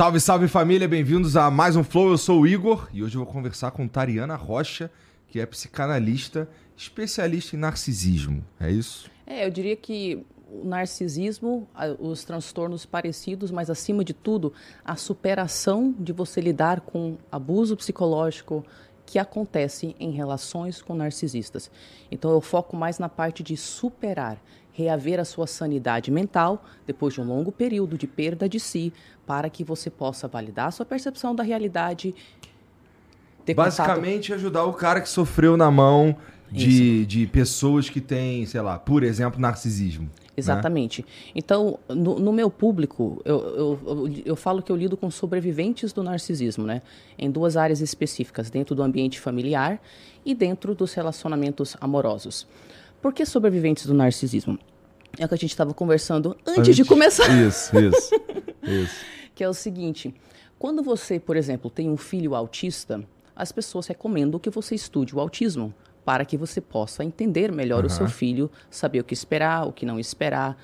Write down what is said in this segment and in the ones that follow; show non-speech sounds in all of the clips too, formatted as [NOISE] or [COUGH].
Salve, salve família, bem-vindos a mais um Flow. Eu sou o Igor e hoje eu vou conversar com Tariana Rocha, que é psicanalista, especialista em narcisismo. É isso? É, eu diria que o narcisismo, os transtornos parecidos, mas acima de tudo, a superação de você lidar com abuso psicológico que acontece em relações com narcisistas. Então eu foco mais na parte de superar, reaver a sua sanidade mental depois de um longo período de perda de si, para que você possa validar a sua percepção da realidade. Basicamente, contato... ajudar o cara que sofreu na mão de, de pessoas que têm, sei lá, por exemplo, narcisismo. Né? Exatamente. Né? Então, no, no, meu público, eu, eu, eu, eu, falo que eu lido com sobreviventes do narcisismo, né? Em duas áreas específicas, dentro do ambiente familiar e dentro dos relacionamentos amorosos. Por que sobreviventes do narcisismo? É o que a gente estava conversando antes, antes, de começar. Isso, isso, isso. [LAUGHS] que é o seguinte: quando você, por exemplo, tem um filho autista, as pessoas recomendam que você estude o autismo para que você possa entender melhor uhum. o seu filho, saber o que esperar, o que não esperar,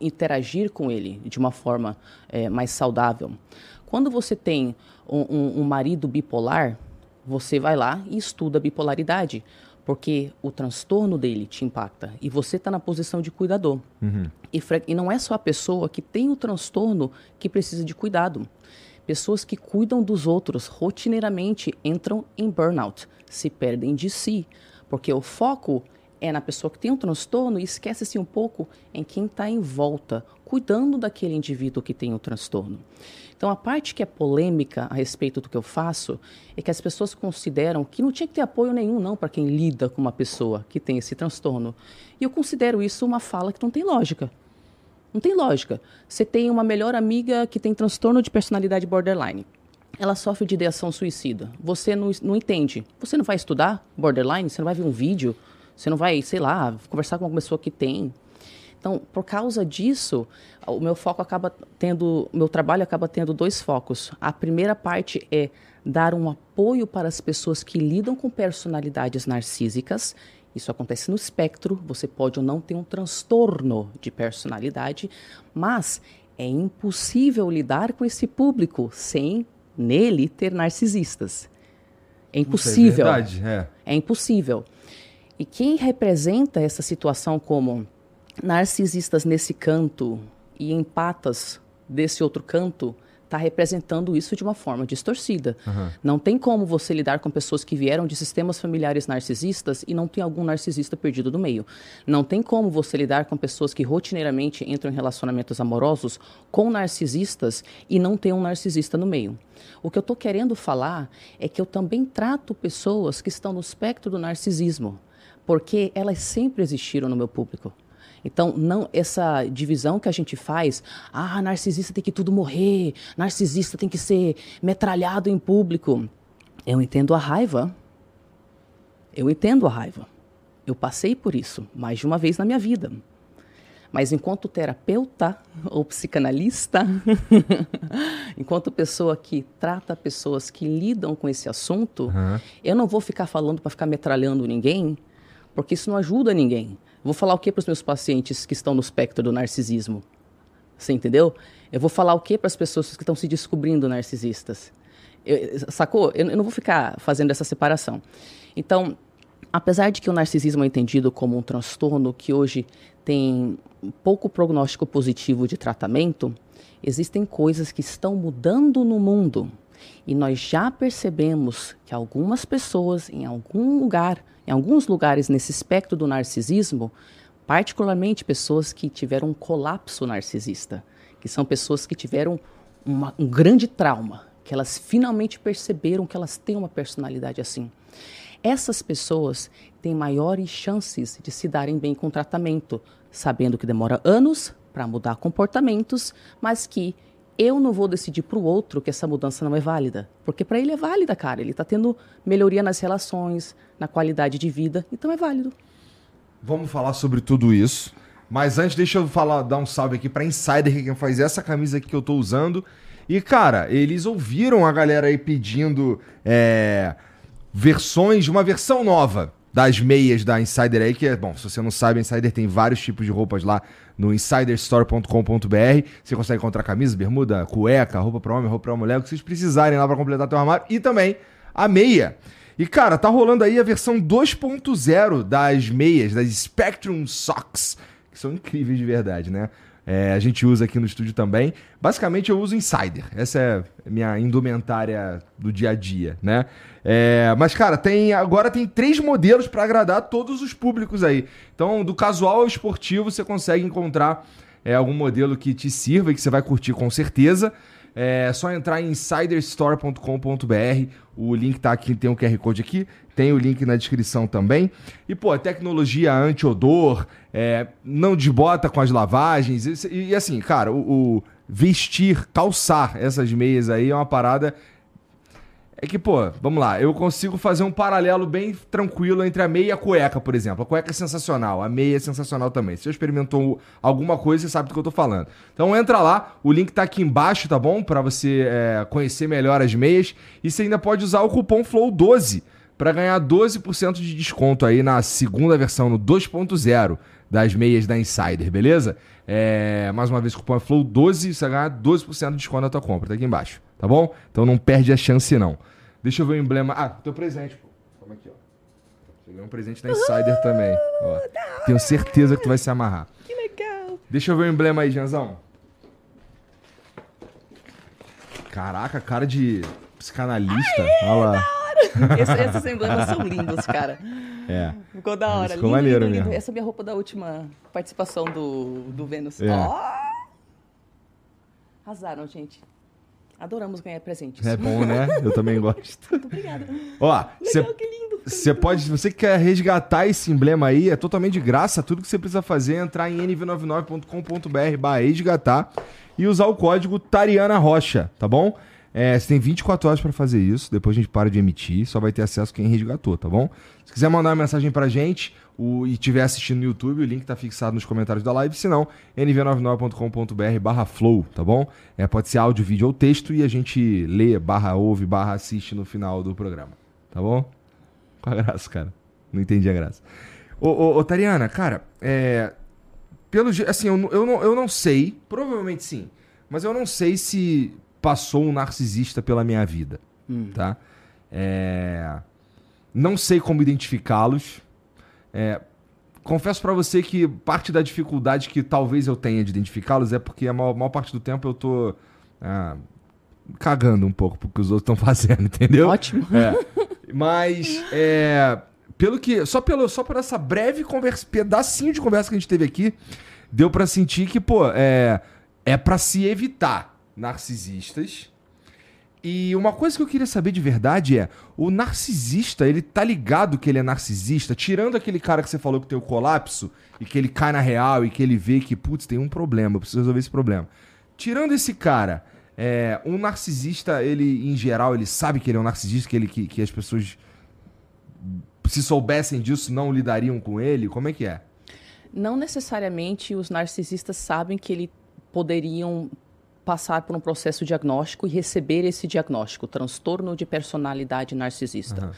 interagir com ele de uma forma é, mais saudável. Quando você tem um, um, um marido bipolar, você vai lá e estuda a bipolaridade porque o transtorno dele te impacta e você está na posição de cuidador. Uhum. E, e, não é só a pessoa que tem o transtorno que precisa de cuidado. Pessoas que cuidam dos outros rotineiramente entram em burnout, se perdem de si, porque o foco é na pessoa que tem um transtorno e esquece-se um pouco em quem está em volta, cuidando daquele indivíduo que tem o transtorno. Então, a parte que é polêmica a respeito do que eu faço é que as pessoas consideram que não tinha que ter apoio nenhum, não, para quem lida com uma pessoa que tem esse transtorno. E eu considero isso uma fala que não tem lógica. Não tem lógica. Você tem uma melhor amiga que tem transtorno de personalidade borderline. Ela sofre de ideação suicida. Você não, não entende. Você não vai estudar borderline? Você não vai ver um vídeo? Você não vai, sei lá, conversar com uma pessoa que tem? Então, por causa disso, o meu foco acaba tendo, meu trabalho acaba tendo dois focos. A primeira parte é dar um apoio para as pessoas que lidam com personalidades narcísicas. Isso acontece no espectro, você pode ou não ter um transtorno de personalidade, mas é impossível lidar com esse público sem nele ter narcisistas. É impossível. é verdade, é. É impossível. E quem representa essa situação como narcisistas nesse canto e empatas desse outro canto está representando isso de uma forma distorcida. Uhum. Não tem como você lidar com pessoas que vieram de sistemas familiares narcisistas e não tem algum narcisista perdido no meio. Não tem como você lidar com pessoas que rotineiramente entram em relacionamentos amorosos com narcisistas e não tem um narcisista no meio. O que eu estou querendo falar é que eu também trato pessoas que estão no espectro do narcisismo, porque elas sempre existiram no meu público. Então, não essa divisão que a gente faz, ah, narcisista tem que tudo morrer, narcisista tem que ser metralhado em público. Eu entendo a raiva. Eu entendo a raiva. Eu passei por isso mais de uma vez na minha vida. Mas enquanto terapeuta [LAUGHS] ou psicanalista, [LAUGHS] enquanto pessoa que trata pessoas que lidam com esse assunto, uhum. eu não vou ficar falando para ficar metralhando ninguém, porque isso não ajuda ninguém. Vou falar o que para os meus pacientes que estão no espectro do narcisismo? Você entendeu? Eu vou falar o que para as pessoas que estão se descobrindo narcisistas? Eu, sacou? Eu, eu não vou ficar fazendo essa separação. Então, apesar de que o narcisismo é entendido como um transtorno que hoje tem pouco prognóstico positivo de tratamento, existem coisas que estão mudando no mundo. E nós já percebemos que algumas pessoas, em algum lugar, em alguns lugares nesse espectro do narcisismo, particularmente pessoas que tiveram um colapso narcisista, que são pessoas que tiveram uma, um grande trauma, que elas finalmente perceberam que elas têm uma personalidade assim. Essas pessoas têm maiores chances de se darem bem com o tratamento, sabendo que demora anos para mudar comportamentos, mas que eu não vou decidir para o outro que essa mudança não é válida. Porque para ele é válida, cara. Ele está tendo melhoria nas relações, na qualidade de vida. Então é válido. Vamos falar sobre tudo isso. Mas antes, deixa eu falar, dar um salve aqui para Insider, que faz essa camisa aqui que eu estou usando. E, cara, eles ouviram a galera aí pedindo é, versões de uma versão nova das meias da Insider aí, que é, bom, se você não sabe, a Insider tem vários tipos de roupas lá no insiderstore.com.br. Você consegue encontrar camisa, bermuda, cueca, roupa para homem, roupa para mulher, o que vocês precisarem lá para completar teu armário e também a meia. E cara, tá rolando aí a versão 2.0 das meias, das Spectrum Socks, que são incríveis de verdade, né? É, a gente usa aqui no estúdio também. Basicamente eu uso Insider. Essa é minha indumentária do dia a dia, né? É, mas, cara, tem agora tem três modelos para agradar todos os públicos aí. Então, do casual ao esportivo, você consegue encontrar é, algum modelo que te sirva e que você vai curtir com certeza. É só entrar em insiderstore.com.br. O link tá aqui, tem o um QR Code aqui, tem o link na descrição também. E, pô, tecnologia anti-odor, é, não desbota com as lavagens. E, e assim, cara, o, o, vestir, calçar essas meias aí é uma parada é que, pô, vamos lá, eu consigo fazer um paralelo bem tranquilo entre a meia e a cueca, por exemplo. A cueca é sensacional, a meia é sensacional também. Se você experimentou alguma coisa, você sabe do que eu tô falando. Então entra lá, o link tá aqui embaixo, tá bom? Para você é, conhecer melhor as meias. E você ainda pode usar o cupom FLOW12 para ganhar 12% de desconto aí na segunda versão, no 2.0 das meias da Insider, beleza? É, mais uma vez, cupom é FLOW12, você vai ganhar 12% de desconto na tua compra, tá aqui embaixo. Tá bom? Então não perde a chance, não. Deixa eu ver o emblema. Ah, teu presente, pô. Toma aqui, ó. Cheguei um presente da Insider também. Ó. Tenho certeza que tu vai se amarrar. Que legal. Deixa eu ver o emblema aí, Janzão. Caraca, cara de psicanalista. Olha lá. [LAUGHS] Esse, esses emblemas são lindos, cara. É. Ficou da hora. Ficou lindo, maneiro lindo, lindo. mesmo. Essa é a minha roupa da última participação do, do Vênus. É. Ó! Arrasaram, gente. Adoramos ganhar presentes. É bom, né? Eu também gosto. [LAUGHS] Muito obrigada. Ó, cê- Legal, que lindo. Você pode, se você quer resgatar esse emblema aí, é totalmente de graça. Tudo que você precisa fazer é entrar em nv99.com.br barra resgatar e usar o código Tariana Rocha, tá bom? É, você tem 24 horas pra fazer isso, depois a gente para de emitir, só vai ter acesso quem resgatou, tá bom? Se quiser mandar uma mensagem pra gente o, e estiver assistindo no YouTube, o link tá fixado nos comentários da live, se não, nv99.com.br barra flow, tá bom? É, pode ser áudio, vídeo ou texto e a gente lê, barra ouve, barra assiste no final do programa, tá bom? Qual a graça, cara? Não entendi a graça. Ô, ô, ô Tariana, cara, é. Pelo Assim, eu, não- eu, não, eu não sei, provavelmente sim, mas eu não sei se passou um narcisista pela minha vida, tá? É, Não sei como identificá-los. É, Confesso pra você que parte da dificuldade que talvez eu tenha de identificá-los é porque a maior, maior parte do tempo eu tô ah, cagando um pouco porque os outros estão [LAUGHS] fazendo, entendeu? Ótimo. É. Mas, é, pelo que. Só, pelo, só por essa breve conversa, pedacinho de conversa que a gente teve aqui, deu pra sentir que, pô, é, é para se evitar narcisistas. E uma coisa que eu queria saber de verdade é: o narcisista, ele tá ligado que ele é narcisista? Tirando aquele cara que você falou que tem o colapso e que ele cai na real e que ele vê que, putz, tem um problema, eu preciso resolver esse problema. Tirando esse cara, é, um narcisista, ele, em geral, ele sabe que ele é um narcisista, que, ele, que, que as pessoas, se soubessem disso, não lidariam com ele? Como é que é? Não necessariamente os narcisistas sabem que eles poderiam passar por um processo diagnóstico e receber esse diagnóstico, transtorno de personalidade narcisista.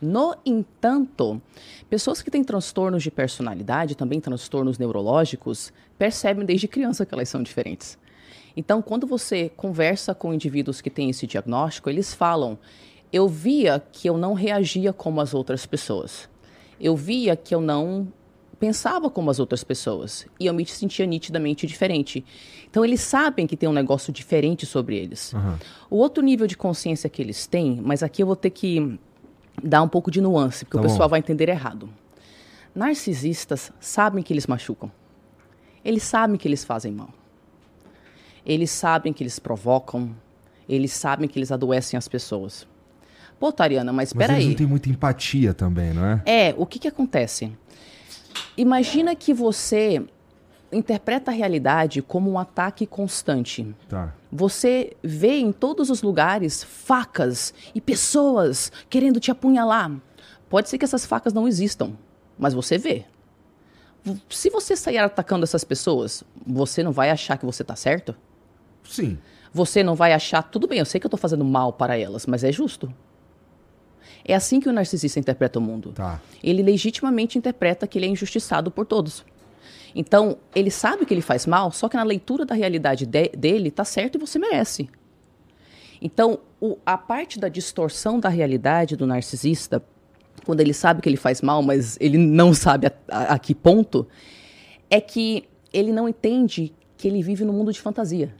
No entanto, pessoas que têm transtornos de personalidade, também transtornos neurológicos, percebem desde criança que elas são diferentes. Então, quando você conversa com indivíduos que têm esse diagnóstico, eles falam: eu via que eu não reagia como as outras pessoas. Eu via que eu não pensava como as outras pessoas e eu me sentia nitidamente diferente. Então eles sabem que tem um negócio diferente sobre eles. O outro nível de consciência que eles têm, mas aqui eu vou ter que dar um pouco de nuance, porque Tá o pessoal bom. vai entender errado. Narcisistas sabem que eles machucam. Eles sabem que eles fazem mal. Eles sabem que eles provocam. Eles sabem que eles adoecem as pessoas. Pô, Tariana, mas Mas espera aí. não têm muita empatia também, não é? É, o que que acontece? Imagina que você interpreta a realidade como um ataque constante. Tá. Você vê em todos os lugares facas e pessoas querendo te apunhalar. Pode ser que essas facas não existam, mas você vê. Se você sair atacando essas pessoas, você não vai achar que você está certo? Sim. Você não vai achar, tudo bem, eu sei que eu estou fazendo mal para elas, mas é justo. É assim que o narcisista interpreta o mundo. Tá. Ele legitimamente interpreta que ele é injustiçado por todos. Então, ele sabe que ele faz mal, só que na leitura da realidade de, dele tá certo e você merece. Então, o, a parte da distorção da realidade do narcisista, quando ele sabe que ele faz mal, mas ele não sabe a, a, a que ponto, é que ele não entende que ele vive no mundo de fantasia.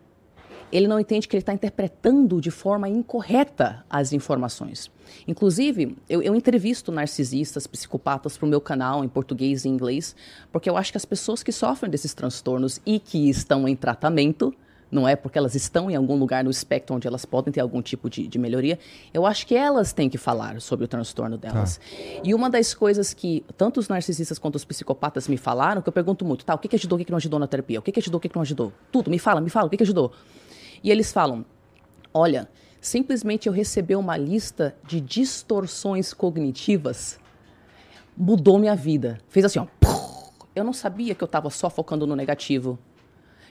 Ele não entende que ele está interpretando de forma incorreta as informações. Inclusive, eu, eu entrevisto narcisistas, psicopatas para o meu canal em português e inglês, porque eu acho que as pessoas que sofrem desses transtornos e que estão em tratamento, não é porque elas estão em algum lugar no espectro onde elas podem ter algum tipo de, de melhoria, eu acho que elas têm que falar sobre o transtorno delas. Tá. E uma das coisas que tanto os narcisistas quanto os psicopatas me falaram, que eu pergunto muito, tá, o que, que ajudou, o que, que não ajudou na terapia? O que, que ajudou, o que, que não ajudou? Tudo, me fala, me fala, o que, que ajudou? E eles falam, olha, simplesmente eu receber uma lista de distorções cognitivas mudou minha vida. Fez assim, ó. Eu não sabia que eu estava só focando no negativo,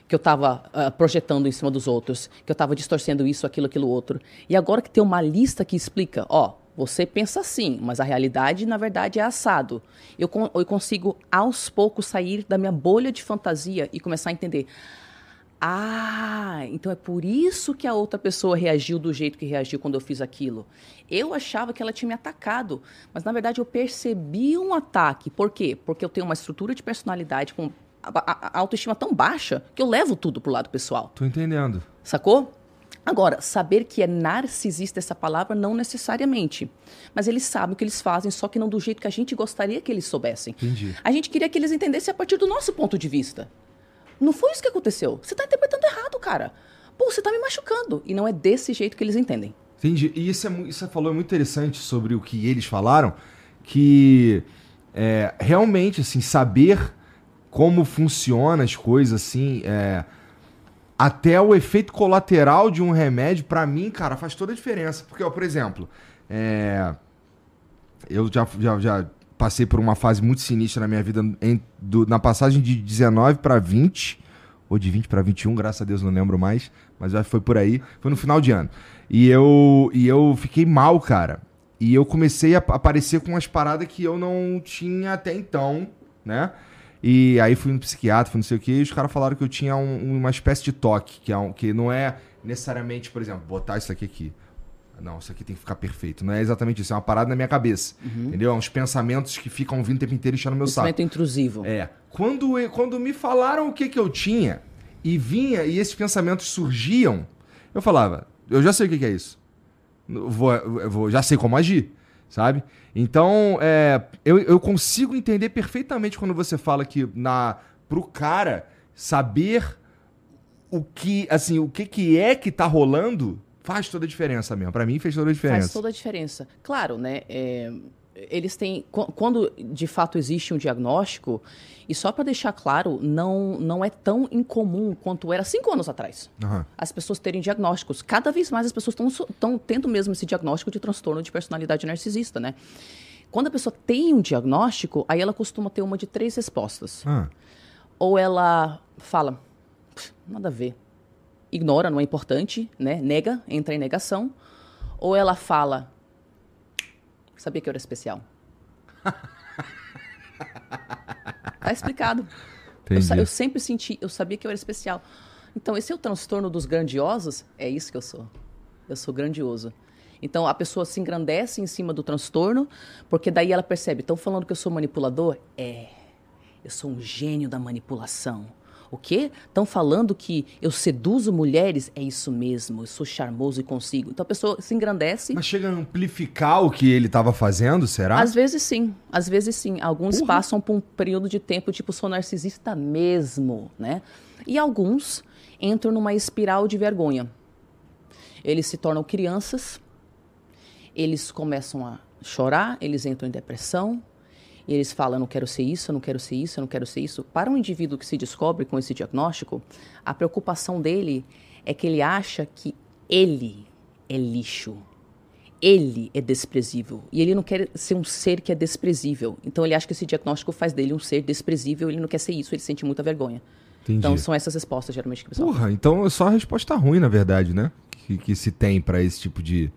que eu estava uh, ah, projetando em cima dos outros, que eu estava distorcendo isso, aquilo, aquilo outro. E agora que tem uma lista que explica, ó, você pensa assim, mas a realidade, na verdade, é assado. Eu, eu consigo, aos poucos, sair da minha bolha de fantasia e começar a entender. Ah, então é por isso que a outra pessoa reagiu do jeito que reagiu quando eu fiz aquilo. Eu achava que ela tinha me atacado, mas na verdade eu percebi um ataque. Por quê? Porque eu tenho uma estrutura de personalidade com a, autoestima tão baixa que eu levo tudo pro lado pessoal. Tô entendendo. Sacou? Agora, saber que é narcisista essa palavra não necessariamente. Mas eles sabem o que eles fazem, só que não do jeito que a gente gostaria que eles soubessem. Entendi. A gente queria que eles entendessem a partir do nosso ponto de vista. Não foi isso que aconteceu. Você está interpretando errado, cara. Pô, você está me machucando. E não é desse jeito que eles entendem. Entendi. E isso, é, isso falou é muito interessante sobre o que eles falaram, que é, realmente, assim, saber como funciona as coisas, assim, é, até o efeito colateral de um remédio, para mim, cara, faz toda a diferença. Porque, ó, por exemplo, é, eu já, já, já passei por uma fase muito sinistra na minha vida, em, do, na passagem de 19 para 20, ou de 20 para 21, graças a Deus não lembro mais, mas já foi por aí, foi no final de ano. E eu, e eu fiquei mal, cara. E eu comecei a aparecer com umas paradas que eu não tinha até então, né? E aí fui no psiquiatra, fui não sei o que, e os caras falaram que eu tinha um, uma espécie de toque, que, é um, que não é necessariamente, por exemplo, botar isso aqui aqui. Não, isso aqui tem que ficar perfeito. Não é exatamente isso, é uma parada na minha cabeça. Uhum. Entendeu? É uns pensamentos que ficam vindo o tempo inteiro enchendo meu saco. Pensamento intrusivo. É. Quando, quando me falaram o que, que eu tinha, e vinha, e esses pensamentos surgiam, eu falava, eu já sei o que, que é isso. Vou, vou, já sei como agir, sabe? Então, é, eu, eu consigo entender perfeitamente quando você fala que na, pro cara saber o que, assim, o que, que é que tá rolando faz toda a diferença mesmo. Para mim fez toda a diferença. Faz toda a diferença. Claro, né? É, eles têm quando de fato existe um diagnóstico e só para deixar claro não não é tão incomum quanto era cinco anos atrás uhum. as pessoas terem diagnósticos cada vez mais as pessoas estão tendo mesmo esse diagnóstico de transtorno de personalidade narcisista né quando a pessoa tem um diagnóstico aí ela costuma ter uma de três respostas uhum. ou ela fala nada a ver ignora, não é importante, né? Nega, entra em negação. Ou ela fala, sabia que eu era especial. [LAUGHS] tá explicado. Eu, eu, sempre senti, eu sabia que eu era especial. Então, esse é o transtorno dos grandiosos? É isso que eu sou. Eu sou grandioso. Então, a pessoa se engrandece em cima do transtorno, porque daí ela percebe, estão falando que eu sou manipulador? É, eu sou um gênio da manipulação. O quê? Estão falando que eu seduzo mulheres? É isso mesmo, eu sou charmoso e consigo. Então a pessoa se engrandece. Mas chega a amplificar o que ele estava fazendo, será? Às vezes sim, às vezes sim. Alguns uhum. passam por um período de tempo, tipo, sou narcisista mesmo, né? E alguns entram numa espiral de vergonha. Eles se tornam crianças, eles começam a chorar, eles entram em depressão, e eles falam, eu não quero ser isso, eu não quero ser isso, eu não quero ser isso. Para um indivíduo que se descobre com esse diagnóstico, a preocupação dele é que ele acha que ele é lixo. Ele é desprezível. E ele não quer ser um ser que é desprezível. Então ele acha que esse diagnóstico faz dele um ser desprezível, ele não quer ser isso, ele sente muita vergonha. Entendi. Então são essas respostas geralmente que o pessoal. Porra, então é só a resposta ruim, na verdade, né? Que, que se tem para esse tipo de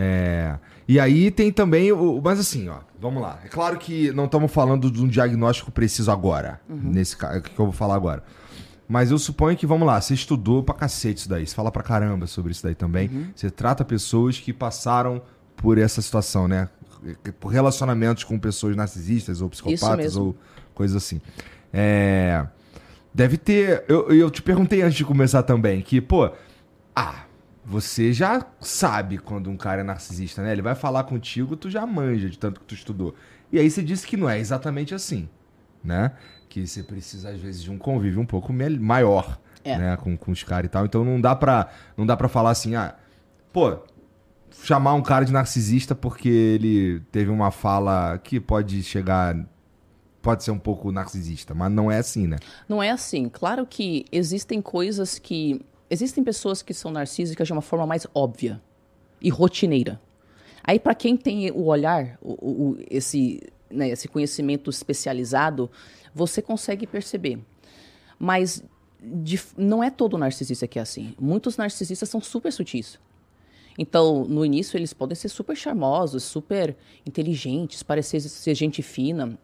É, e aí tem também o. Mas assim, ó, vamos lá. É claro que não estamos falando de um diagnóstico preciso agora. Uhum. Nesse caso que eu vou falar agora. Mas eu suponho que, vamos lá, você estudou pra cacete isso daí. Você fala pra caramba sobre isso daí também. Uhum. Você trata pessoas que passaram por essa situação, né? Por relacionamentos com pessoas narcisistas ou psicopatas ou coisas assim. É. Deve ter. Eu, eu te perguntei antes de começar também que, pô. Ah, você já sabe quando um cara é narcisista, né? Ele vai falar contigo, tu já manja de tanto que tu estudou. E aí você disse que não é exatamente assim, né? Que você precisa, às vezes, de um convívio um pouco maior, é. né? Com, com os caras e tal. Então não dá pra, não dá pra falar assim, ah, pô, chamar um cara de narcisista porque ele teve uma fala que pode chegar pode ser um pouco narcisista, mas não é assim, né? Não é assim. Claro que existem coisas que existem pessoas que são narcísicas de uma forma mais óbvia e rotineira. Aí, para quem tem o olhar, o, o, esse, né, esse conhecimento especializado, você consegue perceber. Mas de, não é todo narcisista que é assim. Muitos narcisistas são super sutis. Então, no início, eles podem ser super charmosos, super inteligentes, parecer ser gente fina.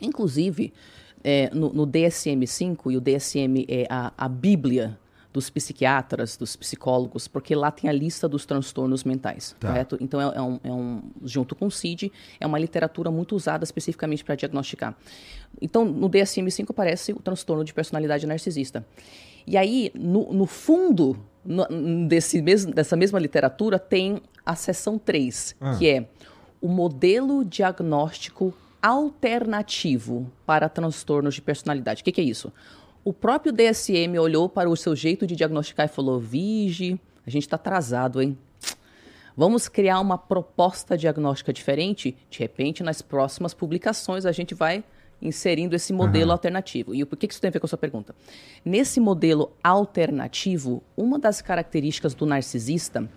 Inclusive, é, no, no DSM-5, e o DSM é a, a bíblia dos psiquiatras, dos psicólogos, porque lá tem a lista dos transtornos mentais, tá. correto? Então, é, é, um, é, um, junto com o CID, é uma literatura muito usada especificamente para diagnosticar. Então, no DSM-5 aparece o transtorno de personalidade narcisista. E aí, no, no fundo no, desse mesmo, dessa mesma literatura, tem a seção 3, ah. que é o modelo diagnóstico alternativo para transtornos de personalidade. O que, que é isso? O próprio DSM olhou para o seu jeito de diagnosticar e falou: Vige, a gente está atrasado, hein? Vamos criar uma proposta diagnóstica diferente? De repente, nas próximas publicações, a gente vai inserindo esse modelo uhum. alternativo. E por que isso tem a ver com a sua pergunta? Nesse modelo alternativo, uma das características do narcisista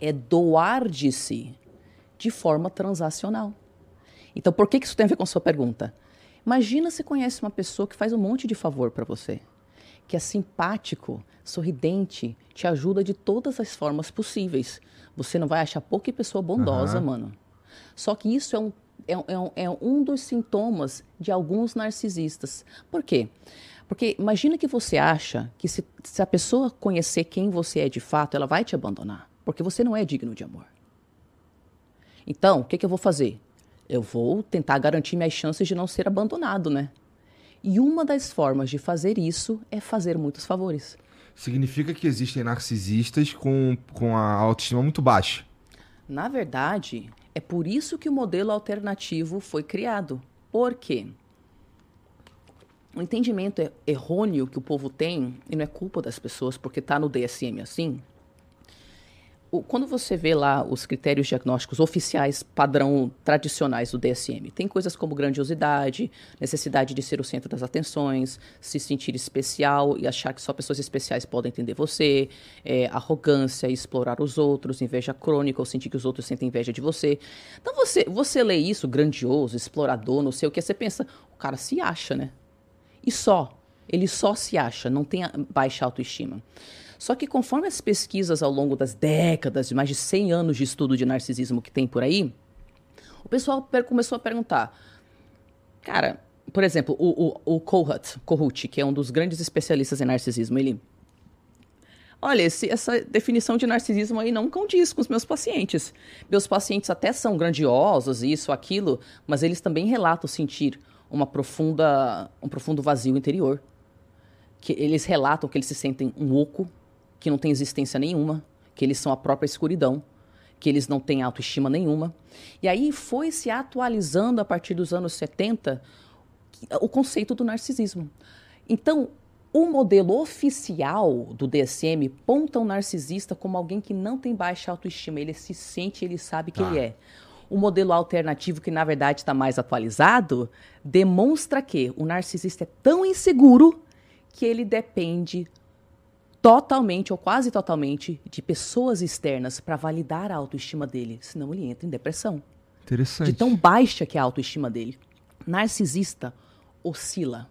é doar de si de forma transacional. Então, por que isso tem a ver com a sua pergunta? Imagina se conhece uma pessoa que faz um monte de favor para você, que é simpático, sorridente, te ajuda de todas as formas possíveis. Você não vai achar pouca pessoa bondosa, uhum. mano. Só que isso é um, é, é, é um dos sintomas de alguns narcisistas. Por quê? Porque imagina que você acha que se, se a pessoa conhecer quem você é de fato, ela vai te abandonar. Porque você não é digno de amor. Então, o que, que eu vou fazer? Eu vou tentar garantir minhas chances de não ser abandonado, né? E uma das formas de fazer isso é fazer muitos favores. Significa que existem narcisistas com, com a autoestima muito baixa. Na verdade, é por isso que o modelo alternativo foi criado. Por quê? O entendimento errôneo que o povo tem, e não é culpa das pessoas porque está no DSM assim, quando você vê lá os critérios diagnósticos oficiais, padrão tradicionais do DSM, tem coisas como grandiosidade, necessidade de ser o centro das atenções, se sentir especial e achar que só pessoas especiais podem entender você, é, arrogância, explorar os outros, inveja crônica ou sentir que os outros sentem inveja de você. Então você, você lê isso, grandioso, explorador, não sei o que, você pensa, o cara se acha, né? E só. Ele só se acha, não tem baixa autoestima. Só que conforme as pesquisas ao longo das décadas, de mais de 100 anos de estudo de narcisismo que tem por aí, o pessoal começou a perguntar, cara, por exemplo, o, o, o Kohut, que é um dos grandes especialistas em narcisismo, ele olha, esse, essa definição de narcisismo aí não condiz com os meus pacientes. Meus pacientes até são grandiosos, isso, aquilo, mas eles também relatam sentir uma profunda, um profundo vazio interior. Que eles relatam que eles se sentem um oco, que não tem existência nenhuma, que eles são a própria escuridão, que eles não têm autoestima nenhuma. E aí foi se atualizando a partir dos anos 70 o conceito do narcisismo. Então, o modelo oficial do DSM ponta o narcisista como alguém que não tem baixa autoestima, ele se sente, ele sabe que ah. ele é. O modelo alternativo, que na verdade está mais atualizado, demonstra que o narcisista é tão inseguro que ele depende totalmente ou quase totalmente de pessoas externas para validar a autoestima dele, senão ele entra em depressão. Interessante. De tão baixa que é a autoestima dele. Narcisista oscila.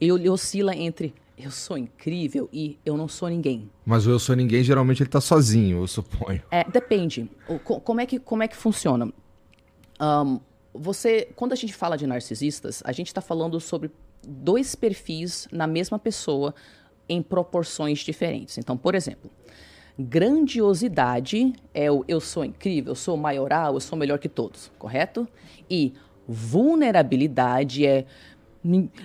Ele oscila entre eu sou incrível e eu não sou ninguém. Mas o eu sou ninguém, geralmente ele tá sozinho, eu suponho. É, depende. O, como, é que, como é que funciona? Um, você, quando a gente fala de narcisistas, a gente está falando sobre dois perfis na mesma pessoa em proporções diferentes. Então, por exemplo, grandiosidade é o eu sou incrível, eu sou maioral, eu sou melhor que todos, correto? E vulnerabilidade é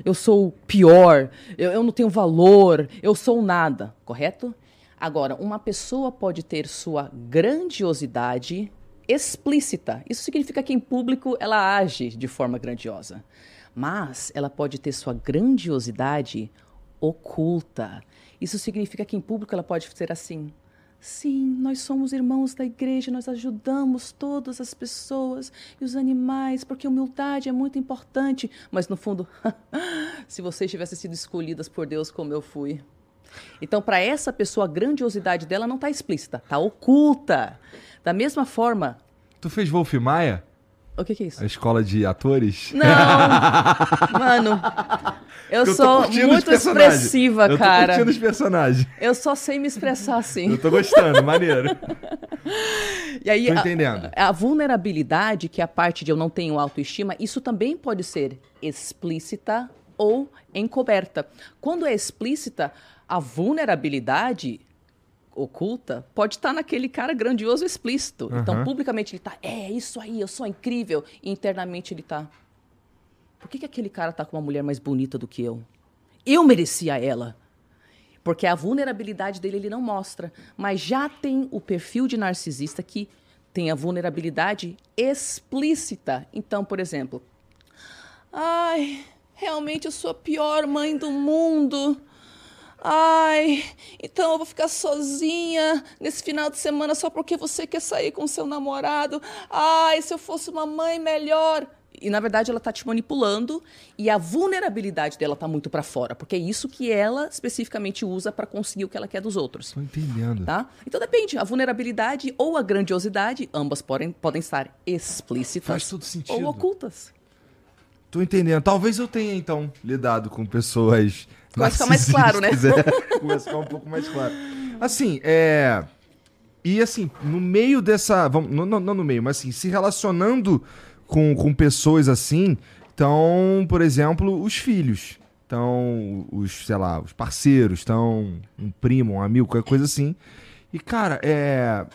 eu sou pior, eu, eu não tenho valor, eu sou nada, correto? Agora, uma pessoa pode ter sua grandiosidade explícita. Isso significa que em público ela age de forma grandiosa. Mas ela pode ter sua grandiosidade oculta. Isso significa que em público ela pode ser assim: Sim, nós somos irmãos da igreja, nós ajudamos todas as pessoas e os animais, porque humildade é muito importante. Mas no fundo, [LAUGHS] se vocês tivessem sido escolhidas por Deus como eu fui. Então, para essa pessoa, a grandiosidade dela não está explícita, está oculta. Da mesma forma. Tu fez Wolf Maia? O que, que, é isso? A escola de atores? Não! [LAUGHS] Mano, eu, eu sou muito expressiva, eu cara. Eu tô curtindo os personagens. Eu só sei me expressar assim. Eu tô gostando, maneiro. E aí, tô entendendo. A, a, vulnerabilidade, que é a parte de eu não tenho autoestima, isso também pode ser explícita ou encoberta. Quando é explícita, a vulnerabilidade oculta pode estar naquele cara grandioso explícito. Uhum. Então, publicamente ele está, é isso aí, eu sou incrível. E internamente ele está, por que, que aquele cara está com uma mulher mais bonita do que eu? Eu merecia ela. Porque a vulnerabilidade dele ele não mostra. Mas já tem o perfil de narcisista que tem a vulnerabilidade explícita. Então, por exemplo, ai, realmente eu sou a pior mãe do mundo. Ai, então eu vou ficar sozinha nesse final de semana só porque você quer sair com seu namorado. Ai, se eu fosse uma mãe melhor. E na verdade ela está te manipulando e a vulnerabilidade dela está muito para fora, porque é isso que ela especificamente usa para conseguir o que ela quer dos outros. Estou entendendo. Tá? Então depende, a vulnerabilidade ou a grandiosidade, ambas podem, podem estar explícitas Faz todo sentido. ou ocultas. Tô entendendo. Talvez eu tenha então lidado com pessoas Começa a ficar mais claro, né? [LAUGHS] Começa a ficar um pouco mais claro. Assim, é. E assim, no meio dessa. Vamos, não, não, não no meio, mas assim, se relacionando com, com pessoas assim, então, por exemplo, os filhos. Então, os, sei lá, os parceiros, então, um primo, um amigo, qualquer coisa assim. E, cara, é.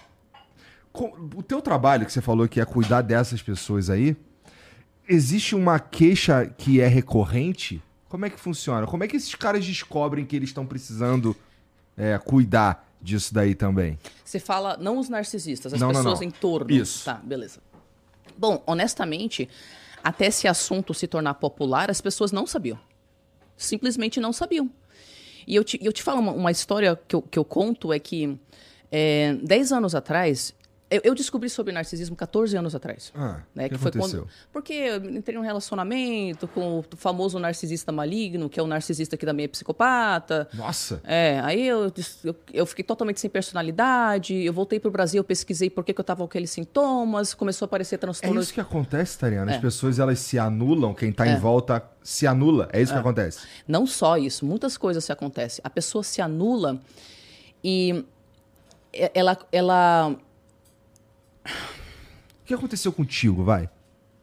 O teu trabalho que você falou que é cuidar dessas pessoas aí, existe uma queixa que é recorrente como é que funciona? Como é que esses caras descobrem que eles estão precisando é, cuidar disso daí também? Você fala, não os narcisistas, as não, pessoas não, não. em torno. Isso. Tá, beleza. Bom, honestamente, até esse assunto se tornar popular, as pessoas não sabiam. Simplesmente não sabiam. E eu te, eu te falo uma, uma história que eu, que eu conto, é que é, 10 anos atrás, eu, eu, descobri sobre narcisismo 14 anos atrás. Ah, né, que, que foi aconteceu? quando porque eu entrei num relacionamento com o famoso narcisista maligno, que é o narcisista que também é psicopata. Nossa. É, aí eu, eu, eu fiquei totalmente sem personalidade. Eu voltei para o Brasil, eu pesquisei por que, que eu estava com aqueles sintomas, começou a aparecer transtorno. É isso que acontece, Tariana. As é. pessoas elas se anulam, quem está é. em volta se anula. É isso é. que acontece. Não só isso, muitas coisas se acontecem. A pessoa se anula e ela, ela o que aconteceu contigo, vai?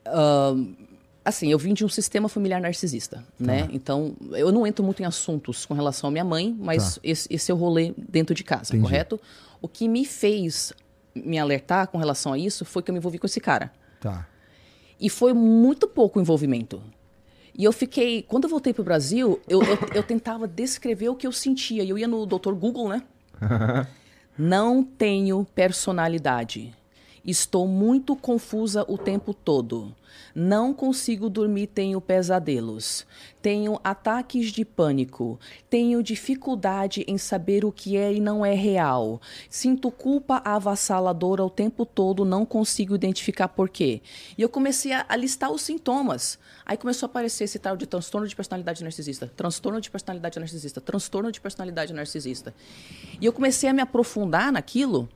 Uh, assim, eu vim de um sistema familiar narcisista, tá. né? Então, eu não entro muito em assuntos com relação à minha mãe, mas tá. esse, esse é o rolê dentro de casa, Entendi. correto? O que me fez me alertar com relação a isso foi que eu me envolvi com esse cara. Tá. E foi muito pouco envolvimento. E eu fiquei. Quando eu voltei pro Brasil, eu, eu, eu tentava descrever o que eu sentia. E eu ia no Dr. Google, né? [LAUGHS] não tenho personalidade. Estou muito confusa o tempo todo. Não consigo dormir, tenho pesadelos. Tenho ataques de pânico. Tenho dificuldade em saber o que é e não é real. Sinto culpa avassaladora o tempo todo, não consigo identificar por quê. E eu comecei a, listar os sintomas. Aí começou a aparecer esse tal de transtorno de personalidade narcisista, transtorno de personalidade narcisista, transtorno de personalidade narcisista. E eu comecei a me aprofundar naquilo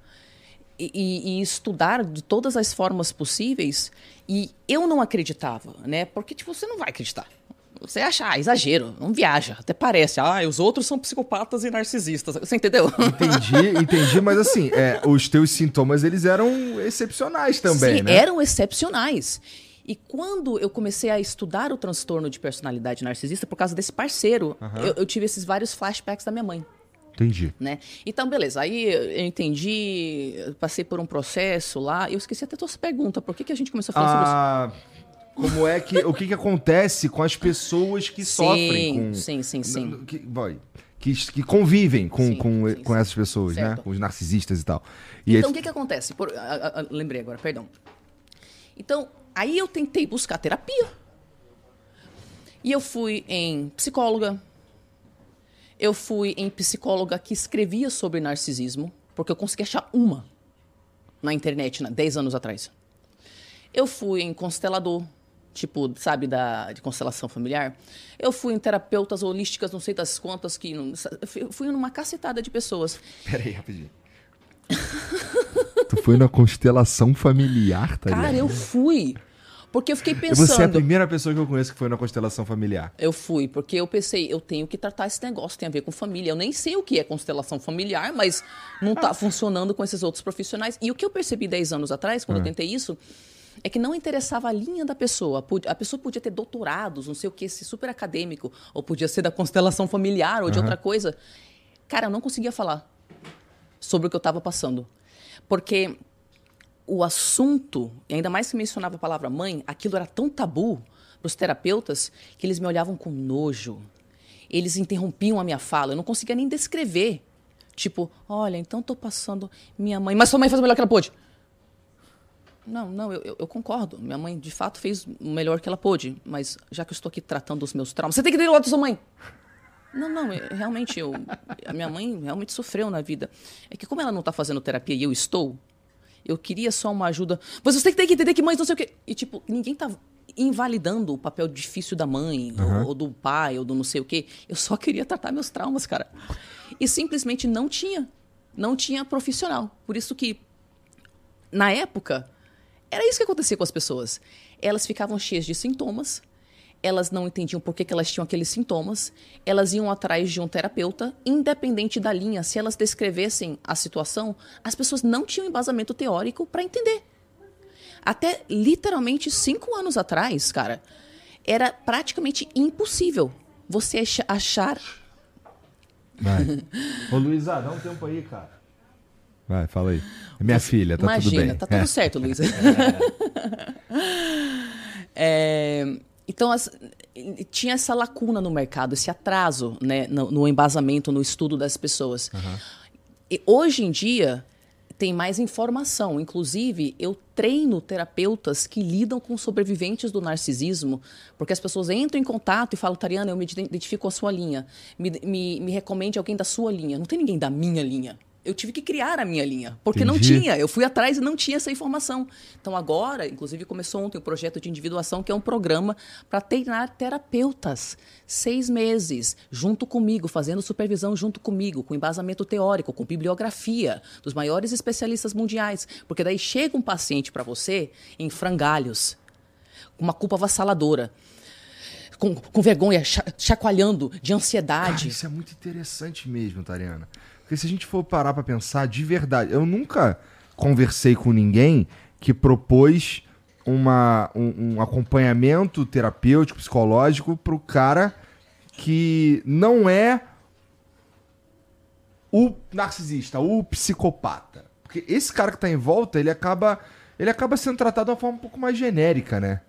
e, e, estudar de todas as formas possíveis e eu não acreditava, né? Porque tipo, você não vai acreditar. você acha, ah, exagero, não viaja, até parece. Ah, os outros são psicopatas e narcisistas. Você entendeu? Entendi, [LAUGHS] entendi, mas assim, é, os teus sintomas, eles eram excepcionais também, Sim, né? eram excepcionais. E quando eu comecei a estudar o transtorno de personalidade narcisista, por causa desse parceiro, eu, eu tive esses vários flashbacks da minha mãe. Entendi. Né? Então, beleza. Aí eu entendi, passei por um processo lá. Eu esqueci até a tua pergunta. Por que, que a gente começou a falar sobre isso? Ah, como é que. O que, que acontece com as pessoas que sofrem com. Sim, sim, sim. Que, boy, que, que convivem com, Sim, com, sim, com sim. essas pessoas, né? Certo. Com os narcisistas e tal. E Então, aí- o que, que acontece? Por- a- a- lembrei agora, perdão. Então, aí eu tentei buscar terapia. E eu fui em psicóloga. Eu fui em psicóloga que escrevia sobre narcisismo, porque eu consegui achar uma na internet, né, 10 anos atrás. Eu fui em constelador, tipo, sabe, da, de constelação familiar. Eu fui em terapeutas holísticas, não sei das quantas, que. não- eu fui numa cacetada de pessoas. Peraí, rapidinho. [LAUGHS] tu foi na constelação familiar, tá Cara, eu fui. Porque eu fiquei Você é a pensando. primeira pessoa que eu conheço que foi na constelação familiar. Eu fui, porque eu pensei, eu tenho que tratar esse negócio, tem a ver com família. Eu nem sei o que é constelação familiar, mas não tá funcionando com esses outros profissionais. E o que eu percebi 10 anos atrás, quando eu tentei isso, é que não interessava a linha da pessoa. A pessoa podia ter doutorados, não sei o que, ser super acadêmico, ou podia ser da constelação familiar ou de outra coisa. Cara, eu não conseguia falar sobre o que eu estava passando. Porque o assunto, ainda mais que mencionava a palavra mãe, aquilo era tão tabu para os terapeutas que eles me olhavam com nojo. Eles interrompiam a minha fala, eu não conseguia nem descrever. Tipo, olha, então tô passando minha mãe, mas sua mãe fez o melhor que ela pôde. Não, não, eu, eu- eu concordo. Minha mãe, de fato, fez o melhor que ela pôde. Mas já que eu estou aqui tratando os meus traumas, você tem que ter o lado da sua mãe. Não, não, eu- realmente, eu, a minha mãe realmente sofreu na vida. É que como ela não está fazendo terapia e eu estou, eu queria só uma ajuda. Mas você tem que entender que mães não sei o quê. E, tipo, ninguém tá invalidando o papel difícil da mãe, ou, ou do pai, ou do não sei o quê. Eu só queria tratar meus traumas, cara. E simplesmente não tinha. Não tinha profissional. Por isso que, na época, era isso que acontecia com as pessoas. Elas ficavam cheias de sintomas, elas não entendiam por que, que elas tinham aqueles sintomas, elas iam atrás de um terapeuta, independente da linha. Se elas descrevessem a situação, as pessoas não tinham embasamento teórico para entender. Até literalmente cinco anos atrás, cara, era praticamente impossível você acha- achar. Vai. [LAUGHS] Ô, Luísa, dá um tempo aí, cara. Vai, fala aí. É minha filha, tá Imagina, tudo bem. tá tudo É. certo, Luísa. [LAUGHS] [LAUGHS] É, então, as- tinha essa lacuna no mercado, esse atraso né, no, no embasamento, no estudo das pessoas. E hoje em dia, tem mais informação. Inclusive, eu treino terapeutas que lidam com sobreviventes do narcisismo, porque as pessoas entram em contato e falam, Tariana, eu me identifico com a sua linha. Me, me, me recomende alguém da sua linha. Não tem ninguém da minha linha. Eu tive que criar a minha linha, porque não Entendi. tinha. Eu fui atrás e não tinha essa informação. Então agora, inclusive começou ontem o projeto de individuação, que é um programa para treinar terapeutas. Seis meses, junto comigo, fazendo supervisão junto comigo, com embasamento teórico, com bibliografia dos maiores especialistas mundiais. Porque daí chega um paciente para você em frangalhos, com uma culpa avassaladora, com, com vergonha, cha- chacoalhando de ansiedade. Cara, isso é muito interessante mesmo, Tariana. Porque se a gente for parar pra pensar de verdade, eu nunca conversei com ninguém que propôs uma, um, um acompanhamento terapêutico, psicológico pro cara que não é o narcisista, o psicopata. Porque esse cara que tá em volta, ele acaba, ele acaba sendo tratado de uma forma um pouco mais genérica, né?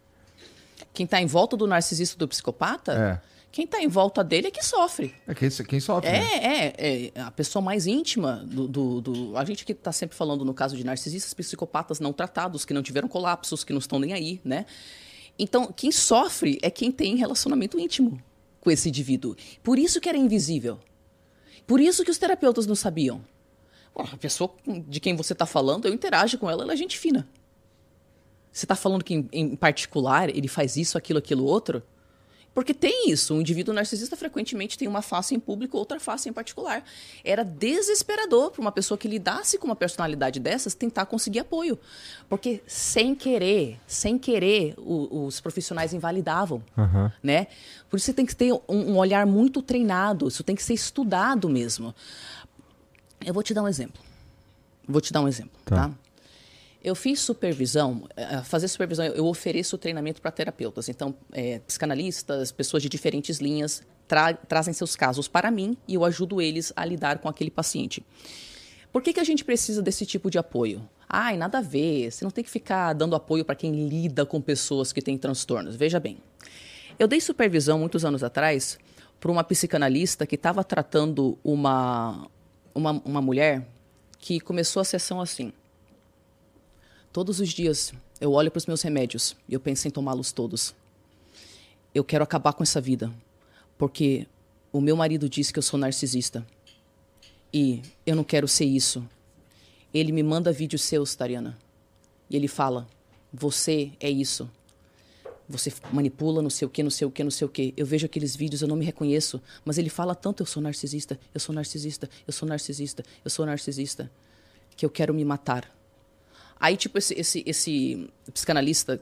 Quem está em volta do narcisista do psicopata, É. quem está em volta dele é que sofre. É quem, quem sofre, né? É, é, é a pessoa mais íntima do. do, do- a gente que está sempre falando no caso de narcisistas, psicopatas não tratados, que não tiveram colapsos, que não estão nem aí, né? Então, quem sofre é quem tem relacionamento íntimo com esse indivíduo. Por isso que era invisível. Por isso que os terapeutas não sabiam. A pessoa de quem você está falando, eu interajo com ela, ela é gente fina. Você está falando que, em, em particular, ele faz isso, aquilo, aquilo, outro? Porque tem isso. O indivíduo narcisista frequentemente tem uma face em público, outra face em particular. Era desesperador para uma pessoa que lidasse com uma personalidade dessas tentar conseguir apoio. Porque sem querer, sem querer, o, os profissionais invalidavam. Uhum. Né? Por isso você tem que ter um, um olhar muito treinado. Isso tem que ser estudado mesmo. Eu vou te dar um exemplo. Vou te dar um exemplo, tá? tá? Eu fiz supervisão, eh, fazer supervisão, eu ofereço treinamento para terapeutas. Então, é, psicanalistas, pessoas de diferentes linhas tra trazem seus casos para mim e eu ajudo eles a lidar com aquele paciente. Por que, que a gente precisa desse tipo de apoio? Ai, nada a ver, você não tem que ficar dando apoio para quem lida com pessoas que têm transtornos. Veja bem, eu dei supervisão muitos anos atrás para uma psicanalista que estava tratando uma, uma, uma mulher que começou a sessão assim. Todos os dias eu olho para os meus remédios e eu penso em tomá-los todos. Eu quero acabar com essa vida, porque o meu marido disse que eu sou narcisista. E eu não quero ser isso. Ele me manda vídeos seus, Tariana. E ele fala: Você é isso. Você manipula, não sei o que, não sei o que, não sei o que. Eu vejo aqueles vídeos, eu não me reconheço. Mas ele fala tanto: Eu sou narcisista, eu sou narcisista, eu sou narcisista, eu sou narcisista, que eu quero me matar. Aí, tipo, esse, esse, esse psicanalista,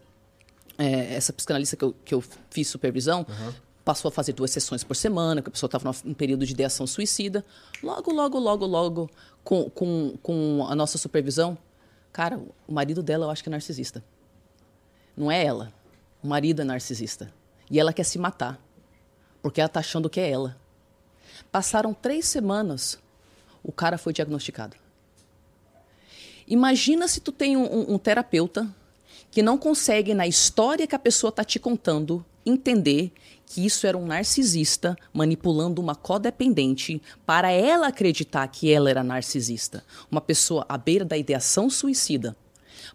é, essa psicanalista que eu, que eu fiz supervisão, uhum. passou a fazer duas sessões por semana, que a pessoa estava num período de ideação suicida. Logo, logo, logo, logo, com, com, com a nossa supervisão, cara, o marido dela eu acho que é narcisista. Não é ela. O marido é narcisista. E ela quer se matar. Porque ela tá achando que é ela. Passaram três semanas, o cara foi diagnosticado. Imagina se tu tem um, um, um terapeuta que não consegue, na história que a pessoa está te contando, entender que isso era um narcisista manipulando uma codependente para ela acreditar que ela era narcisista. Uma pessoa à beira da ideação suicida.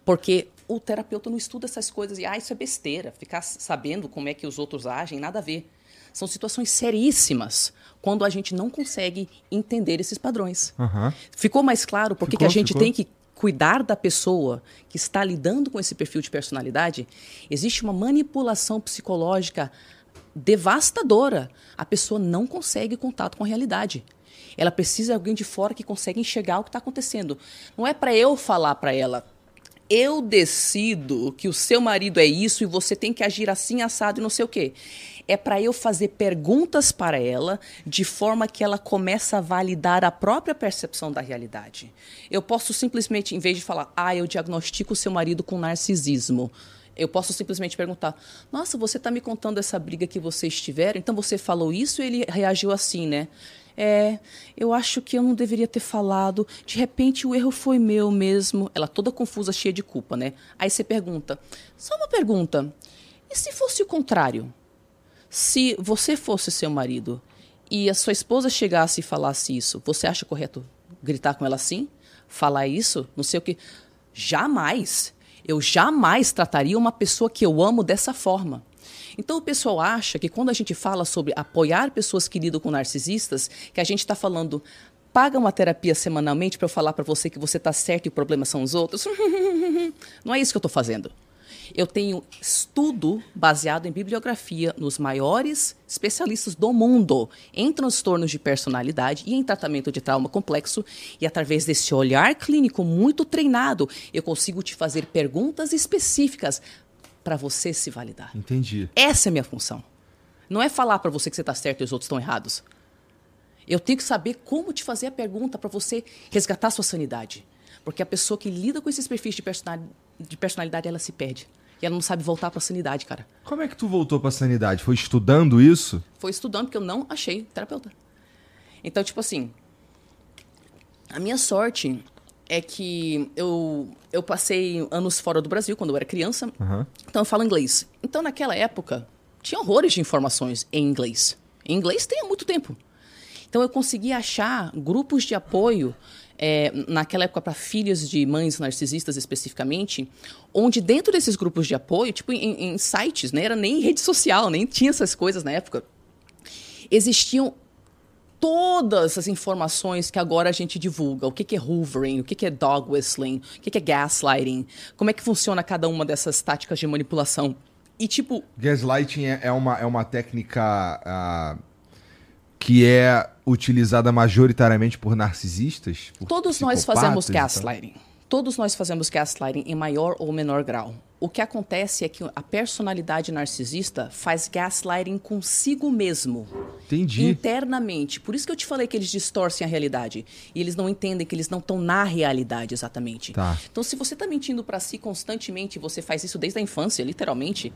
Porque o terapeuta não estuda essas coisas e, ah, isso é besteira, ficar sabendo como é que os outros agem, nada a ver. São situações seríssimas quando a gente não consegue entender esses padrões. Uhum. Ficou mais claro porque ficou, que a gente ficou. tem que cuidar da pessoa que está lidando com esse perfil de personalidade, existe uma manipulação psicológica devastadora. A pessoa não consegue contato com a realidade. Ela precisa de alguém de fora que consegue enxergar o que está acontecendo. Não é para eu falar para ela, eu decido que o seu marido é isso e você tem que agir assim, assado e não sei o quê é para eu fazer perguntas para ela de forma que ela começa a validar a própria percepção da realidade. Eu posso simplesmente, em vez de falar, ah, eu diagnostico o seu marido com narcisismo, eu posso simplesmente perguntar: Nossa, você está me contando essa briga que vocês tiveram? Então você falou isso e ele reagiu assim, né? É, eu acho que eu não deveria ter falado. De repente o erro foi meu mesmo. Ela toda confusa, cheia de culpa, né? Aí você pergunta: Só uma pergunta. E se fosse o contrário? Se você fosse seu marido e a sua esposa chegasse e falasse isso, você acha correto gritar com ela assim? Falar isso? Não sei o que. Jamais. Eu jamais trataria uma pessoa que eu amo dessa forma. Então o pessoal acha que quando a gente fala sobre apoiar pessoas que lidam com narcisistas, que a gente está falando paga uma terapia semanalmente para eu falar para você que você está certo e o problema são os outros. [LAUGHS] Não é isso que eu estou fazendo. Eu tenho estudo baseado em bibliografia nos maiores especialistas do mundo em transtornos de personalidade e em tratamento de trauma complexo. E através desse olhar clínico muito treinado, eu consigo te fazer perguntas específicas para você se validar. Entendi. Essa é a minha função. Não é falar para você que você está certo e os outros estão errados. Eu tenho que saber como te fazer a pergunta para você resgatar sua sanidade. Porque a pessoa que lida com esses perfis de personalidade, de personalidade ela se perde. E ela não sabe voltar para a sanidade, cara. Como é que tu voltou para a sanidade? Foi estudando isso? Foi estudando porque eu não achei terapeuta. Então, tipo assim, a minha sorte é que eu, eu passei anos fora do Brasil quando eu era criança. Uhum. Então eu falo inglês. Então naquela época tinha horrores de informações em inglês. Em inglês tem há muito tempo. Então eu consegui achar grupos de apoio é, naquela época para filhas de mães narcisistas especificamente, onde dentro desses grupos de apoio, tipo em, em sites, né, era nem rede social, nem tinha essas coisas na época, existiam todas as informações que agora a gente divulga. O que, que é hoovering, o que, que é dog whistling, o que, que é gaslighting, como é que funciona cada uma dessas táticas de manipulação E tipo. Gaslighting é, é uma, é uma técnica uh, que é utilizada majoritariamente por narcisistas? Por todos nós fazemos gaslighting. Todos nós fazemos gaslighting em maior ou menor grau. O que acontece é que a personalidade narcisista faz gaslighting consigo mesmo. Entendi. Internamente. Por isso que eu te falei que eles distorcem a realidade. E eles não entendem que eles não estão na realidade exatamente. Tá. Então, se você está mentindo para si constantemente, você faz isso desde a infância, literalmente,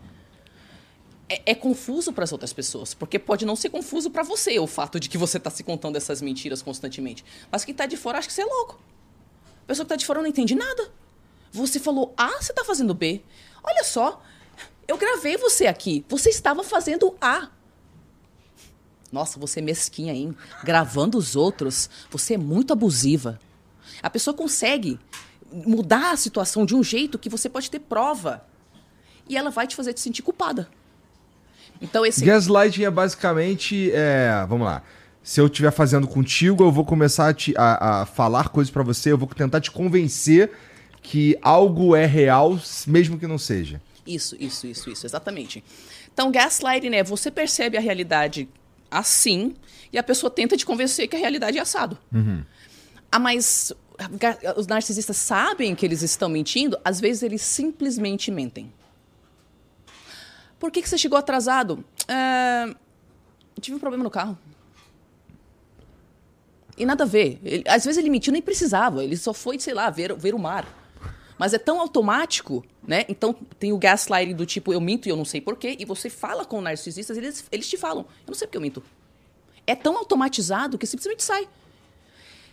é, é confuso para as outras pessoas, porque pode não ser confuso para você o fato de que você está se contando essas mentiras constantemente. Mas quem está de fora acha que você é louco. A pessoa que está de fora não entende nada. Você falou A, você está fazendo B. Olha só, eu gravei você aqui. Você estava fazendo A. Nossa, você é mesquinha, hein? Gravando os outros. Você é muito abusiva. A pessoa consegue mudar a situação de um jeito que você pode ter prova. E ela vai te fazer te sentir culpada. Então esse. Gaslighting é basicamente. É, vamos lá. Se eu estiver fazendo contigo, eu vou começar a, te, a, a falar coisas para você, eu vou tentar te convencer que algo é real, mesmo que não seja. Isso, isso, isso, isso, exatamente. Então, gaslighting é você percebe a realidade assim e a pessoa tenta te convencer que a realidade é assado. Uhum. Ah, mas os narcisistas sabem que eles estão mentindo, às vezes eles simplesmente mentem. Por que, que você chegou atrasado? É... Tive um problema no carro. E nada a ver. Ele, às vezes ele mentiu, nem precisava. Ele só foi, sei lá, ver, ver o mar. Mas é tão automático, né? Então tem o gaslighting do tipo, eu minto e eu não sei porquê. E você fala com narcisistas, eles, eles te falam, eu não sei porque eu minto. É tão automatizado que simplesmente sai.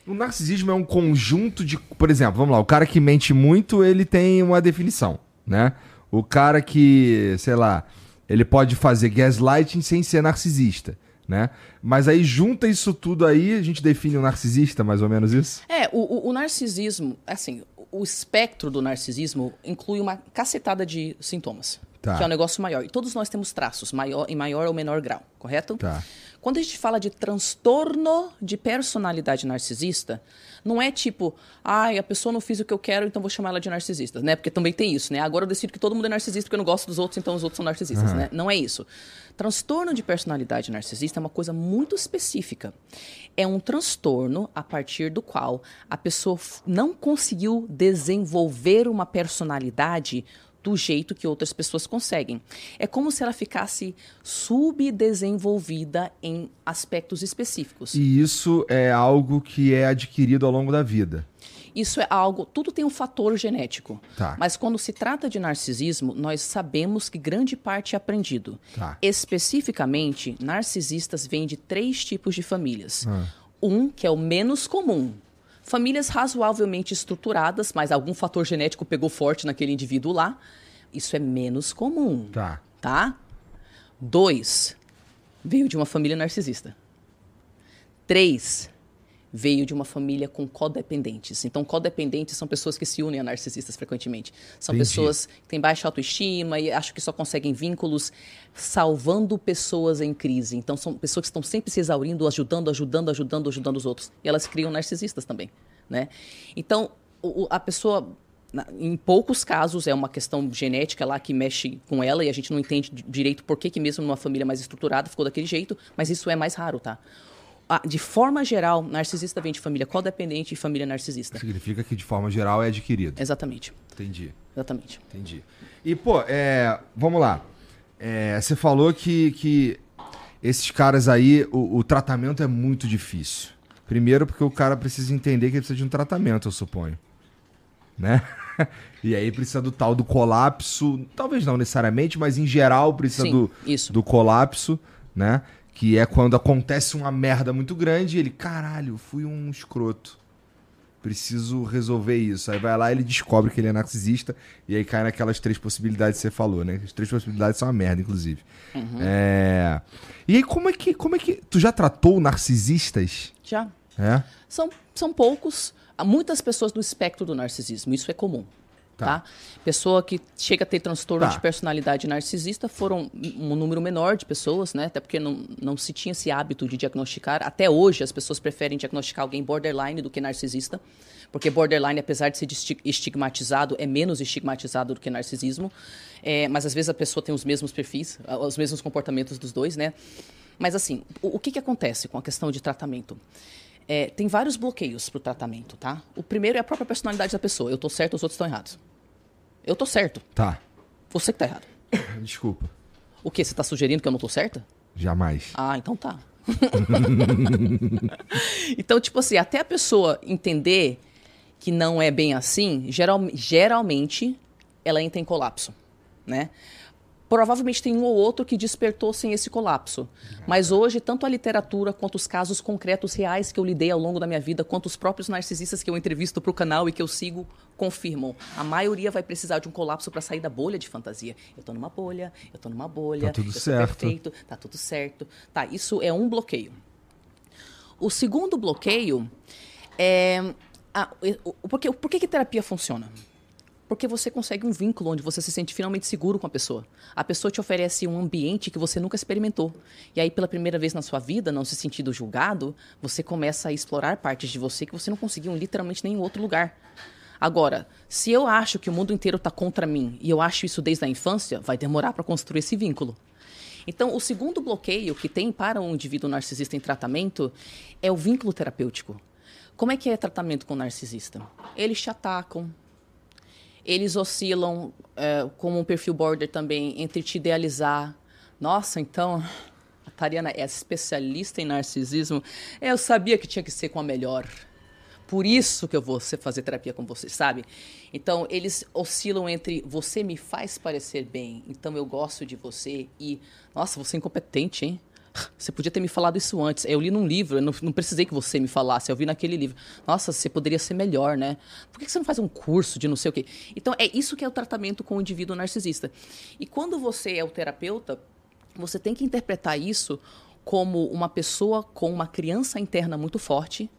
O narcisismo é um conjunto de. Por exemplo, vamos lá, o cara que mente muito, ele tem uma definição, né? O cara que, sei lá, ele pode fazer gaslighting sem ser narcisista, né? Mas aí junta isso tudo aí, a gente define o um narcisista, mais ou menos isso? É, o, o, o narcisismo, assim, o espectro do narcisismo inclui uma cacetada de sintomas. Tá. Que é um negócio maior. E todos nós temos traços, maior, em maior ou menor grau, correto? Tá. Quando a gente fala de transtorno de personalidade narcisista, não é tipo, ai, ah, a pessoa não fez o que eu quero, então vou chamar ela de narcisista, né? Porque também tem isso, né? Agora eu decido que todo mundo é narcisista porque eu não gosto dos outros, então os outros são narcisistas, uhum. né? Não é isso. Transtorno de personalidade narcisista é uma coisa muito específica. É um transtorno a partir do qual a pessoa não conseguiu desenvolver uma personalidade do jeito que outras pessoas conseguem. É como se ela ficasse subdesenvolvida em aspectos específicos. E isso é algo que é adquirido ao longo da vida. Isso é algo, tudo tem um fator genético. Tá. Mas quando se trata de narcisismo, nós sabemos que grande parte é aprendido. Tá. Especificamente, narcisistas vêm de três tipos de famílias. Ah. Um, que é o menos comum, Famílias razoavelmente estruturadas, mas algum fator genético pegou forte naquele indivíduo lá. Isso é menos comum. Tá. Tá? Dois, veio de uma família narcisista. Três, veio de uma família com codependentes. Então, codependentes são pessoas que se unem a narcisistas frequentemente. São Entendi. pessoas que têm baixa autoestima e acham que só conseguem vínculos salvando pessoas em crise. Então, são pessoas que estão sempre se exaurindo, ajudando, ajudando, ajudando, ajudando os outros. E elas criam narcisistas também, né? Então, o, a pessoa em poucos casos é uma questão genética lá que mexe com ela e a gente não entende direito por que, que mesmo numa família mais estruturada ficou daquele jeito, mas isso é mais raro, tá? De forma geral, narcisista vem de família codependente e família narcisista. Significa que de forma geral é adquirido. Exatamente. Entendi. Exatamente. Entendi. E, pô, é, vamos lá. É, você falou que, que esses caras aí, o, o, tratamento é muito difícil. Primeiro porque o cara precisa entender que ele precisa de um tratamento, eu suponho. Né? [LAUGHS] E aí precisa do tal do colapso, talvez não necessariamente, mas em geral precisa Sim, do, isso. do colapso, né? Que é quando acontece uma merda muito grande e ele, caralho, fui um escroto. Preciso resolver isso. Aí vai lá e ele descobre que ele é narcisista e aí cai naquelas três possibilidades que você falou, né? As três possibilidades são uma merda, inclusive. Uhum. É... E aí, como é que. Como é que. Tu já tratou narcisistas? Já. É? São, são poucos. Há muitas pessoas no espectro do narcisismo, isso é comum. Tá. Pessoa que chega a ter transtorno Tá. de personalidade narcisista foram um número menor de pessoas, né? Até porque não, não se tinha esse hábito de diagnosticar. Até hoje as pessoas preferem diagnosticar alguém borderline do que narcisista. Porque borderline, apesar de ser estigmatizado, é menos estigmatizado do que narcisismo. É, mas às vezes a pessoa tem os mesmos perfis, os mesmos comportamentos dos dois, né? Mas assim, o, o que, que acontece com a questão de tratamento? É, tem vários bloqueios para o tratamento, tá? O primeiro é a própria personalidade da pessoa. Eu tô certo, os outros estão errados. Eu tô certo. Tá. Você que tá errado. [COUGHS] Desculpa. O quê? Você tá sugerindo que eu não tô certa? Jamais. Ah, então tá. [LAUGHS] então, tipo assim, até a pessoa entender que não é bem assim, geral, geralmente ela entra em colapso, né? Provavelmente tem um ou outro que despertou sem esse colapso. Mas hoje, tanto a literatura quanto os casos concretos reais que eu lidei ao longo da minha vida, quanto os próprios narcisistas que eu entrevisto para o canal e que eu sigo, confirmam. A maioria vai precisar de um colapso para sair da bolha de fantasia. Eu tô numa bolha, eu tô numa bolha, Tá tudo eu certo. perfeito, tá tudo certo. Tá, isso é um bloqueio. O segundo bloqueio é. a- o- por que, que terapia funciona? Porque você consegue um vínculo onde você se sente finalmente seguro com a pessoa. A pessoa te oferece um ambiente que você nunca experimentou. E aí, pela primeira vez na sua vida, não se sentindo julgado, você começa a explorar partes de você que você não conseguiu em literalmente nenhum outro lugar. Agora, se eu acho que o mundo inteiro está contra mim e eu acho isso desde a infância, vai demorar para construir esse vínculo. Então, o segundo bloqueio que tem para um indivíduo narcisista em tratamento é o vínculo terapêutico. Como é que é tratamento com narcisista? Eles te atacam, eles oscilam é, como um perfil border também entre te idealizar. Nossa, então [LAUGHS] a Tariana é especialista em narcisismo. Eu sabia que tinha que ser com a melhor. Por isso que eu vou fazer terapia com você, sabe? Então, eles oscilam entre você me faz parecer bem, então eu gosto de você e, nossa, você é incompetente, hein? Você podia ter me falado isso antes. Eu li num livro, eu não, não precisei que você me falasse, eu vi naquele livro. Nossa, você poderia ser melhor, né? Por que você não faz um curso de não sei o quê? Então, é isso que é o tratamento com o indivíduo narcisista. E quando você é o terapeuta, você tem que interpretar isso como uma pessoa com uma criança interna muito forte,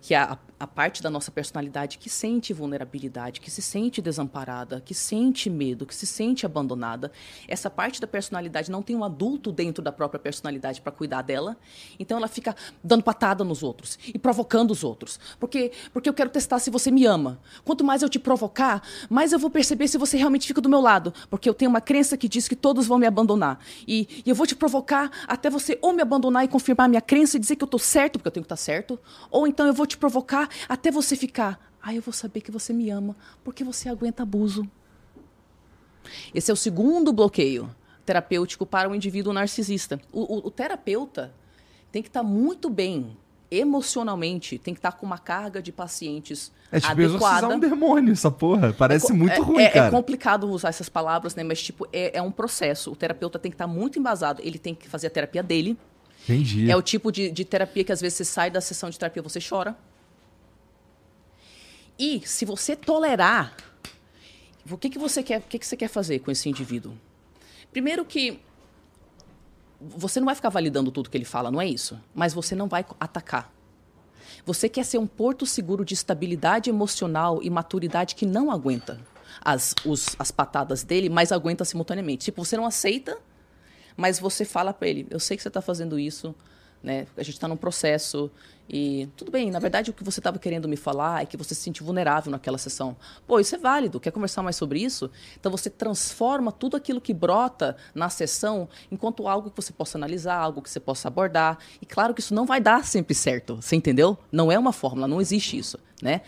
que é a, a parte da nossa personalidade que sente vulnerabilidade, que se sente desamparada, que sente medo, que se sente abandonada. Essa parte da personalidade não tem um adulto dentro da própria personalidade para cuidar dela, então ela fica dando patada nos outros e provocando os outros. Porque, porque eu quero testar se você me ama. Quanto mais eu te provocar, mais eu vou perceber se você realmente fica do meu lado. Porque eu tenho uma crença que diz que todos vão me abandonar. E, e eu vou te provocar até você ou me abandonar e confirmar a minha crença e dizer que eu tô certo, porque eu tenho que estar certo. Ou então eu vou te provocar até você ficar. Ah, eu vou saber que você me ama, porque você aguenta abuso. Esse é o segundo bloqueio terapêutico para o indivíduo narcisista. O, o- o terapeuta tem que estar muito bem emocionalmente, tem que estar com uma carga de pacientes É tipo adequada. um demônio, essa porra. Parece muito é, ruim, é- cara. É complicado usar essas palavras, né? Mas, tipo, é, é um processo. O terapeuta tem que estar muito embasado. Ele tem que fazer a terapia dele. Entendi. É o tipo de, de terapia que às vezes você sai da sessão de terapia você chora. E se você tolerar, o que, que você quer, o que, que você quer fazer com esse indivíduo? Primeiro que você não vai ficar validando tudo que ele fala, não é isso. Mas você não vai atacar. Você quer ser um porto seguro de estabilidade emocional e maturidade que não aguenta as, os- as patadas dele, mas aguenta simultaneamente. Tipo, você não aceita, mas você fala pra ele: eu sei que você tá fazendo isso, né? A gente tá num processo e tudo bem. Na verdade, o que você estava querendo me falar é que você se sentiu vulnerável naquela sessão. Pô, isso é válido. Quer conversar mais sobre isso? Então você transforma tudo aquilo que brota na sessão enquanto algo que você possa analisar, algo que você possa abordar. E claro que isso não vai dar sempre certo. Você entendeu? Não é uma fórmula, não existe isso, né?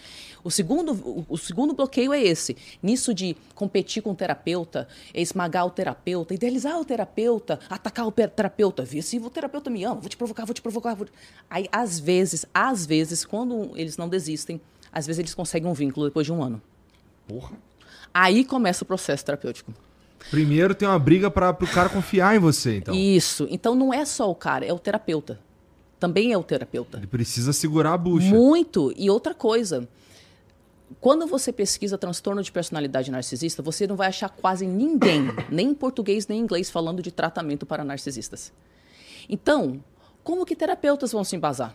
O segundo, o, o segundo bloqueio é esse. Nisso de competir com o terapeuta, esmagar o terapeuta, idealizar o terapeuta, atacar o pe- terapeuta. Vê se o terapeuta me ama, vou te provocar, vou te provocar. Vou... Aí, às vezes, às vezes, quando eles não desistem, às vezes eles conseguem um vínculo depois de um ano. Porra. Aí começa o processo terapêutico. Primeiro tem uma briga para pro cara confiar em você, então. Isso. Então não é só o cara, é o terapeuta. Também é o terapeuta. Ele precisa segurar a bucha. Muito. E outra coisa, quando você pesquisa transtorno de personalidade narcisista, você não vai achar quase ninguém, [COUGHS] nem em português nem em inglês, falando de tratamento para narcisistas. Então, como que terapeutas vão se embasar?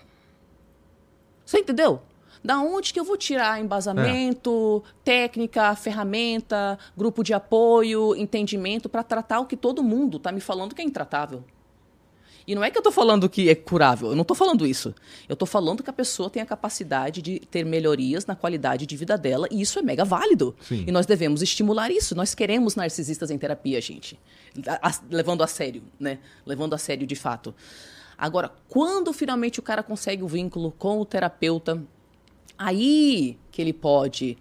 Você entendeu? Da onde que eu vou tirar embasamento, técnica, ferramenta, grupo de apoio, entendimento para tratar o que todo mundo está me falando que é intratável? E não é que eu estou falando que é curável, eu não estou falando isso. Eu estou falando que a pessoa tem a capacidade de ter melhorias na qualidade de vida dela, e isso é mega válido. Sim. E nós devemos estimular isso. Nós queremos narcisistas em terapia, gente. A- a- levando a sério, né? Levando a sério de fato. Agora, quando finalmente o cara consegue o vínculo com o terapeuta, aí que ele pode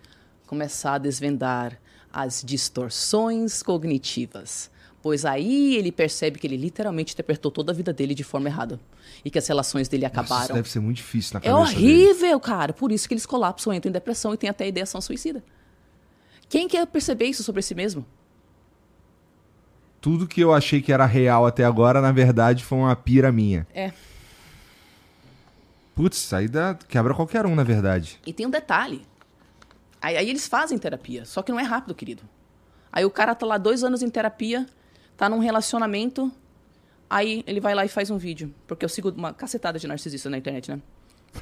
começar a desvendar as distorções cognitivas. Pois aí ele percebe que ele literalmente interpretou toda a vida dele de forma errada. E que as relações dele Nossa, acabaram. isso deve ser muito difícil na É cabeça dele. horrível, cara. Por isso que eles colapsam, entram em depressão e têm até ideação suicida. Quem quer perceber isso sobre si mesmo? Tudo que eu achei que era real até agora, na verdade, foi uma pira minha. É. Putz, aí dá, quebra qualquer um, na verdade. E tem um detalhe. Aí, aí eles fazem terapia, só que não é rápido, querido. Aí o cara tá lá dois anos em terapia, tá num relacionamento, aí ele vai lá e faz um vídeo. Porque eu sigo uma cacetada de narcisista na internet, né?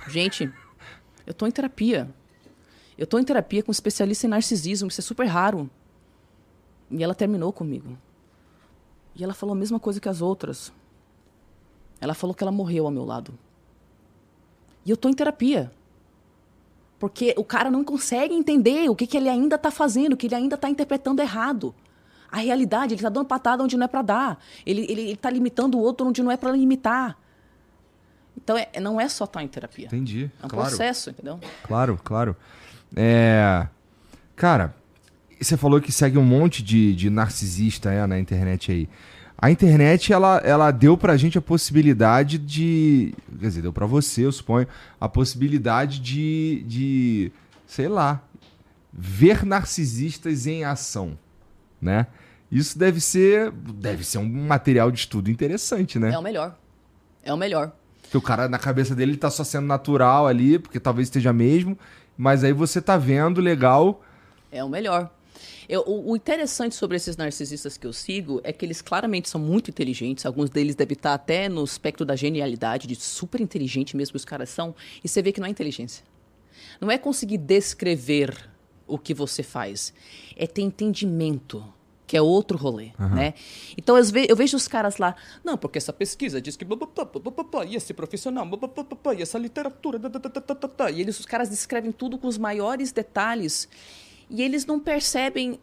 Gente, [LAUGHS] eu tô em terapia. Eu tô em terapia com um especialista em narcisismo, isso é super raro. E ela terminou comigo. E ela falou a mesma coisa que as outras. Ela falou que ela morreu ao meu lado. E eu tô em terapia. Porque o cara não consegue entender o que, que ele ainda está fazendo, o que ele ainda está interpretando errado. A realidade, ele está dando patada onde não é para dar. Ele está limitando o outro onde não é para limitar. Então, é- não é só estar em terapia. Entendi. É um claro. processo, entendeu? Claro, claro. É. Cara, você falou que segue um monte de, de narcisista é, na internet aí. A internet, ela, ela deu pra gente a possibilidade de. Quer dizer, deu pra você, eu suponho, a possibilidade de. de sei lá. Ver narcisistas em ação. Né? Isso deve ser. Deve ser um material de estudo interessante, né? É o melhor. É o melhor. Que o cara, na cabeça dele, tá só sendo natural ali, porque talvez esteja mesmo. Mas aí você tá vendo legal. É o melhor. Eu- o, o interessante sobre esses narcisistas que eu sigo é que eles claramente são muito inteligentes. Alguns deles devem estar até no espectro da genialidade, de super inteligente mesmo que os caras são. E você vê que não é inteligência. Não é conseguir descrever o que você faz. É ter entendimento, que é outro rolê, né? Então eu, ve- eu vejo os caras lá, não, porque essa pesquisa diz que blá, blá, blá, e esse profissional, e essa literatura, tá, tá, tá. e eles, os caras descrevem tudo com os maiores detalhes e eles não percebem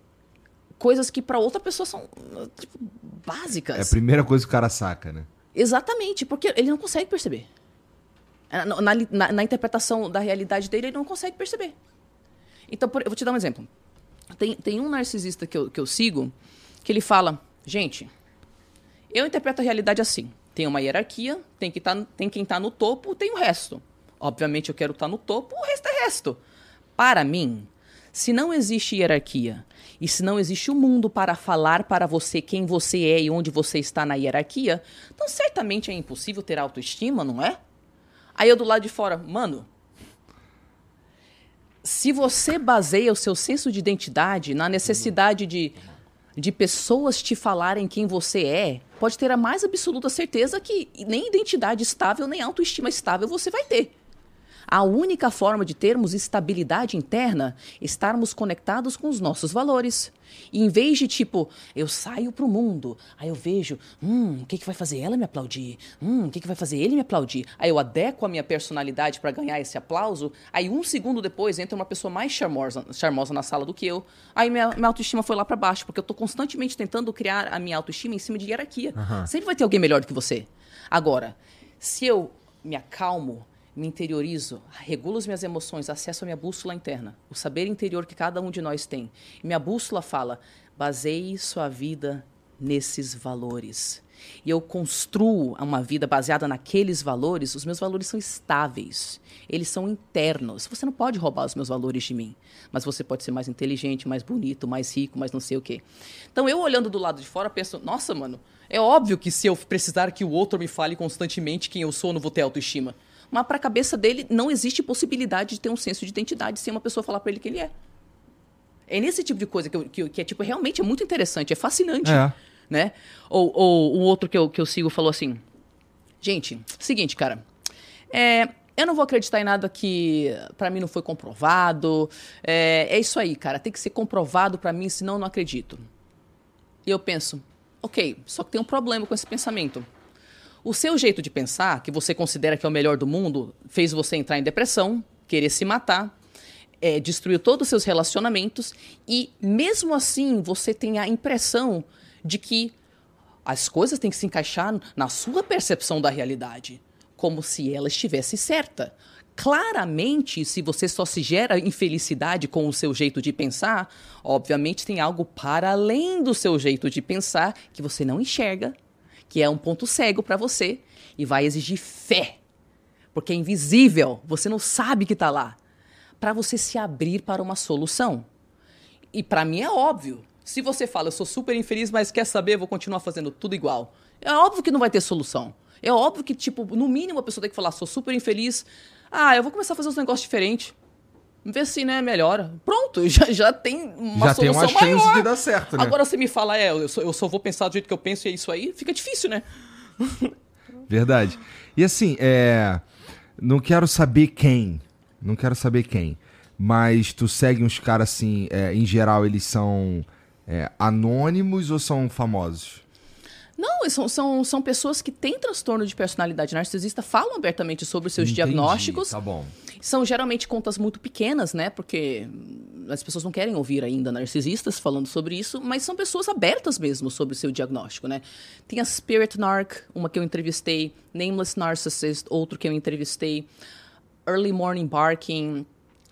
coisas que para outra pessoa são tipo, básicas. É a primeira coisa que o cara saca, né? Exatamente, porque ele não consegue perceber. É, Na, na- na- interpretação da realidade dele, ele não consegue perceber. Então, por- eu vou te dar um exemplo. Tem, tem um narcisista que eu, que eu sigo que ele fala: gente, eu interpreto a realidade assim. Tem uma hierarquia, tem, que tá, tem quem está no topo, tem o resto. Obviamente eu quero estar no topo, o resto é resto. Para mim, se não existe hierarquia e se não existe o mundo para falar para você quem você é e onde você está na hierarquia, então certamente é impossível ter autoestima, não é? Aí eu do lado de fora, mano, se você baseia o seu senso de identidade na necessidade de, de pessoas te falarem quem você é, pode ter a mais absoluta certeza que nem identidade estável, nem autoestima estável você vai ter. A única forma de termos estabilidade interna é estarmos conectados com os nossos valores. E em vez de tipo, eu saio pro mundo, aí eu vejo, hum, o que, que vai fazer ela me aplaudir? Hum, o que, que vai fazer ele me aplaudir? Aí eu adequo a minha personalidade para ganhar esse aplauso, aí um segundo depois entra uma pessoa mais charmosa, charmosa na sala do que eu. Aí minha, minha autoestima foi lá para baixo, porque eu tô constantemente tentando criar a minha autoestima em cima de hierarquia. Sempre vai ter alguém melhor do que você. Agora, se eu me acalmo, me interiorizo, regulo as minhas emoções, acesso a minha bússola interna, o saber interior que cada um de nós tem. E minha bússola fala: baseie sua vida nesses valores. E eu construo uma vida baseada naqueles valores, os meus valores são estáveis. Eles são internos. Você não pode roubar os meus valores de mim, mas você pode ser mais inteligente, mais bonito, mais rico, mais não sei o quê. Então eu olhando do lado de fora penso: nossa, mano, é óbvio que se eu precisar que o outro me fale constantemente quem eu sou, eu não vou ter autoestima. Mas para a cabeça dele não existe possibilidade de ter um senso de identidade sem uma pessoa falar para ele quem ele é. É nesse tipo de coisa que, eu- que, que é tipo realmente é muito interessante, é fascinante, É. né? Ou, ou um outro que eu, que eu sigo falou assim, gente, seguinte, cara, é, Eu não vou acreditar em nada que para mim não foi comprovado. É, é isso aí, cara. Tem que ser comprovado para mim, senão eu não acredito. E eu penso, ok, só que tem um problema com esse pensamento. O seu jeito de pensar, que você considera que é o melhor do mundo, fez você entrar em depressão, querer se matar, é, destruiu todos os seus relacionamentos e, mesmo assim, você tem a impressão de que as coisas têm que se encaixar na sua percepção da realidade, como se ela estivesse certa. Claramente, se você só se gera infelicidade com o seu jeito de pensar, obviamente tem algo para além do seu jeito de pensar que você não enxerga, que é um ponto cego para você e vai exigir fé, porque é invisível, você não sabe que está lá, para você se abrir para uma solução. E para mim é óbvio, se você fala, eu sou super infeliz, mas quer saber, vou continuar fazendo tudo igual. É óbvio que não vai ter solução. É óbvio que, tipo, no mínimo a pessoa tem que falar, sou super infeliz. Ah, eu vou começar a fazer uns negócios diferentes. Ver se, né, melhora. Pronto, [LAUGHS] já, já tem uma Já tem solução uma chance maior. de dar certo, né? Agora você me fala, é, eu só, eu só vou pensar do jeito que eu penso e é isso aí, fica difícil, né? [LAUGHS] Verdade. E assim, é. Não quero saber quem. Não quero saber quem. Mas tu segue uns caras assim, é, em geral, eles são é, anônimos ou são famosos? Não, são, são, são pessoas que têm transtorno de personalidade narcisista, falam abertamente sobre os seus Entendi, diagnósticos. Tá bom. São geralmente contas muito pequenas, né? Porque as pessoas não querem ouvir ainda narcisistas falando sobre isso, mas são pessoas abertas mesmo sobre o seu diagnóstico, né? Tem a Spirit Narc, uma que eu entrevistei, Nameless Narcissist, outro que eu entrevistei, Early Morning Barking,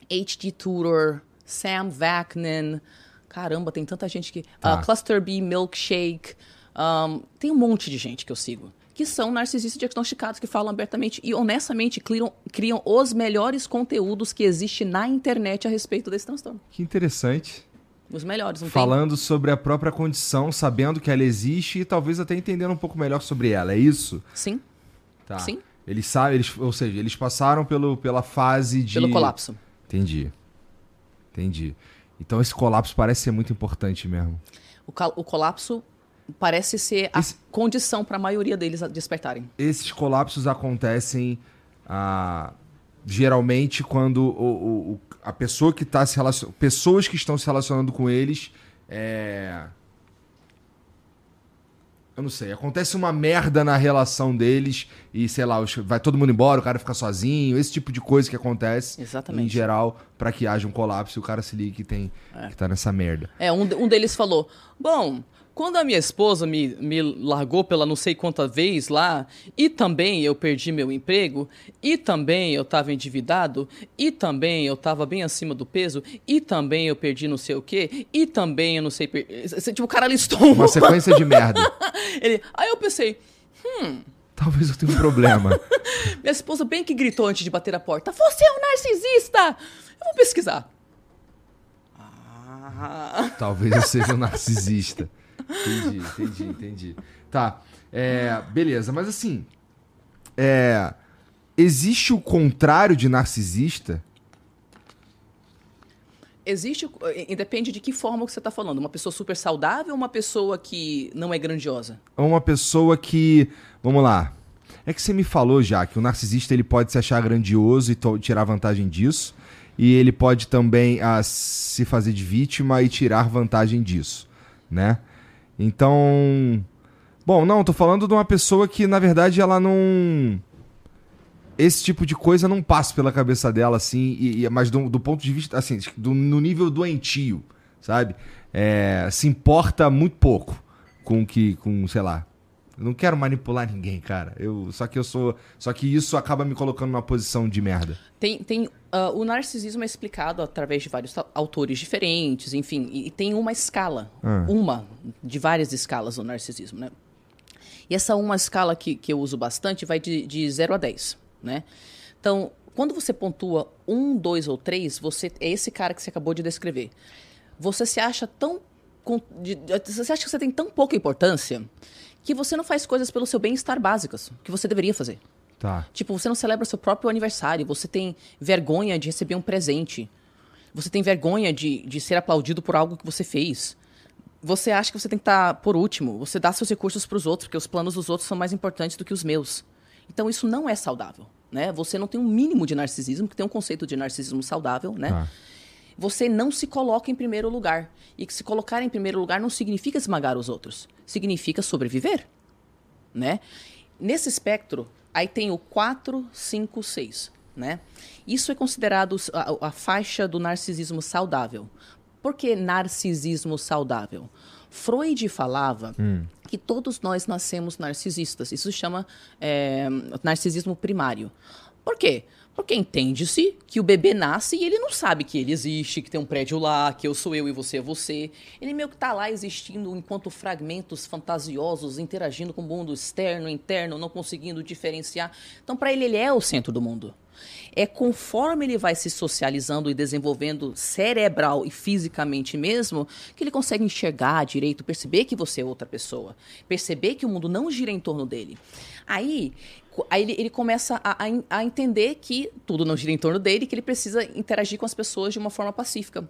HD Tutor, Sam Vaknin. Caramba, tem tanta gente que. Tá. Uh, Cluster B Milkshake. Um, tem um monte de gente que eu sigo. Que são narcisistas diagnosticados, que falam abertamente e honestamente criam, criam os melhores conteúdos que existem na internet a respeito desse transtorno. Que interessante. Os melhores, não Falando sobre a própria condição, sabendo que ela existe e talvez até entendendo um pouco melhor sobre ela, é isso? tem? Sim, Tá. Sim. Eles sabem, eles, ou seja, eles passaram pelo, pela fase de. pelo colapso. Entendi. Entendi. Então esse colapso parece ser muito importante mesmo. O, o colapso parece ser a Esse- condição para a maioria deles despertarem. Esses colapsos acontecem ah, geralmente quando o, o- a pessoa que está se relacionando. Pessoas que estão se relacionando com eles. É... Eu não sei, acontece uma merda na relação deles e, sei lá, vai todo mundo embora, o cara fica sozinho, esse tipo de coisa que acontece Exatamente. em geral para que haja um colapso e o cara se ligue que tem que tá nessa merda. É, um, um deles falou: Bom, quando a minha esposa me, me largou pela não sei quanta vez lá, e também eu perdi meu emprego, e também eu tava endividado, e também eu tava bem acima do peso, e também eu perdi não sei o quê, e também eu não sei. Per... Tipo, o cara listou um. Uma sequência de merda. [LAUGHS] Ele, aí eu pensei. Talvez eu tenha um problema. [LAUGHS] Minha esposa bem que gritou antes de bater a porta: Você é um narcisista! Eu vou pesquisar. Ah. Talvez eu seja um narcisista. Entendi, entendi, entendi. Tá. É, beleza, mas assim. É, existe o contrário de narcisista? Existe. eh, Depende de que forma que você está falando. Uma pessoa super saudável ou uma pessoa que não é grandiosa? Uma pessoa que. Vamos lá. É que você me falou já que o narcisista ele pode se achar grandioso e tirar vantagem disso. E ele pode também ah, se fazer de vítima e tirar vantagem disso, né? Então, bom, não, tô falando de uma pessoa que na verdade ela não esse tipo de coisa não passa pela cabeça dela assim, e, e- mas do, do ponto de vista assim, do, no nível doentio, sabe? É, se importa muito pouco com que com, sei lá, eu não quero manipular ninguém, cara. Eu, só que eu sou. Só que isso acaba me colocando numa posição de merda. Tem, tem ah, o narcisismo é explicado através de vários autores diferentes, enfim, e, e tem uma escala, Ah. uma de várias escalas do narcisismo, né? E essa uma escala que, que eu uso bastante vai de, de 0 a 10, né? Então, quando você pontua um, dois ou três, você é esse cara que você acabou de descrever. Você se acha tão. de- Você acha que você tem tão pouca importância que você não faz coisas pelo seu bem-estar básicas, que você deveria fazer. Tá. Tipo, você não celebra seu próprio aniversário, você tem vergonha de receber um presente. Você tem vergonha de, de ser aplaudido por algo que você fez. Você acha que você tem que estar por último. Você dá seus recursos para os outros, porque os planos dos outros são mais importantes do que os meus. Então, isso não é saudável. né? Você não tem um mínimo de narcisismo, que tem um conceito de narcisismo saudável, né? Tá. Você não se coloca em primeiro lugar. E que se colocar em primeiro lugar não significa esmagar os outros. Significa sobreviver, né? Nesse espectro, aí tem o 4, 5, 6, né? Isso é considerado a, a faixa do narcisismo saudável. Por que narcisismo saudável? Freud falava Hum. que todos nós nascemos narcisistas. Isso se chama é, narcisismo primário. Por quê? Porque entende-se que o bebê nasce e ele não sabe que ele existe, que tem um prédio lá, que eu sou eu e você é você. Ele meio que tá lá existindo enquanto fragmentos fantasiosos, interagindo com o mundo externo, interno, não conseguindo diferenciar. Então, para ele, ele é o centro do mundo. É conforme ele vai se socializando e desenvolvendo cerebral e fisicamente mesmo, que ele consegue enxergar direito, perceber que você é outra pessoa, perceber que o mundo não gira em torno dele. Aí, aí ele, ele começa a, a a entender que tudo não gira em torno dele, que ele precisa interagir com as pessoas de uma forma pacífica.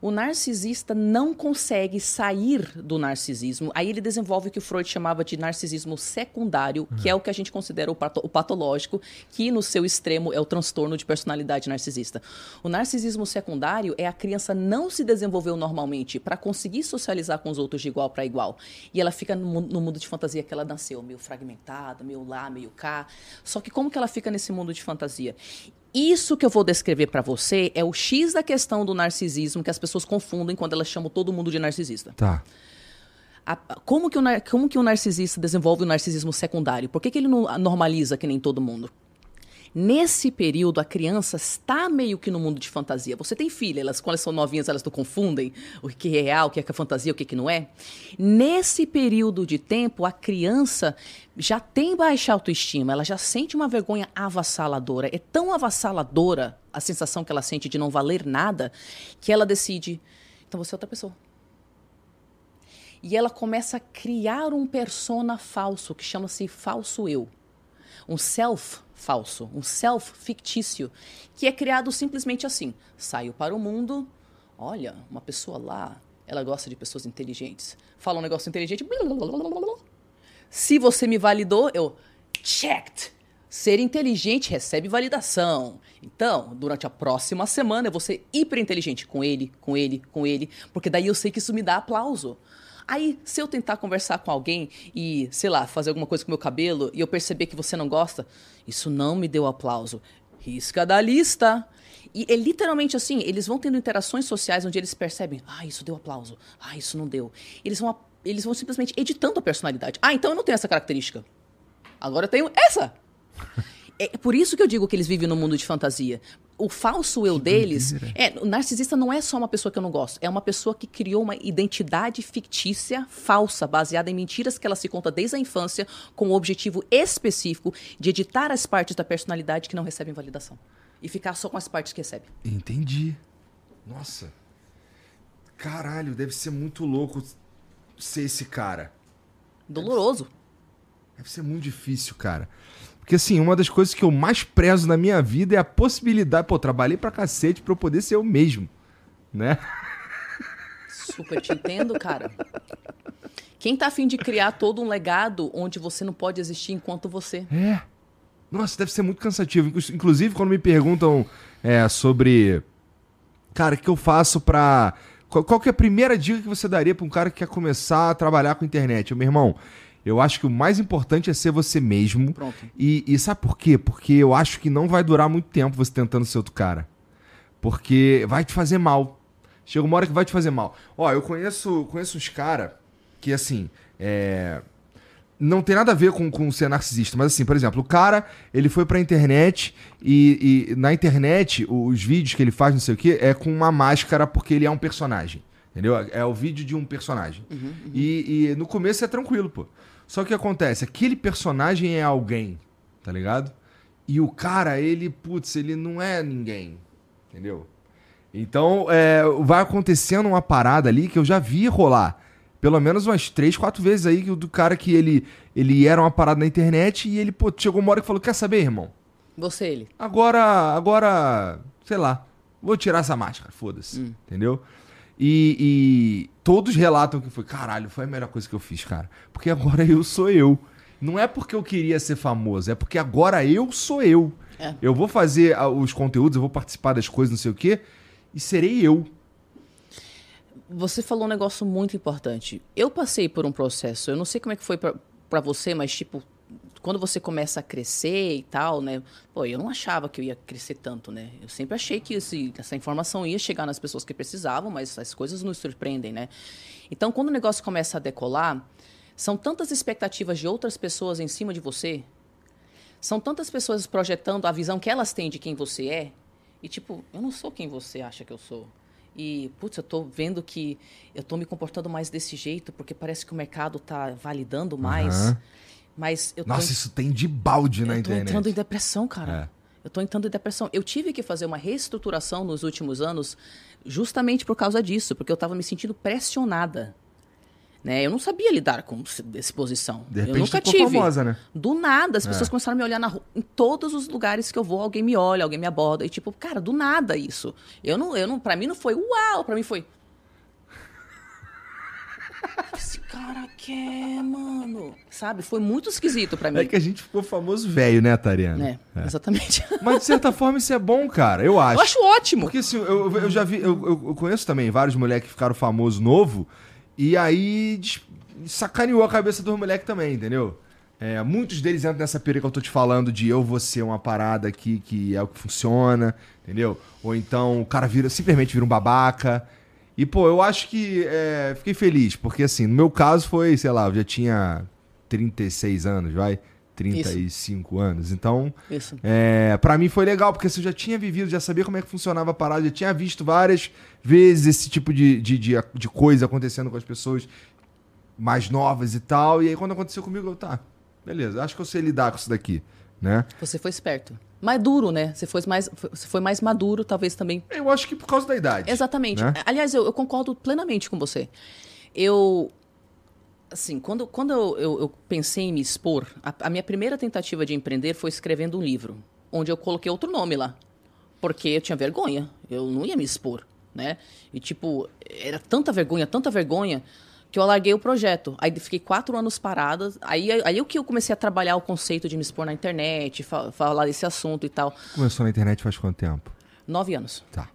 O narcisista não consegue sair do narcisismo. Aí ele desenvolve o que o Freud chamava de narcisismo secundário, que é o que a gente considera o, pato- o patológico, que no seu extremo é o transtorno de personalidade narcisista. O narcisismo secundário é a criança não se desenvolveu normalmente para conseguir socializar com os outros de igual para igual. E ela fica no, no mundo de fantasia que ela nasceu, meio fragmentada, meio lá, meio cá. Só que como que ela fica nesse mundo de fantasia? Isso que eu vou descrever para você é o X da questão do narcisismo que as pessoas confundem quando elas chamam todo mundo de narcisista. Tá. A- como, que o, como que o narcisista desenvolve o narcisismo secundário? Por que, que ele não normaliza que nem todo mundo? Nesse período, a criança está meio que no mundo de fantasia. Você tem filha, elas, quando elas são novinhas, elas não confundem o que é real, o que é fantasia, o que, que não é. Nesse período de tempo, a criança já tem baixa autoestima, ela já sente uma vergonha avassaladora. É tão avassaladora a sensação que ela sente de não valer nada, que ela decide, então você é outra pessoa. E ela começa a criar um persona falso, que chama-se falso eu. Um self falso, um self fictício, que é criado simplesmente assim. Saio para o mundo, olha, uma pessoa lá, ela gosta de pessoas inteligentes. Fala um negócio inteligente. blá, blá, blá. Se você me validou, eu checked. Ser inteligente recebe validação. Então, durante a próxima semana, eu vou ser hiper inteligente com ele, com ele, com ele, porque daí eu sei que isso me dá aplauso. Aí, se eu tentar conversar com alguém e, sei lá, fazer alguma coisa com meu cabelo e eu perceber que você não gosta, isso não me deu aplauso. Risca da lista. E é literalmente assim, eles vão tendo interações sociais onde eles percebem, ah, isso deu aplauso, ah, isso não deu. Eles vão, eles vão simplesmente editando a personalidade. Ah, então eu não tenho essa característica. Agora eu tenho essa. [LAUGHS] É por isso que eu digo que eles vivem no mundo de fantasia. O falso eu deles. É, o narcisista não é só uma pessoa que eu não gosto. É uma pessoa que criou uma identidade fictícia falsa, baseada em mentiras que ela se conta desde a infância, com o objetivo específico de editar as partes da personalidade que não recebem validação. E ficar só com as partes que recebe. Entendi. Nossa. Caralho, deve ser muito louco ser esse cara. Doloroso. Deve ser muito difícil, cara. Porque, assim, uma das coisas que eu mais prezo na minha vida é a possibilidade. Pô, trabalhei pra cacete pra eu poder ser eu mesmo. Né? Super te entendo, cara. Quem tá afim de criar todo um legado onde você não pode existir enquanto você? É. Nossa, deve ser muito cansativo. Inclu- Inclusive, quando me perguntam é, sobre. Cara, o que eu faço pra. Qual, qual que é a primeira dica que você daria pra um cara que quer começar a trabalhar com internet? Eu, meu irmão, eu acho que o mais importante é ser você mesmo. Pronto. E, e sabe por quê? Porque eu acho que não vai durar muito tempo você tentando ser outro cara. Porque vai te fazer mal. Chega uma hora que vai te fazer mal. Ó, eu conheço, conheço uns caras que, assim, é... não tem nada a ver com, com ser narcisista, mas assim, por exemplo, o cara, ele foi pra internet e, e na internet, os vídeos que ele faz, não sei o quê, é com uma máscara porque ele é um personagem. Entendeu? É o vídeo de um personagem. E, e no começo é tranquilo, pô. Só que o que acontece? Aquele personagem é alguém, tá ligado? E o cara, ele, putz, ele não é ninguém. Entendeu? Então, é, vai acontecendo uma parada ali que eu já vi rolar. Pelo menos umas três, quatro vezes aí do cara que ele, ele era uma parada na internet e ele, pô, chegou uma hora que falou: Quer saber, irmão? Você, ele. Agora, agora, sei lá, vou tirar essa máscara, foda-se. Hum. Entendeu? E todos relatam que foi, caralho, foi a melhor coisa que eu fiz, cara. Porque agora eu sou eu. Não é porque eu queria ser famoso, é porque agora eu sou eu. É. Eu vou fazer ah, os conteúdos, eu vou participar das coisas, não sei o quê, e serei eu. Você falou um negócio muito importante. Eu passei por um processo, eu não sei como é que foi para você, mas tipo, quando você começa a crescer e tal, né? Pô, eu não achava que eu ia crescer tanto, né? Eu sempre achei que esse, essa informação ia chegar nas pessoas que precisavam, mas as coisas nos surpreendem, né? Então, quando o negócio começa a decolar, são tantas expectativas de outras pessoas em cima de você, são tantas pessoas projetando a visão que elas têm de quem você é, e tipo, eu não sou quem você acha que eu sou. E, putz, eu tô vendo que eu tô me comportando mais desse jeito, porque parece que o mercado tá validando mais. Uhum. Mas eu Nossa, isso tem de balde na internet. Eu tô entrando em depressão, cara. É. Eu tô entrando em depressão. Eu tive que fazer uma reestruturação nos últimos anos justamente por causa disso, porque eu tava me sentindo pressionada. Né? Eu não sabia lidar com exposição. De repente eu nunca tive. Famosa, né? Do nada, as pessoas é. começaram a me olhar na rua. Em todos os lugares que eu vou, alguém me olha, alguém me aborda. E tipo, cara, do nada isso. Eu não, eu não, pra mim não foi uau, pra mim foi esse cara quer, mano? Sabe? Foi muito esquisito para mim. É que a gente ficou famoso velho, né, Tariana? É, é, exatamente. [LAUGHS] Mas de certa forma isso é bom, cara. Eu acho. Eu acho ótimo. Porque assim, eu, eu já vi, eu, eu conheço também vários moleques que ficaram famosos novo e aí sacaneou a cabeça dos moleques também, entendeu? É, muitos deles entram nessa pira que eu tô te falando de eu vou ser uma parada aqui que é o que funciona, entendeu? Ou então o cara vira, simplesmente vira um babaca. E, pô, eu acho que é, fiquei feliz, porque assim, no meu caso foi, sei lá, eu já tinha 36 anos, vai? 35 Isso. anos. Então, Isso. É, para mim foi legal, porque assim, eu já tinha vivido, já sabia como é que funcionava a parada, já tinha visto várias vezes esse tipo de, de, de, de coisa acontecendo com as pessoas mais novas e tal. E aí, quando aconteceu comigo, eu, tá, beleza, acho que eu sei lidar com isso daqui, né? Você foi esperto mais duro, né? Você foi mais, você foi mais maduro, talvez também. Eu acho que por causa da idade. Exatamente. Né? Aliás, eu, eu, concordo plenamente com você. Eu. Assim, quando, quando eu, eu, eu pensei em me expor, a, a, minha primeira tentativa de empreender foi escrevendo um livro, onde eu coloquei outro nome lá. Porque eu tinha vergonha. Eu não ia me expor, né? E, tipo, era tanta vergonha, tanta vergonha que eu larguei o projeto. Aí fiquei quatro anos parada. Aí, aí o que eu comecei a trabalhar o conceito de me expor na internet, fa falar desse assunto e tal. Começou na internet faz quanto tempo? Nove anos. Tá.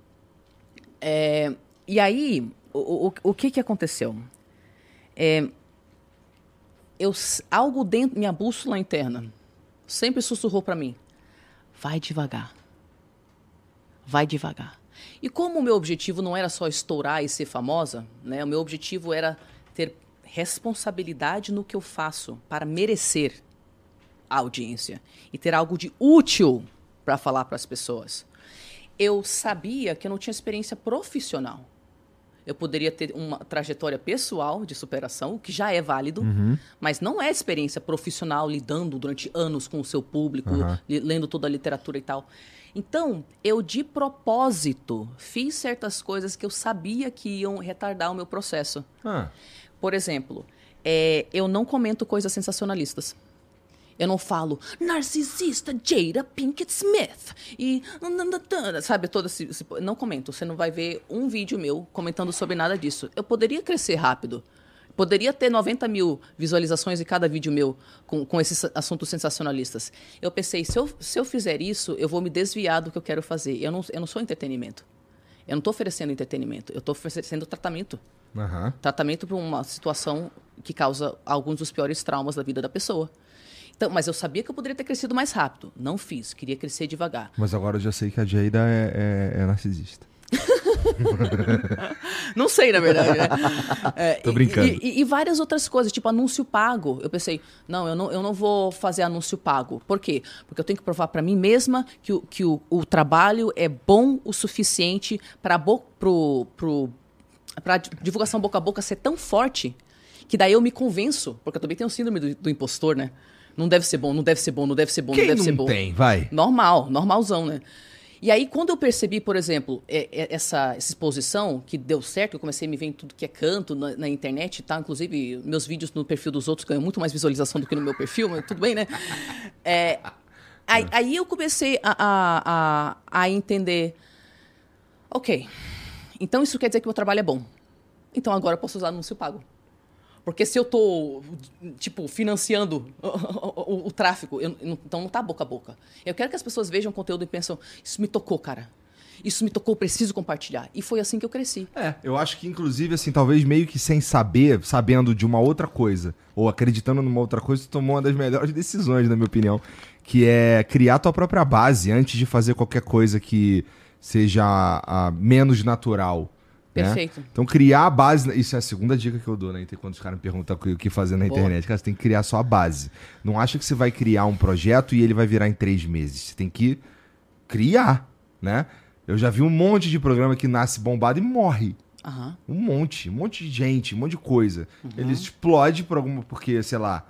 É, e aí, o, o, o que que aconteceu? É, eu, algo dentro, minha bússola interna, sempre sussurrou para mim: vai devagar. Vai devagar. E como o meu objetivo não era só estourar e ser famosa, né? O meu objetivo era ter responsabilidade no que eu faço para merecer a audiência e ter algo de útil para falar para as pessoas. Eu sabia que eu não tinha experiência profissional. Eu poderia ter uma trajetória pessoal de superação, o que já é válido, uhum. mas não é experiência profissional lidando durante anos com o seu público, uhum. lendo toda a literatura e tal. Então, eu de propósito fiz certas coisas que eu sabia que iam retardar o meu processo. Ah. Por exemplo, é, eu não comento coisas sensacionalistas. Eu não falo narcisista Jada Pinkett Smith e sabe todo esse, esse, não comento. Você não vai ver um vídeo meu comentando sobre nada disso. Eu poderia crescer rápido. Poderia ter 90 mil visualizações em cada vídeo meu com, com esses assuntos sensacionalistas. Eu pensei, se eu, se eu fizer isso, eu vou me desviar do que eu quero fazer. Eu não, eu não sou entretenimento. Eu não estou oferecendo entretenimento. Eu estou oferecendo tratamento. Uhum. Tratamento para uma situação que causa alguns dos piores traumas da vida da pessoa. Então, mas eu sabia que eu poderia ter crescido mais rápido. Não fiz, queria crescer devagar. Mas agora eu já sei que a Jada é, é, é narcisista. [LAUGHS] não sei, na verdade. Né? É, Tô brincando. E, e, e, várias outras coisas, tipo anúncio pago. Eu pensei, não, eu não, eu não vou fazer anúncio pago. Por quê? Porque eu tenho que provar para mim mesma que, o, que o, o trabalho é bom o suficiente para pro, pro, pra divulgação boca a boca ser tão forte que daí eu me convenço, porque eu também tenho o síndrome do, do impostor, né? Não deve ser bom, não deve ser bom, não deve ser bom, Quem não deve não ser bom. tem, vai. Normal, normalzão, né? E aí, quando eu percebi, por exemplo, é, é, essa, essa exposição que deu certo, eu comecei a me ver em tudo que é canto na, na, internet, tá? Inclusive, meus vídeos no perfil dos outros ganham muito mais visualização do que no meu perfil, mas tudo bem, né? É, aí, aí, eu comecei a, a, a, a entender, ok, então isso quer dizer que o meu trabalho é bom. Então agora eu posso usar anúncio pago. Porque se eu tô, tipo, financiando o, o, o, o tráfico, eu, então não tá boca a boca. Eu quero que as pessoas vejam o conteúdo e pensam, isso me tocou, cara. Isso me tocou, preciso compartilhar. E foi assim que eu cresci. É, eu acho que, inclusive, assim, talvez meio que sem saber, sabendo de uma outra coisa, ou acreditando numa outra coisa, tu tomou uma das melhores [LAUGHS] decisões, na minha opinião. Que é criar tua própria base antes de fazer qualquer coisa que seja a, a menos natural. Né? Perfeito. Então, criar a base. Isso é a segunda dica que eu dou, né? Quando os caras me perguntam o que fazer na Boa. internet. Cara, você tem que criar só a base. Não acha que você vai criar um projeto e ele vai virar em três meses. Você tem que criar, né? Eu já vi um monte de programa que nasce bombado e morre. Uhum. Um monte, um monte de gente, um monte de coisa. Uhum. Ele explode por alguma. Porque, sei lá,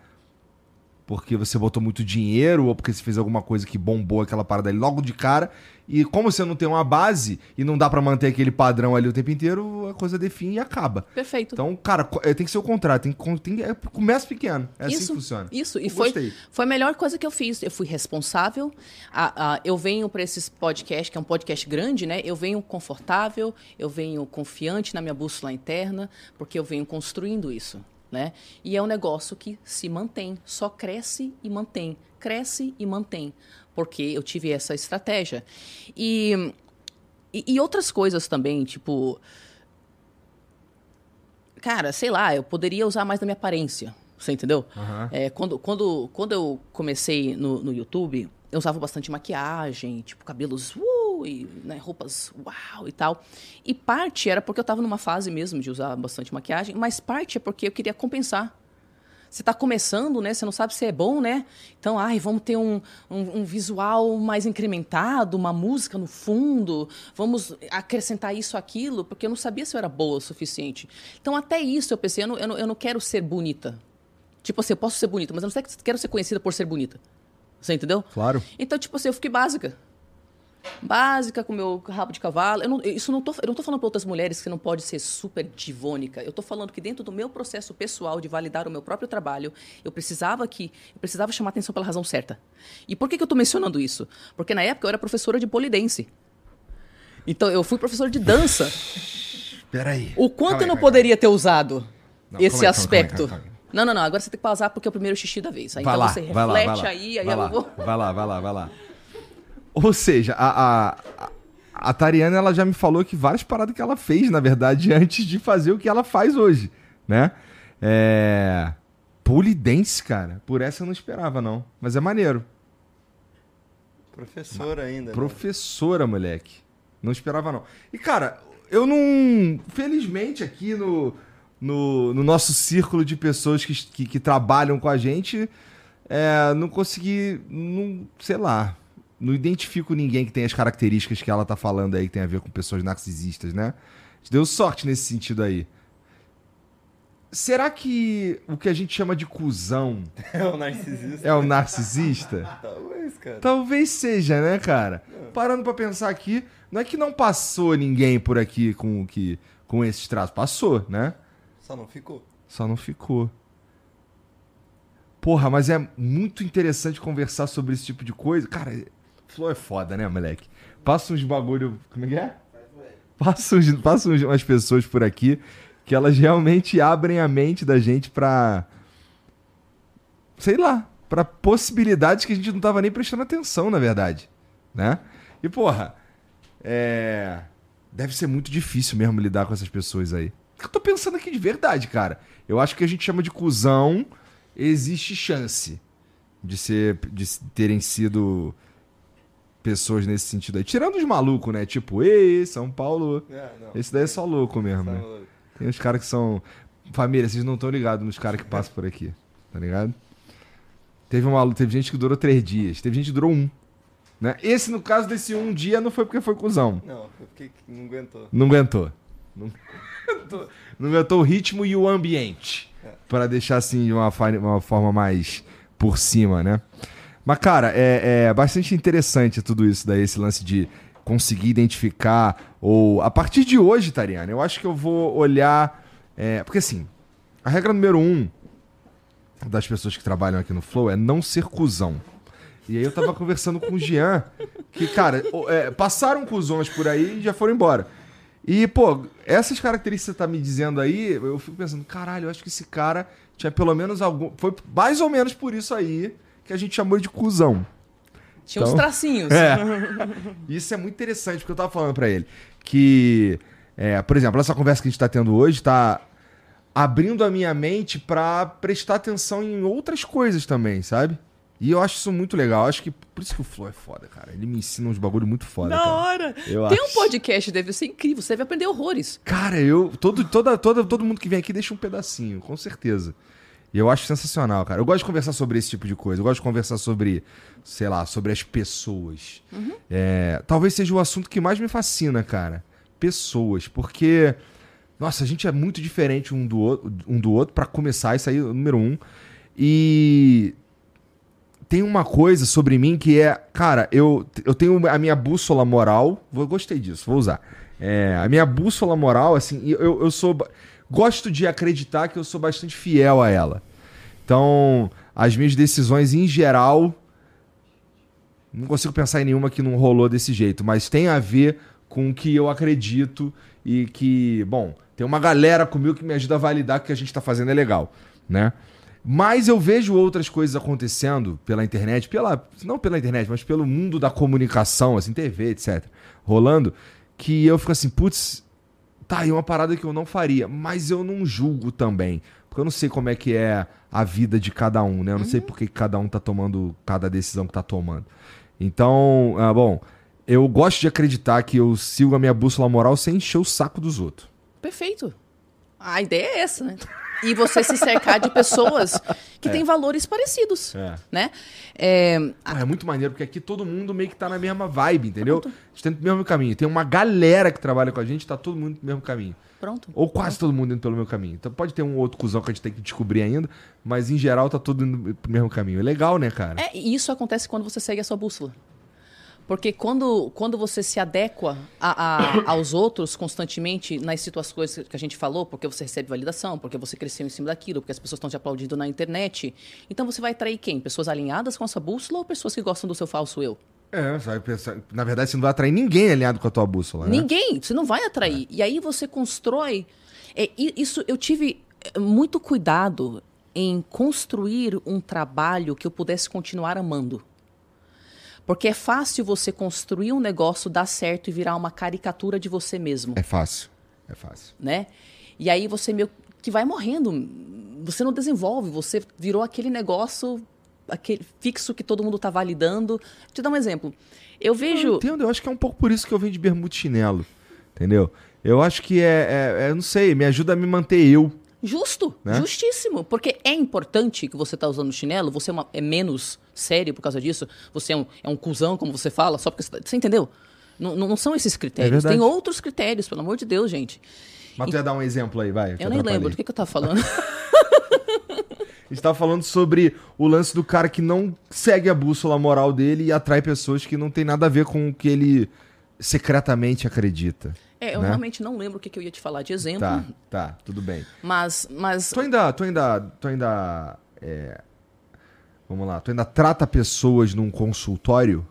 porque você botou muito dinheiro ou porque você fez alguma coisa que bombou aquela parada ali logo de cara. E como você não tem uma base e não dá para manter aquele padrão ali o tempo inteiro, a coisa define e acaba. Perfeito. Então, cara, é, tem que ser o contrário. Tem, tem, é, começa pequeno. É isso, assim que funciona. Isso. E foi, foi a melhor coisa que eu fiz. Eu fui responsável. A, a, eu venho para esses podcasts, que é um podcast grande, né? Eu venho confortável, eu venho confiante na minha bússola interna, porque eu venho construindo isso. Né? E é um negócio que se mantém, só cresce e mantém, cresce e mantém, porque eu tive essa estratégia. E, e, e outras coisas também, tipo. Cara, sei lá, eu poderia usar mais da minha aparência, você entendeu? Uhum. É, quando, quando, quando eu comecei no, no YouTube, eu usava bastante maquiagem, tipo, cabelos. Uh, e né, roupas uau e tal. E parte era porque eu estava numa fase mesmo de usar bastante maquiagem, mas parte é porque eu queria compensar. Você está começando, né? Você não sabe se é bom, né? Então, ai, vamos ter um, um, um, visual mais incrementado, uma música no fundo, vamos acrescentar isso, aquilo, porque eu não sabia se eu era boa o suficiente. Então, até isso eu pensei, eu não, eu não, eu não quero ser bonita. Tipo assim, eu posso ser bonita, mas eu não quero ser conhecida por ser bonita. Você entendeu? Claro. Então, tipo assim, eu fiquei básica básica com meu rabo de cavalo. Eu não, isso não tô, eu não estou falando para outras mulheres que não pode ser super divônica. Eu estou falando que dentro do meu processo pessoal de validar o meu próprio trabalho, eu precisava que eu precisava chamar atenção pela razão certa. E por que, que eu estou mencionando isso? Porque na época eu era professora de polidense. Então eu fui professora de dança. [LAUGHS] Peraí. O quanto calma eu não poderia ter usado não, esse aspecto? Calma, calma, não, não, não. Agora você tem que pausar porque é o primeiro xixi da vez. Aí, vai então lá, você reflete lá, aí, aí vai eu lá, vou. Vai lá, vai lá, vai lá. Ou seja, a, a, a Tariana ela já me falou que várias paradas que ela fez, na verdade, [LAUGHS] antes de fazer o que ela faz hoje, né? É... Polidense, cara. Por essa eu não esperava, não. Mas é maneiro. Professora ainda. Né? Professora, né? moleque. Não esperava, não. E, cara, eu não. Felizmente, aqui no, no, no nosso círculo de pessoas que, que, que trabalham com a gente, é, não consegui. Não, sei lá não identifico ninguém que tem as características que ela tá falando aí, que tem a ver com pessoas narcisistas, né? Deu sorte nesse sentido aí. Será que o que a gente chama de cusão. [LAUGHS] É o narcisista? É o narcisista? [LAUGHS] Talvez, cara. Talvez seja, né, cara? É. Parando para pensar aqui, não é que não passou ninguém por aqui com, que, com esses traços. Passou, né? Só não ficou. Só não ficou. Porra, mas é muito interessante conversar sobre esse tipo de coisa. Cara, Flow é foda, né, moleque? Passa uns bagulho. Como é que é? Passa, uns, passa umas pessoas por aqui que elas realmente abrem a mente da gente pra. Sei lá, pra possibilidades que a gente não tava nem prestando atenção, na verdade. Né? E, porra, é. Deve ser muito difícil mesmo lidar com essas pessoas aí. Eu tô pensando aqui de verdade, cara. Eu acho que a gente chama de cuzão, existe chance de ser de terem sido pessoas nesse sentido aí. Tirando os malucos, né? Tipo, ei, São Paulo. É, Esse daí é só louco mesmo, né? Tem uns caras que são. Família, vocês não estão ligados nos caras que passam por aqui. Tá ligado? Teve, uma, teve gente que durou três dias, teve gente que durou um. Né? Esse, no caso desse um dia, não foi porque foi cuzão. Não, foi porque não aguentou. Não aguentou. Não [LAUGHS] aguentou, não aguentou o ritmo e o ambiente. É. para deixar assim de uma, uma forma mais por cima, né? Mas, cara, é, é bastante interessante tudo isso daí, esse lance de conseguir identificar. Ou. A partir de hoje, Tariana, eu acho que eu vou olhar. É, porque assim, a regra número um das pessoas que trabalham aqui no Flow é não ser cuzão. E aí eu tava conversando com o Jean, que, cara, é, passaram cuzões por aí e já foram embora. E, pô, essas características que você tá me dizendo aí, eu fico pensando, caralho, eu acho que esse cara tinha pelo menos algum. Foi mais ou menos por isso aí que a gente chamou de cuzão. Tinha uns Então- tracinhos. É. [LAUGHS] Isso é muito interessante, porque eu tava falando pra ele que, é, por exemplo, essa conversa que a gente tá tendo hoje tá abrindo a minha mente pra prestar atenção em outras coisas também, sabe? E eu acho isso muito legal. Acho que por isso que o Flow é foda, cara. Ele me ensina uns bagulho muito foda, Da cara. hora. Eu Tem um acho. podcast, deve ser incrível. Você deve aprender horrores. Cara, eu. Todo, toda, toda, todo mundo que vem aqui deixa um pedacinho, com certeza. E eu acho sensacional, cara. Eu gosto de conversar sobre esse tipo de coisa. Eu gosto de conversar sobre, sei lá, sobre as pessoas. É, talvez seja o assunto que mais me fascina, cara. Pessoas. Porque, nossa, a gente é muito diferente um do outro, um do outro para começar, isso aí é o número um. E tem uma coisa sobre mim que é, cara, eu, eu tenho a minha bússola moral. Vou, gostei disso, vou usar. É, a minha bússola moral, assim, eu, eu sou. Gosto de acreditar que eu sou bastante fiel a ela. Então, as minhas decisões em geral. Não consigo pensar em nenhuma que não rolou desse jeito, mas tem a ver com o que eu acredito e que, bom, tem uma galera comigo que me ajuda a validar que o que a gente tá fazendo é legal, né? Mas eu vejo outras coisas acontecendo pela internet, pela não pela internet, mas pelo mundo da comunicação, assim, TV, etc, rolando, que eu fico assim, putz, tá aí uma parada que eu não faria, mas eu não julgo também, porque eu não sei como é que é a vida de cada um, né? Eu não sei por que cada um tá tomando cada decisão que tá tomando. Então, ah, bom, eu gosto de acreditar que eu sigo a minha bússola moral sem encher o saco dos outros. Perfeito. A ideia é essa, né? E você se cercar de pessoas que têm valores parecidos, É. né? É, é muito maneiro, porque aqui todo mundo meio que tá na mesma vibe, entendeu? A gente tá no mesmo caminho. Tem uma galera que trabalha com a gente, tá todo mundo no mesmo caminho. pronto. Ou quase todo mundo indo pelo mesmo caminho. Então pode ter um outro cuzão que a gente tem que descobrir ainda, mas em geral tá todo indo pro mesmo caminho. É legal, né, cara? É, e isso acontece quando você segue a sua bússola. Porque quando, quando você se adequa a- a- [COUGHS] aos outros constantemente nas situações que a gente falou, porque você recebe validação, porque você cresceu em cima daquilo, porque as pessoas estão te aplaudindo na internet, então você vai atrair quem? Pessoas alinhadas com a sua bússola ou pessoas que gostam do seu falso eu? É, sabe? pensar- Na verdade, você não vai atrair ninguém alinhado com a tua bússola, né? Ninguém, você não vai atrair. E aí você constrói. é, isso eu tive é, muito cuidado em construir um trabalho que eu pudesse continuar amando. Porque é fácil você construir um negócio, dar certo e virar uma caricatura de você mesmo, É fácil. É fácil. né? E aí você meio que vai morrendo. Você não desenvolve, você virou aquele negócio aquele fixo que todo mundo tá validando. Te dar um exemplo. Eu Eu vejo entendo, eu acho que é um pouco por isso que eu venho de bermuda e chinelo. Entendeu? Eu acho que é, é, é, não sei, me ajuda a me manter eu. Justo, Né? justíssimo. Porque é importante que você tá usando chinelo, você é, uma- é menos sério por causa disso, você é um, é um cuzão, como você fala, só porque você, tá- você entendeu? Não, não são esses critérios. É. Tem outros critérios, pelo amor de Deus, gente. Mas tu ia dar um exemplo aí, vai. te Eu nem lembro do que, que eu tava falando. [LAUGHS] [LAUGHS] A gente tava falando sobre o lance do cara que não segue a bússola moral dele e atrai pessoas que não tem nada a ver com o que ele secretamente acredita. É, eu Né? realmente não lembro o que, que eu ia te falar de exemplo, Tá, tá, tudo bem. mas, mas Tu ainda, tu ainda, tu ainda, é, vamos lá, tu ainda trata pessoas num consultório?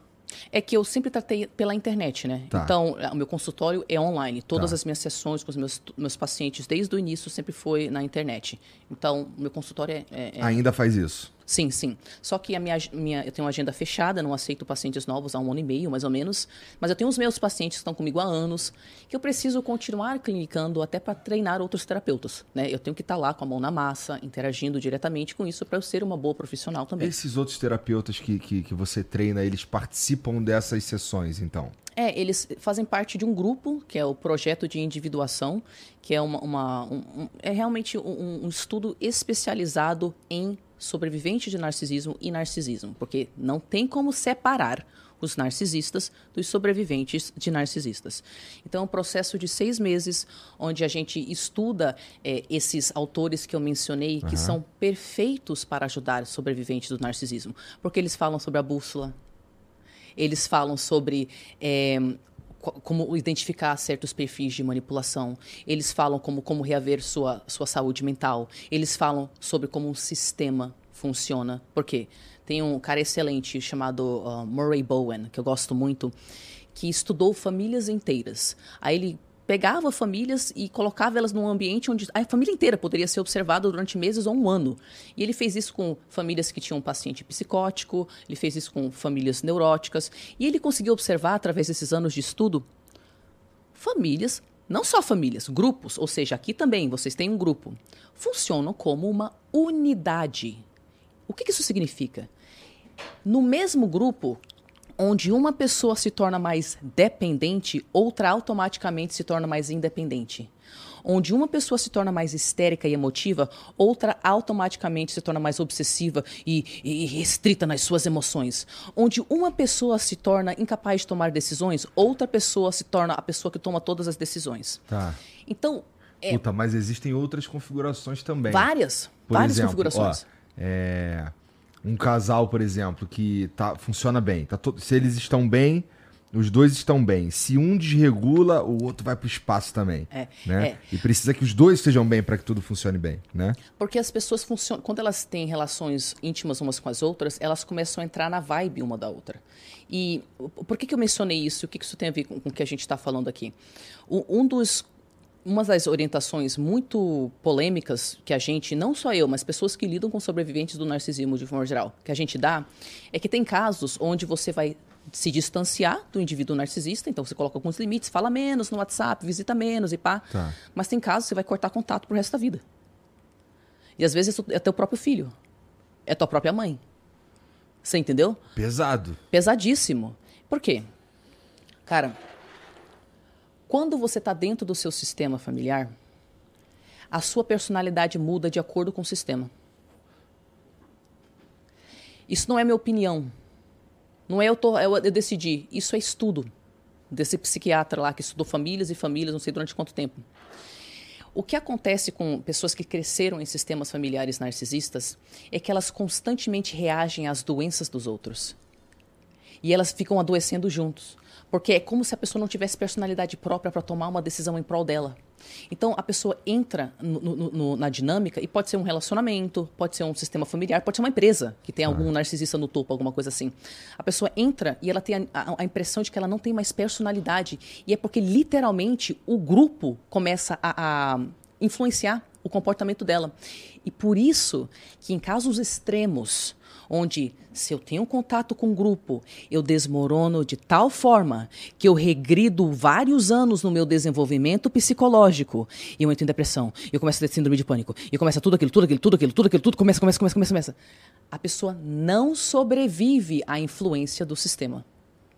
É que eu sempre tratei pela internet, né? Tá. Então, o meu consultório é online. Todas Tá. as minhas sessões com os meus, meus pacientes, desde o início, sempre foi na internet. Então, o meu consultório é- é- é Ainda faz isso? Sim, sim. Só que a minha, minha, eu tenho uma agenda fechada, não aceito pacientes novos há um ano e meio, mais ou menos. Mas eu tenho os meus pacientes que estão comigo há anos, que eu preciso continuar clinicando até para treinar outros terapeutas. Né? Eu tenho que estar lá com a mão na massa, interagindo diretamente com isso para eu ser uma boa profissional também. Esses outros terapeutas que, que, que você treina, eles participam dessas sessões, então? É, eles fazem parte de um grupo, que é o projeto de individuação, que é uma, uma- um- um- é realmente um, um estudo especializado em sobrevivente de narcisismo e narcisismo, porque não tem como separar os narcisistas dos sobreviventes de narcisistas. Então, é um processo de seis meses, onde a gente estuda eh, esses autores que eu mencionei, que são perfeitos para ajudar sobreviventes do narcisismo, porque eles falam sobre a bússola, eles falam sobre é, como identificar certos perfis de manipulação. Eles falam como, como reaver sua, sua saúde mental. Eles falam sobre como um sistema funciona. Por quê? Tem um cara excelente chamado uh, Murray Bowen, que eu gosto muito, que estudou famílias inteiras. Aí ele pegava famílias e colocava elas num ambiente onde a família inteira poderia ser observada durante meses ou um ano. E ele fez isso com famílias que tinham um paciente psicótico, ele fez isso com famílias neuróticas, e ele conseguiu observar, através desses anos de estudo, famílias, não só famílias, grupos, ou seja, aqui também vocês têm um grupo, funcionam como uma unidade. O que isso significa? No mesmo grupo, onde uma pessoa se torna mais dependente, outra automaticamente se torna mais independente. Onde uma pessoa se torna mais histérica e emotiva, outra automaticamente se torna mais obsessiva e, e restrita nas suas emoções. Onde uma pessoa se torna incapaz de tomar decisões, outra pessoa se torna a pessoa que toma todas as decisões. Tá. Então, é, Puta, mas existem outras configurações também. várias, Por várias exemplo, configurações. ó, é, um casal, por exemplo, que tá, funciona bem. Tá to- se eles estão bem, os dois estão bem. Se um desregula, o outro vai pro espaço também. É, né? é. E precisa que os dois estejam bem para que tudo funcione bem, né? Porque as pessoas funcionam. Quando elas têm relações íntimas umas com as outras, elas começam a entrar na vibe uma da outra. E o- por que, que eu mencionei isso? O que, que isso tem a ver com, com o que a gente está falando aqui? O- um dos. Uma das orientações muito polêmicas que a gente, não só eu, mas pessoas que lidam com sobreviventes do narcisismo de forma geral, que a gente dá, é que tem casos onde você vai se distanciar do indivíduo narcisista, então você coloca alguns limites, fala menos no WhatsApp, visita menos e pá. Tá. Mas tem casos que você vai cortar contato pro resto da vida. E às vezes é teu próprio filho. É tua própria mãe. Você entendeu? Pesado. Pesadíssimo. Por quê? Cara, quando você está dentro do seu sistema familiar, a sua personalidade muda de acordo com o sistema. Isso não é minha opinião. Não é eu, tô, eu, eu decidi. Isso é estudo desse psiquiatra lá que estudou famílias e famílias, não sei durante quanto tempo. O que acontece com pessoas que cresceram em sistemas familiares narcisistas é que elas constantemente reagem às doenças dos outros. E elas ficam adoecendo juntos. Porque é como se a pessoa não tivesse personalidade própria para tomar uma decisão em prol dela. Então a pessoa entra no- no- no- na dinâmica e pode ser um relacionamento, pode ser um sistema familiar, pode ser uma empresa que tem algum narcisista no topo, alguma coisa assim. A pessoa entra e ela tem a, a- a impressão de que ela não tem mais personalidade. E é porque literalmente o grupo começa a- a influenciar o comportamento dela. E por isso que em casos extremos, onde se eu tenho contato com um grupo, eu desmorono de tal forma que eu regrido vários anos no meu desenvolvimento psicológico. E eu entro em depressão, eu começo a ter síndrome de pânico, e começa tudo aquilo, tudo aquilo, tudo aquilo, tudo aquilo, tudo começa, começa, começa, começa, começa. A pessoa não sobrevive à influência do sistema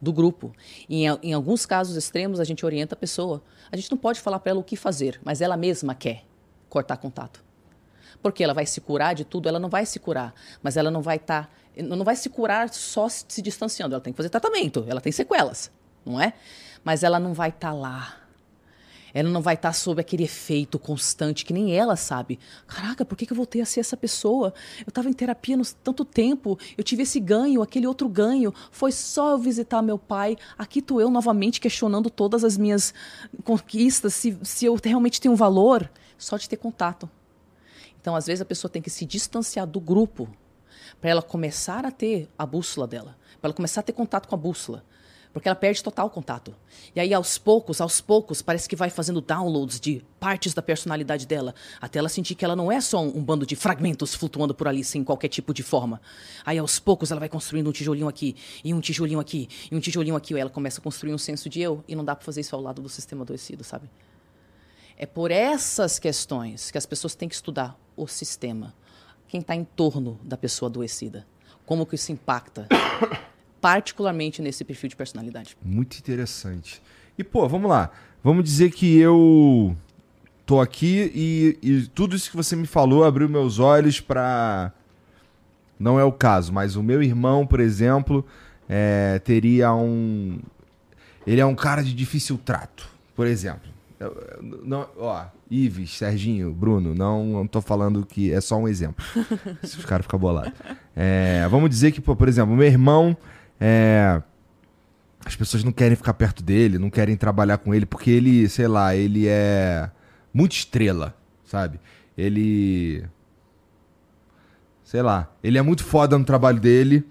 do grupo. Em, em alguns casos extremos, a gente orienta a pessoa. A gente não pode falar para ela o que fazer, mas ela mesma quer cortar contato. Porque ela vai se curar de tudo, ela não vai se curar, mas ela não vai estar, não vai se curar só se distanciando, ela tem que fazer tratamento, ela tem sequelas, não é? Mas ela não vai estar lá. Ela não vai estar sob aquele efeito constante que nem ela sabe. Caraca, por que, eu voltei a ser essa pessoa? Eu estava em terapia há tanto tempo, eu tive esse ganho, aquele outro ganho. Foi só eu visitar meu pai. Aqui tô eu novamente questionando todas as minhas conquistas, se, se eu realmente tenho valor, só de ter contato. Então, às vezes, a pessoa tem que se distanciar do grupo para ela começar a ter a bússola dela, para ela começar a ter contato com a bússola. Porque ela perde total contato. E aí, aos poucos, aos poucos, parece que vai fazendo downloads de partes da personalidade dela, até ela sentir que ela não é só um, um bando de fragmentos flutuando por ali sem qualquer tipo de forma. Aí, aos poucos, ela vai construindo um tijolinho aqui, e um tijolinho aqui, e um tijolinho aqui. Aí ela começa a construir um senso de eu, e não dá para fazer isso ao lado do sistema adoecido, sabe? É por essas questões que as pessoas têm que estudar o sistema. Quem está em torno da pessoa adoecida. Como que isso impacta, [COUGHS] particularmente nesse perfil de personalidade. Muito interessante. E, pô, vamos lá. Vamos dizer que eu tô aqui e, e tudo isso que você me falou abriu meus olhos pra. Não é o caso, mas o meu irmão, por exemplo, é, teria um. Ele é um cara de difícil trato, por exemplo. Não, ó, Ives, Serginho, Bruno, não, não tô falando que é só um exemplo. Se [LAUGHS] os caras ficam bolados. É, vamos dizer que, por exemplo, meu irmão. É, as pessoas não querem ficar perto dele, não querem trabalhar com ele, porque ele, sei lá, ele é muito estrela, sabe? Ele. Sei lá, ele é muito foda no trabalho dele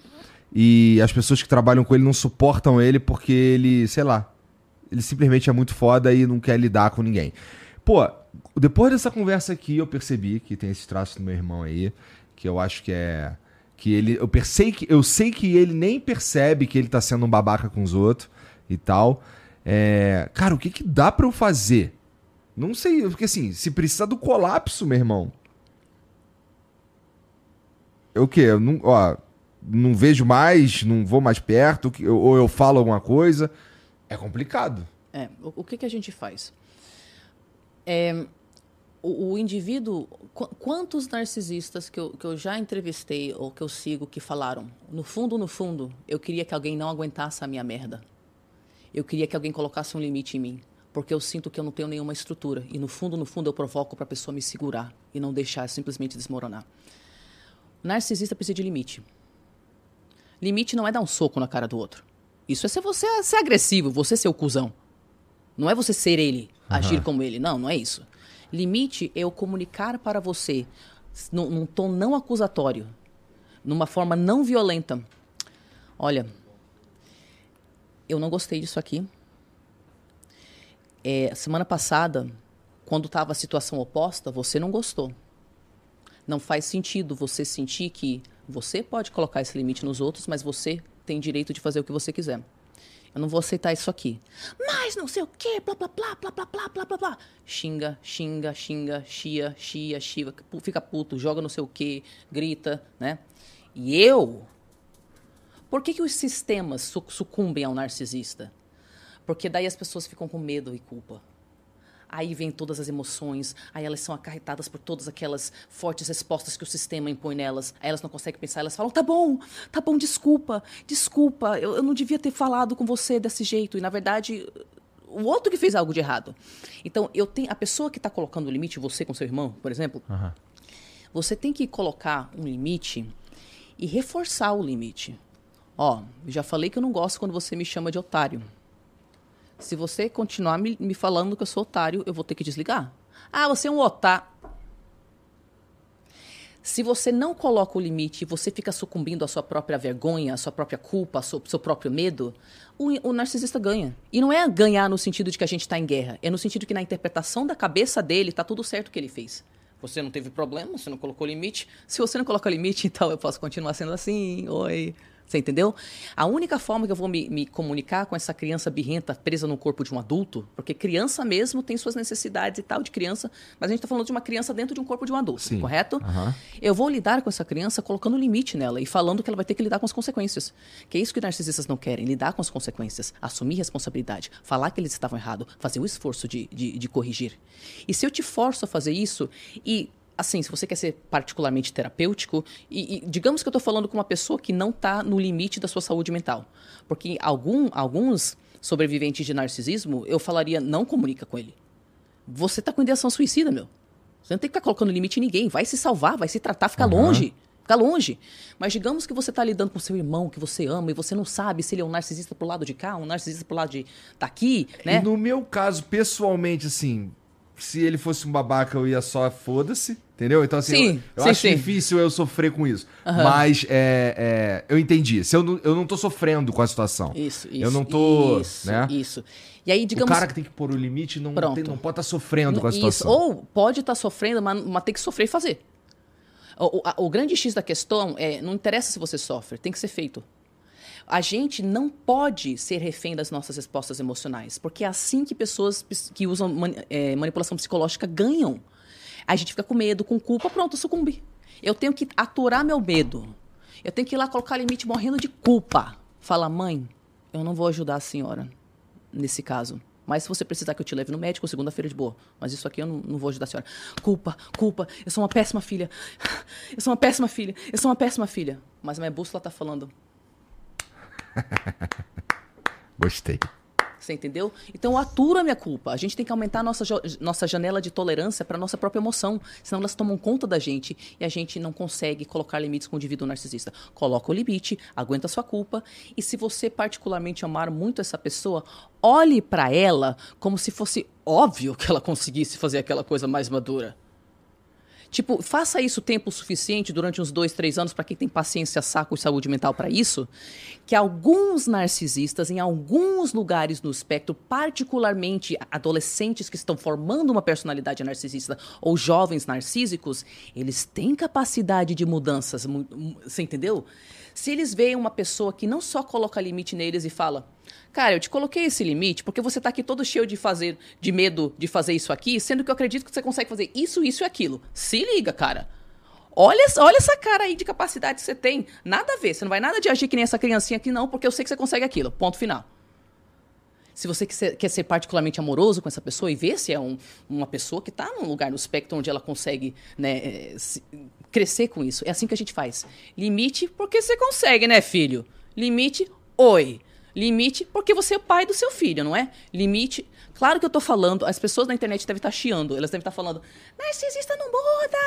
e as pessoas que trabalham com ele não suportam ele porque ele, sei lá, ele simplesmente é muito foda e não quer lidar com ninguém. Pô, depois dessa conversa aqui, eu percebi que tem esse traço do meu irmão aí, que eu acho que é. Que ele. Eu, pensei que, eu sei que ele nem percebe que ele tá sendo um babaca com os outros e tal. É, cara, o que, que dá para eu fazer? Não sei, porque assim, se precisa do colapso, meu irmão. Eu o quê? Eu não, ó, não vejo mais, não vou mais perto, ou eu falo alguma coisa. É complicado. É, o, o que, que a gente faz? É, o, o, indivíduo. Qu quantos narcisistas que eu, que eu já entrevistei ou que eu sigo que falaram, no fundo, no fundo, eu queria que alguém não aguentasse a minha merda. Eu queria que alguém colocasse um limite em mim. Porque eu sinto que eu não tenho nenhuma estrutura. E no fundo, no fundo, eu provoco para a pessoa me segurar e não deixar simplesmente desmoronar. O narcisista precisa de limite. Limite não é dar um soco na cara do outro. Isso é ser você ser agressivo, você ser o cuzão. Não é você ser ele, uhum. agir como ele. Não, não é isso. Limite é eu comunicar para você, num, num tom não acusatório, numa forma não violenta. Olha, eu não gostei disso aqui. É, semana passada, quando estava a situação oposta, você não gostou. Não faz sentido você sentir que você pode colocar esse limite nos outros, mas você tem direito de fazer o que você quiser. Eu não vou aceitar isso aqui. Mas não sei o quê, blá, blá, blá, blá, blá, blá, blá, blá, blá. Xinga, xinga, xinga, chia, chia, chia, fica puto, joga não sei o quê, grita, né? E eu... Por que, que os sistemas sucumbem ao narcisista? Porque daí as pessoas ficam com medo e culpa. Aí vem todas as emoções, aí elas são acarretadas por todas aquelas fortes respostas que o sistema impõe nelas. Aí elas não conseguem pensar, elas falam: tá bom, tá bom, desculpa, desculpa, eu, eu não devia ter falado com você desse jeito. E na verdade, o outro que fez algo de errado. Então, eu tenho a pessoa que está colocando o limite, você com seu irmão, por exemplo, uhum. você tem que colocar um limite e reforçar o limite. Ó, já falei que eu não gosto quando você me chama de otário. Se você continuar me, me falando que eu sou otário, eu vou ter que desligar. Ah, você é um otário. Se você não coloca o limite e você fica sucumbindo à sua própria vergonha, à sua própria culpa, ao seu, seu próprio medo, o, o, narcisista ganha. E não é ganhar no sentido de que a gente está em guerra, é no sentido que na interpretação da cabeça dele está tudo certo o que ele fez. Você não teve problema, você não colocou limite. Se você não coloca limite, [LAUGHS] então eu posso continuar sendo assim. Oi. Você entendeu? A única forma que eu vou me, me, comunicar com essa criança birrenta presa no corpo de um adulto, porque criança mesmo tem suas necessidades e tal de criança, mas a gente está falando de uma criança dentro de um corpo de um adulto, Sim. correto? Uhum. Eu vou lidar com essa criança colocando limite nela e falando que ela vai ter que lidar com as consequências. Que é isso que os narcisistas não querem, lidar com as consequências, assumir responsabilidade, falar que eles estavam errados, fazer o esforço de, de, de corrigir. E se eu te forço a fazer isso e assim, se você quer ser particularmente terapêutico, e, e digamos que eu estou falando com uma pessoa que não está no limite da sua saúde mental. Porque algum, alguns sobreviventes de narcisismo, eu falaria, não comunica com ele. Você está com ideação suicida, meu. Você não tem que ficar colocando limite em ninguém. Vai se salvar, vai se tratar, fica uhum. longe. Fica longe. Mas digamos que você está lidando com seu irmão que você ama e você não sabe se ele é um narcisista pro lado de cá, um narcisista pro lado de daqui, né? E no meu caso, pessoalmente, assim, se ele fosse um babaca, eu ia só foda-se. Entendeu? Então, assim, sim, eu, eu sim, acho sim. difícil eu sofrer com isso. Uhum. Mas é, é, eu entendi. Se eu, não, eu não tô sofrendo com a situação. Isso, isso. Eu não tô. Isso, né? isso. E aí, digamos. O cara que tem que pôr o limite não, tem, não pode estar tá sofrendo com a situação. Isso. Ou pode estar tá sofrendo, mas, mas tem que sofrer e fazer. O, a, o grande X da questão é: não interessa se você sofre, tem que ser feito. A gente não pode ser refém das nossas respostas emocionais, porque é assim que pessoas que usam é, manipulação psicológica ganham. A gente fica com medo, com culpa, pronto, sucumbi. Eu tenho que aturar meu medo. Eu tenho que ir lá colocar limite morrendo de culpa. Fala, mãe, eu não vou ajudar a senhora nesse caso. Mas se você precisar que eu te leve no médico, segunda-feira de boa. Mas isso aqui eu não, não, vou ajudar a senhora. Culpa, culpa. Eu sou uma péssima filha. Eu sou uma péssima filha. Eu sou uma péssima filha. Mas a minha bússola tá falando. [LAUGHS] Gostei. Você entendeu? Então atura a minha culpa. A gente tem que aumentar a nossa, nossa janela de tolerância para nossa própria emoção. Senão elas tomam conta da gente e a gente não consegue colocar limites com o indivíduo narcisista. Coloca o limite, aguenta a sua culpa. E se você particularmente amar muito essa pessoa, olhe para ela como se fosse óbvio que ela conseguisse fazer aquela coisa mais madura. Tipo, faça isso tempo suficiente durante uns dois, três anos, para quem tem paciência, saco e saúde mental para isso, que alguns narcisistas, em alguns lugares no espectro, particularmente adolescentes que estão formando uma personalidade narcisista ou jovens narcísicos, eles têm capacidade de mudanças. Você entendeu? Se eles veem uma pessoa que não só coloca limite neles e fala, cara, eu te coloquei esse limite porque você está aqui todo cheio de fazer, de medo de fazer isso aqui, sendo que eu acredito que você consegue fazer isso, isso e aquilo. Se liga, cara. Olha, olha essa cara aí de capacidade que você tem. Nada a ver. Você não vai nada de agir que nem essa criancinha aqui, não, porque eu sei que você consegue aquilo. Ponto final. Se você quer ser, quer ser particularmente amoroso com essa pessoa e ver se é um, uma pessoa que está num lugar no espectro onde ela consegue né, eh, se, crescer com isso. É assim que a gente faz. Limite porque você consegue, né, filho? Limite, oi. Limite porque você é o pai do seu filho, não é? Limite. Claro que eu tô falando, as pessoas na internet devem estar chiando, elas devem estar falando, narcisista não muda,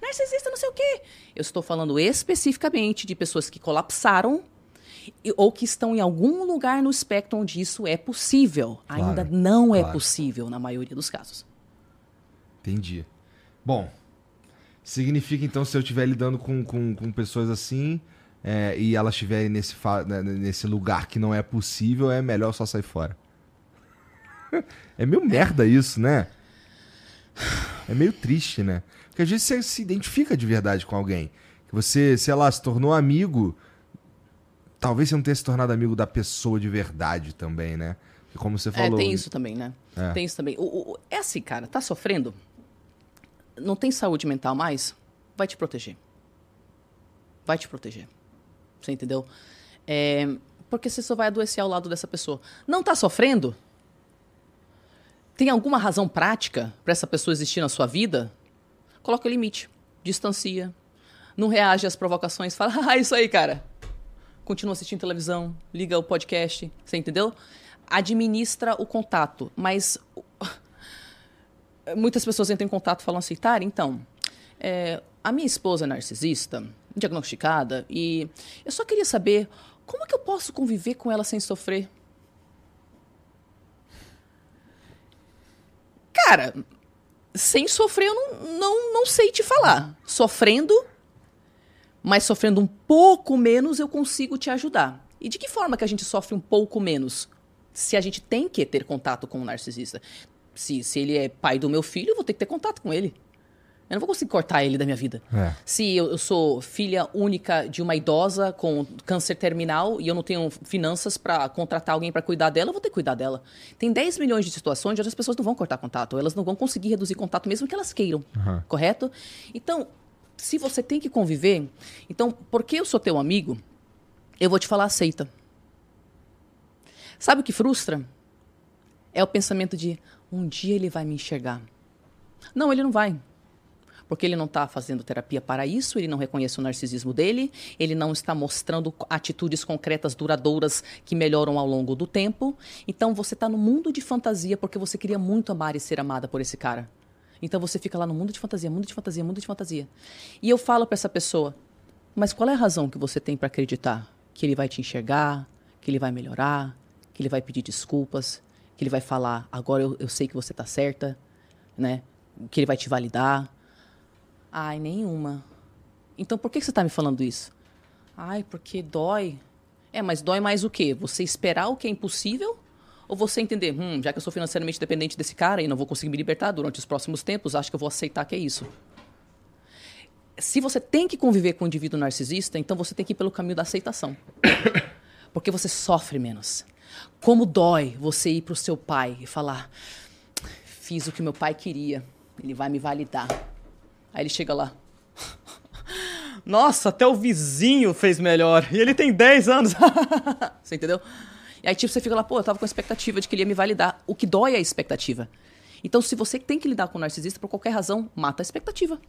narcisista não sei o quê. Eu estou falando especificamente de pessoas que colapsaram ou que estão em algum lugar no espectro onde isso é possível. Claro, Ainda não é claro. é possível na maioria dos casos. Entendi. Bom, significa então se eu estiver lidando com, com, com pessoas assim é, e elas estiverem nesse, né, nesse lugar que não é possível, é melhor só sair fora. [LAUGHS] é meio merda isso, né? É meio triste, né? Porque às vezes você se identifica de verdade com alguém. Que você, sei lá, se tornou amigo talvez você não tenha se tornado amigo da pessoa de verdade também, né? Como você falou. É, tem isso também, né? É. Tem isso também. O, o, é assim, cara, tá sofrendo? Não tem saúde mental mais? Vai te proteger. Vai te proteger. Você entendeu? É, porque você só vai adoecer ao lado dessa pessoa. Não tá sofrendo? Tem alguma razão prática para essa pessoa existir na sua vida? Coloca limite. Distancia. Não reage às provocações. Fala, [LAUGHS] ah, isso aí, cara continua assistindo televisão, liga o podcast, você entendeu? Administra o contato, mas muitas pessoas entram em contato falam assim, tá, então, é, a minha esposa é narcisista, diagnosticada, e eu só queria saber como que eu posso conviver com ela sem sofrer? Cara, sem sofrer eu não, não, não sei te falar. Sofrendo, mas sofrendo um pouco menos, eu consigo te ajudar. E de que forma que a gente sofre um pouco menos? Se a gente tem que ter contato com o narcisista. Se, se ele é pai do meu filho, eu vou ter que ter contato com ele. Eu não vou conseguir cortar ele da minha vida. É. Se eu, eu, sou filha única de uma idosa com câncer terminal e eu não tenho finanças para contratar alguém para cuidar dela, eu vou ter que cuidar dela. Tem 10 milhões de situações onde as pessoas não vão cortar contato, elas não vão conseguir reduzir contato mesmo que elas queiram. Uhum. Correto? Então, se você tem que conviver, então, porque eu sou teu amigo, eu vou te falar aceita. Sabe o que frustra? É o pensamento de um dia ele vai me enxergar. Não, ele não vai. Porque ele não está fazendo terapia para isso, ele não reconhece o narcisismo dele, ele não está mostrando atitudes concretas duradouras que melhoram ao longo do tempo. Então você está no mundo de fantasia porque você queria muito amar e ser amada por esse cara. Então você fica lá no mundo de fantasia, mundo de fantasia, mundo de fantasia. E eu falo para essa pessoa: mas qual é a razão que você tem para acreditar que ele vai te enxergar, que ele vai melhorar, que ele vai pedir desculpas, que ele vai falar: agora eu, eu sei que você está certa, né? Que ele vai te validar? Ai, nenhuma. Então por que você está me falando isso? Ai, porque dói. É, mas dói mais o quê? Você esperar o que é impossível ou você entender, hum, já que eu sou financeiramente dependente desse cara e não vou conseguir me libertar durante os próximos tempos, acho que eu vou aceitar que é isso. Se você tem que conviver com um indivíduo narcisista, então você tem que ir pelo caminho da aceitação. [COUGHS] Porque você sofre menos. Como dói você ir para o seu pai e falar: fiz o que meu pai queria, ele vai me validar. Aí ele chega lá. [LAUGHS] Nossa, até o vizinho fez melhor. E ele tem 10 anos. [LAUGHS] você entendeu? E aí, tipo, você fica lá, pô, eu tava com a expectativa de que ele ia me validar. O que dói é a expectativa. Então, se você tem que lidar com o narcisista por qualquer razão, mata a expectativa.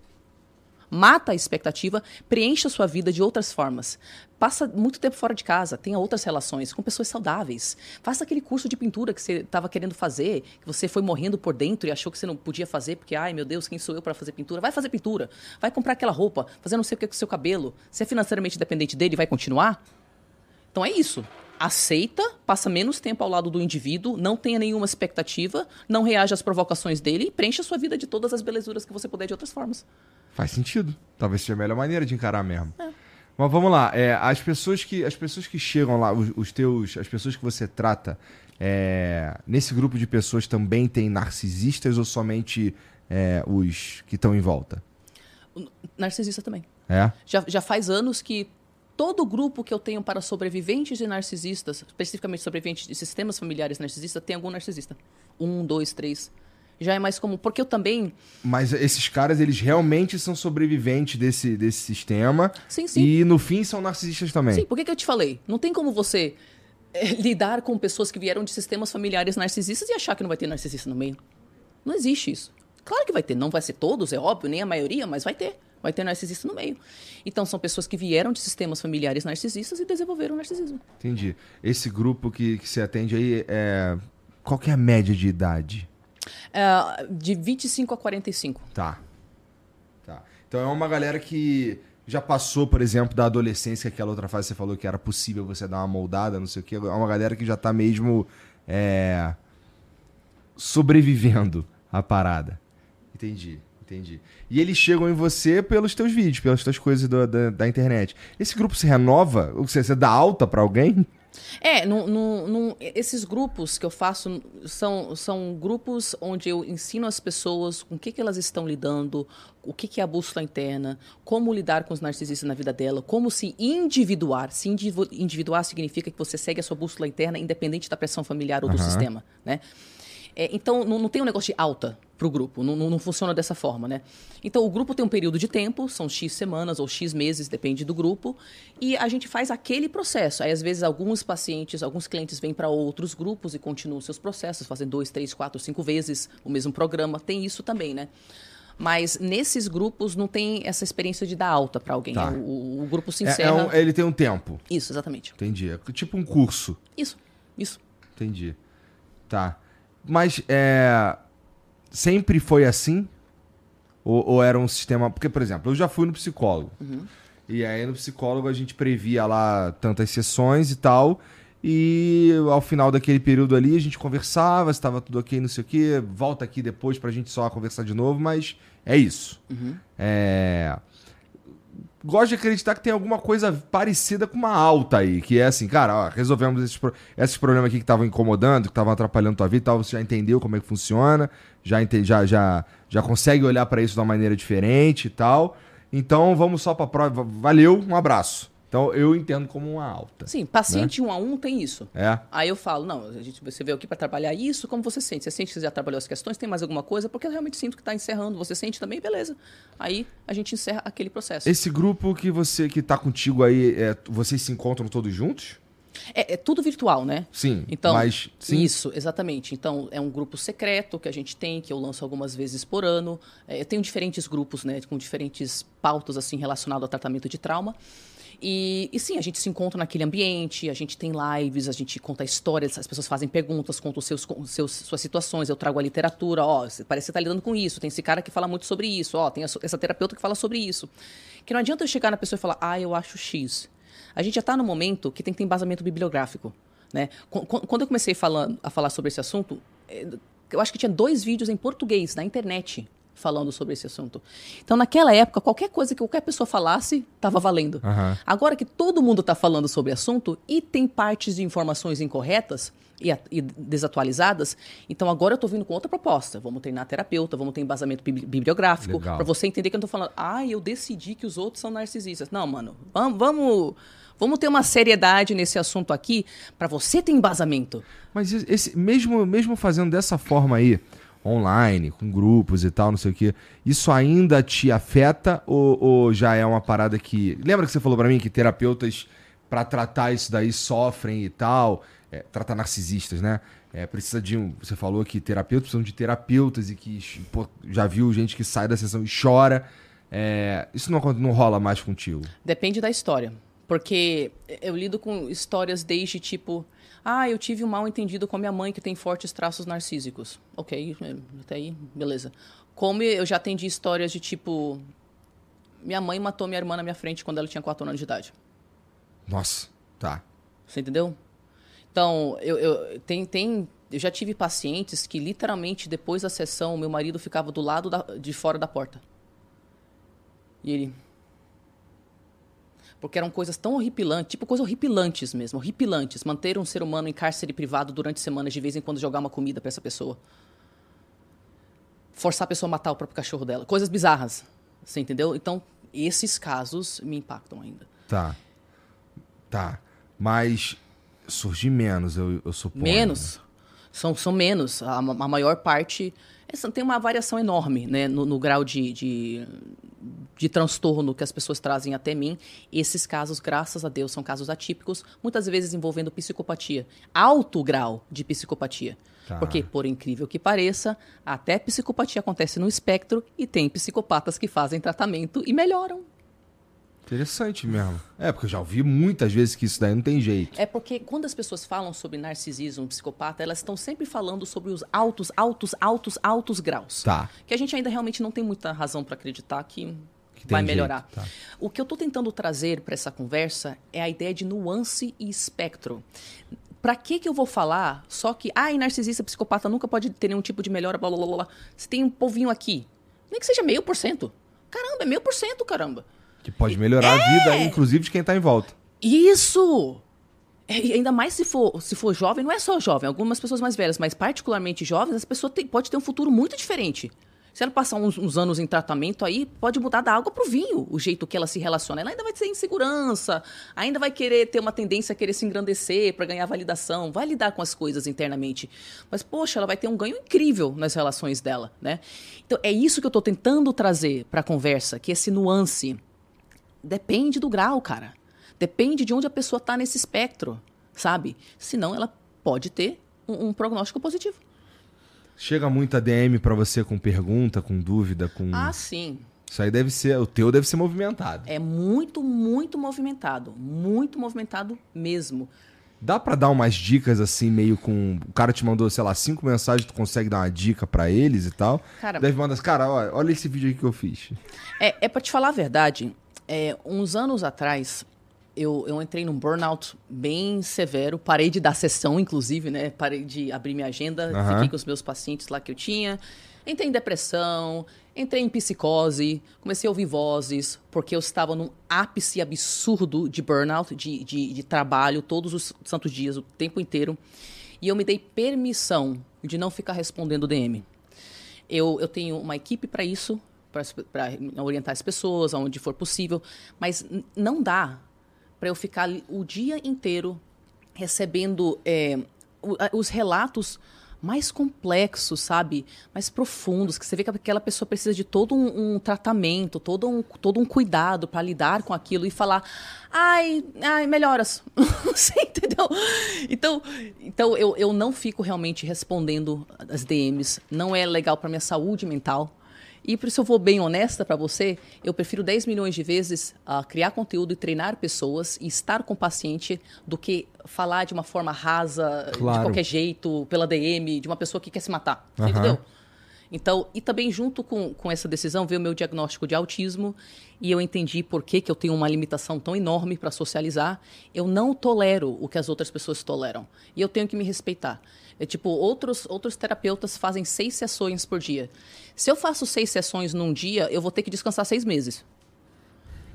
Mata a expectativa, preencha a sua vida de outras formas. Passa muito tempo fora de casa, tenha outras relações com pessoas saudáveis. Faça aquele curso de pintura que você estava querendo fazer, que você foi morrendo por dentro e achou que você não podia fazer, porque, ai meu Deus, quem sou eu para fazer pintura? Vai fazer pintura, vai comprar aquela roupa, fazer não sei o que com o seu cabelo. Se é financeiramente dependente dele, vai continuar? Então é isso aceita, passa menos tempo ao lado do indivíduo, não tenha nenhuma expectativa, não reage às provocações dele e preencha a sua vida de todas as belezuras que você puder de outras formas. Faz sentido. Talvez seja a melhor maneira de encarar mesmo. Mas vamos lá, é, as pessoas que as pessoas que chegam lá, os, os teus, as pessoas que você trata, é, nesse grupo de pessoas também tem narcisistas ou somente é, os que estão em volta? Narcisista também. É. Já, já faz anos que todo grupo que eu tenho para sobreviventes de narcisistas, especificamente sobreviventes de sistemas familiares narcisistas, tem algum narcisista. Um, dois, três. Já é mais comum. Porque eu também. Mas esses caras, eles realmente são sobreviventes desse, desse sistema. Sim, sim. E no fim são narcisistas também. Sim, por que, que eu te falei? Não tem como você eh, lidar com pessoas que vieram de sistemas familiares narcisistas e achar que não vai ter narcisista no meio. Não existe isso. Claro que vai ter. Não vai ser todos, é óbvio, nem a maioria, mas vai ter. Vai ter narcisista no meio. Então, são pessoas que vieram de sistemas familiares narcisistas e desenvolveram narcisismo. Entendi. Esse grupo que, que você atende aí, é... qual que é a média de idade? É, de 25 a 45. Tá. Tá. Então é uma galera que já passou, por exemplo, da adolescência, aquela outra fase que você falou que era possível você dar uma moldada, não sei o quê. É uma galera que já tá mesmo é, sobrevivendo à parada. Entendi, entendi. E eles chegam em você pelos teus vídeos, pelas tuas coisas do- da, da internet. Esse grupo se renova? Seja, você dá alta pra alguém? É, esses grupos que eu faço são, são grupos onde eu ensino as pessoas com o que, que elas estão lidando, o que, que é a bússola interna, como lidar com os narcisistas na vida dela, como se individuar. Se individu- individuar significa que você segue a sua bússola interna independente da pressão familiar ou do sistema, né? É, então, não, não tem um negócio de alta para o grupo, não, não, não funciona dessa forma, né? Então, o grupo tem um período de tempo, são X semanas ou X meses, depende do grupo, e a gente faz aquele processo. Aí, às vezes, alguns pacientes, alguns clientes vêm para outros grupos e continuam seus processos, fazem dois, três, quatro, cinco vezes o mesmo programa, tem isso também, né? Mas nesses grupos não tem essa experiência de dar alta para alguém. Tá. O, o grupo se É- é encerra. um- ele tem um tempo. Isso, exatamente. Entendi. É tipo um curso. Isso, isso. Entendi. Tá. Mas é. Sempre foi assim? Ou, ou era um sistema. Porque, por exemplo, eu já fui no psicólogo. E aí no psicólogo a gente previa lá tantas sessões e tal. E ao final daquele período ali a gente conversava, se estava tudo ok, não sei o quê. Volta aqui depois pra gente só conversar de novo, mas é isso. É gosto de acreditar que tem alguma coisa parecida com uma alta aí, que é assim, cara, ó, resolvemos esses, pro- esses problemas aqui que estavam incomodando, que estavam atrapalhando tua vida e tal, você já entendeu como é que funciona, já, ente- já, já, já consegue olhar pra isso de uma maneira diferente e tal. Então vamos só pra prova. Valeu, um abraço. Então eu entendo como uma alta. Sim, paciente um a um tem isso. É. Aí eu falo, não, a gente, você veio aqui para trabalhar isso, como você sente? Você sente que já trabalhou as questões? Tem mais alguma coisa? Porque eu realmente sinto que está encerrando. Você sente também? Beleza. Aí a gente encerra aquele processo. Esse grupo que você que tá contigo aí, é, vocês se encontram todos juntos? É, é tudo virtual, né? Sim. Então, mas sim. isso, exatamente. Então, é um grupo secreto que a gente tem, que eu lanço algumas vezes por ano. É, eu tenho diferentes grupos, né, com diferentes pautas, assim, relacionadas ao tratamento de trauma. E, e sim, a gente se encontra naquele ambiente, a gente tem lives, a gente conta histórias, as pessoas fazem perguntas, contam seus, seus, suas situações, eu trago a literatura, ó, parece que você está lidando com isso, tem esse cara que fala muito sobre isso, ó, tem essa terapeuta que fala sobre isso. Que não adianta eu chegar na pessoa e falar, ah, eu acho X. A gente já está no momento que tem que ter embasamento bibliográfico. Né? Qu- qu- Quando eu comecei falando, a falar sobre esse assunto, eh, eu acho que tinha dois vídeos em português na internet falando sobre esse assunto. Então, naquela época, qualquer coisa que qualquer pessoa falasse estava valendo. Aham. Agora que todo mundo está falando sobre o assunto e tem partes de informações incorretas e, e desatualizadas, então agora eu estou vindo com outra proposta. Vamos treinar terapeuta, vamos ter embasamento bibli- bibliográfico, para você entender que eu não estou falando, ah, eu decidi que os outros são narcisistas. Não, mano, vamos, vamos, vamos ter uma seriedade nesse assunto aqui para você ter embasamento. Mas esse, mesmo, mesmo fazendo dessa forma aí, online, com grupos e tal, não sei o quê, isso ainda te afeta ou, ou já é uma parada que. Lembra que você falou pra mim que terapeutas, pra tratar isso daí, sofrem e tal? É, tratar narcisistas, né? É, precisa de um. Você falou que terapeutas precisam de terapeutas e que pô, já viu gente que sai da sessão e chora. É, isso não, não rola mais contigo. Depende da história. Porque eu lido com histórias desde tipo, ah, eu tive um mal entendido com a minha mãe que tem fortes traços narcísicos. Ok, até aí, beleza. Como eu já atendi histórias de tipo, minha mãe matou minha irmã na minha frente quando ela tinha 4 anos de idade. Nossa, tá. Você entendeu? Então, eu, eu, tem, tem, eu já tive pacientes que literalmente depois da sessão, meu marido ficava do lado da- de fora da porta. E ele. Porque eram coisas tão horripilantes, tipo coisas horripilantes mesmo, horripilantes. Manter um ser humano em cárcere privado durante semanas, de vez em quando jogar uma comida para essa pessoa. Forçar a pessoa a matar o próprio cachorro dela. Coisas bizarras. Você entendeu? Então, esses casos me impactam ainda. Tá. Tá. Mas surge menos, eu, eu suponho. Menos. São, são menos. A, a maior parte. Tem uma variação enorme né, no, no grau de, de, de transtorno que as pessoas trazem até mim. Esses casos, graças a Deus, são casos atípicos, muitas vezes envolvendo psicopatia. Alto grau de psicopatia. Tá. Porque, por incrível que pareça, até psicopatia acontece no espectro e tem psicopatas que fazem tratamento e melhoram. Interessante mesmo. É, porque eu já ouvi muitas vezes que isso daí não tem jeito. É porque quando as pessoas falam sobre narcisismo, psicopata, elas estão sempre falando sobre os altos, altos, altos, altos graus. Tá. Que a gente ainda realmente não tem muita razão para acreditar que, Que vai melhorar. tá. O que eu estou tentando trazer para essa conversa é a ideia de nuance e espectro. Para que que eu vou falar só que, ah, narcisista, psicopata nunca pode ter nenhum tipo de melhora, blá, blá, blá, blá. Se tem um povinho aqui, nem que seja meio por cento. Caramba, é meio por cento, caramba. Que pode melhorar a vida, É! inclusive de quem tá em volta. Isso! É, E ainda mais se for, se for jovem, não é só jovem, algumas pessoas mais velhas, mas particularmente jovens, essa pessoa tem, pode ter um futuro muito diferente. Se ela passar uns, uns anos em tratamento aí, pode mudar da água pro vinho o jeito que ela se relaciona. Ela ainda vai ter insegurança, ainda vai querer ter uma tendência a querer se engrandecer para ganhar validação, vai lidar com as coisas internamente. Mas, poxa, ela vai ter um ganho incrível nas relações dela, né? Então, é isso que eu tô tentando trazer pra conversa, que esse nuance depende do grau, cara. Depende de onde a pessoa está nesse espectro, sabe? Senão ela pode ter um, um prognóstico positivo. Chega muita DM pra você com pergunta, com dúvida, com. Ah, sim. Isso aí deve ser. O teu deve ser movimentado. É muito, muito movimentado. Muito movimentado mesmo. Dá pra dar umas dicas assim, meio com. O cara te mandou, sei lá, cinco mensagens, tu consegue dar uma dica pra eles e tal. Cara- Deve mandar, cara, olha, olha esse vídeo aqui que eu fiz. É, é para te falar a verdade, é, uns anos atrás, eu, eu entrei num burnout bem severo. Parei de dar sessão, inclusive, né? Parei de abrir minha agenda, Aham. fiquei com os meus pacientes lá que eu tinha. Entrei em depressão, entrei em psicose, comecei a ouvir vozes, porque eu estava num ápice absurdo de burnout, de, de, de trabalho, todos os santos dias, o tempo inteiro. E eu me dei permissão de não ficar respondendo DM. Eu, eu tenho uma equipe para isso, para orientar as pessoas aonde for possível, mas não dá para eu ficar o dia inteiro recebendo é, os relatos mais complexos, sabe? Mais profundos, que você vê que aquela pessoa precisa de todo um, um tratamento, todo um, todo um cuidado para lidar com aquilo e falar, ai, ai, melhoras. [LAUGHS] você entendeu? Então, então eu, eu não fico realmente respondendo as DMs. Não é legal para minha saúde mental. E por isso eu vou bem honesta para você, eu prefiro 10 milhões de vezes ah, criar conteúdo e treinar pessoas e estar com o paciente do que falar de uma forma rasa, Claro. de qualquer jeito, pela DM, de uma pessoa que quer se matar. Aham. entendeu? Então, e também junto com, com essa decisão veio o meu diagnóstico de autismo e eu entendi por que, que eu tenho uma limitação tão enorme para socializar. Eu não tolero o que as outras pessoas toleram e eu tenho que me respeitar. É tipo, outros, outros terapeutas fazem seis sessões por dia. Se eu faço seis sessões num dia, eu vou ter que descansar seis meses.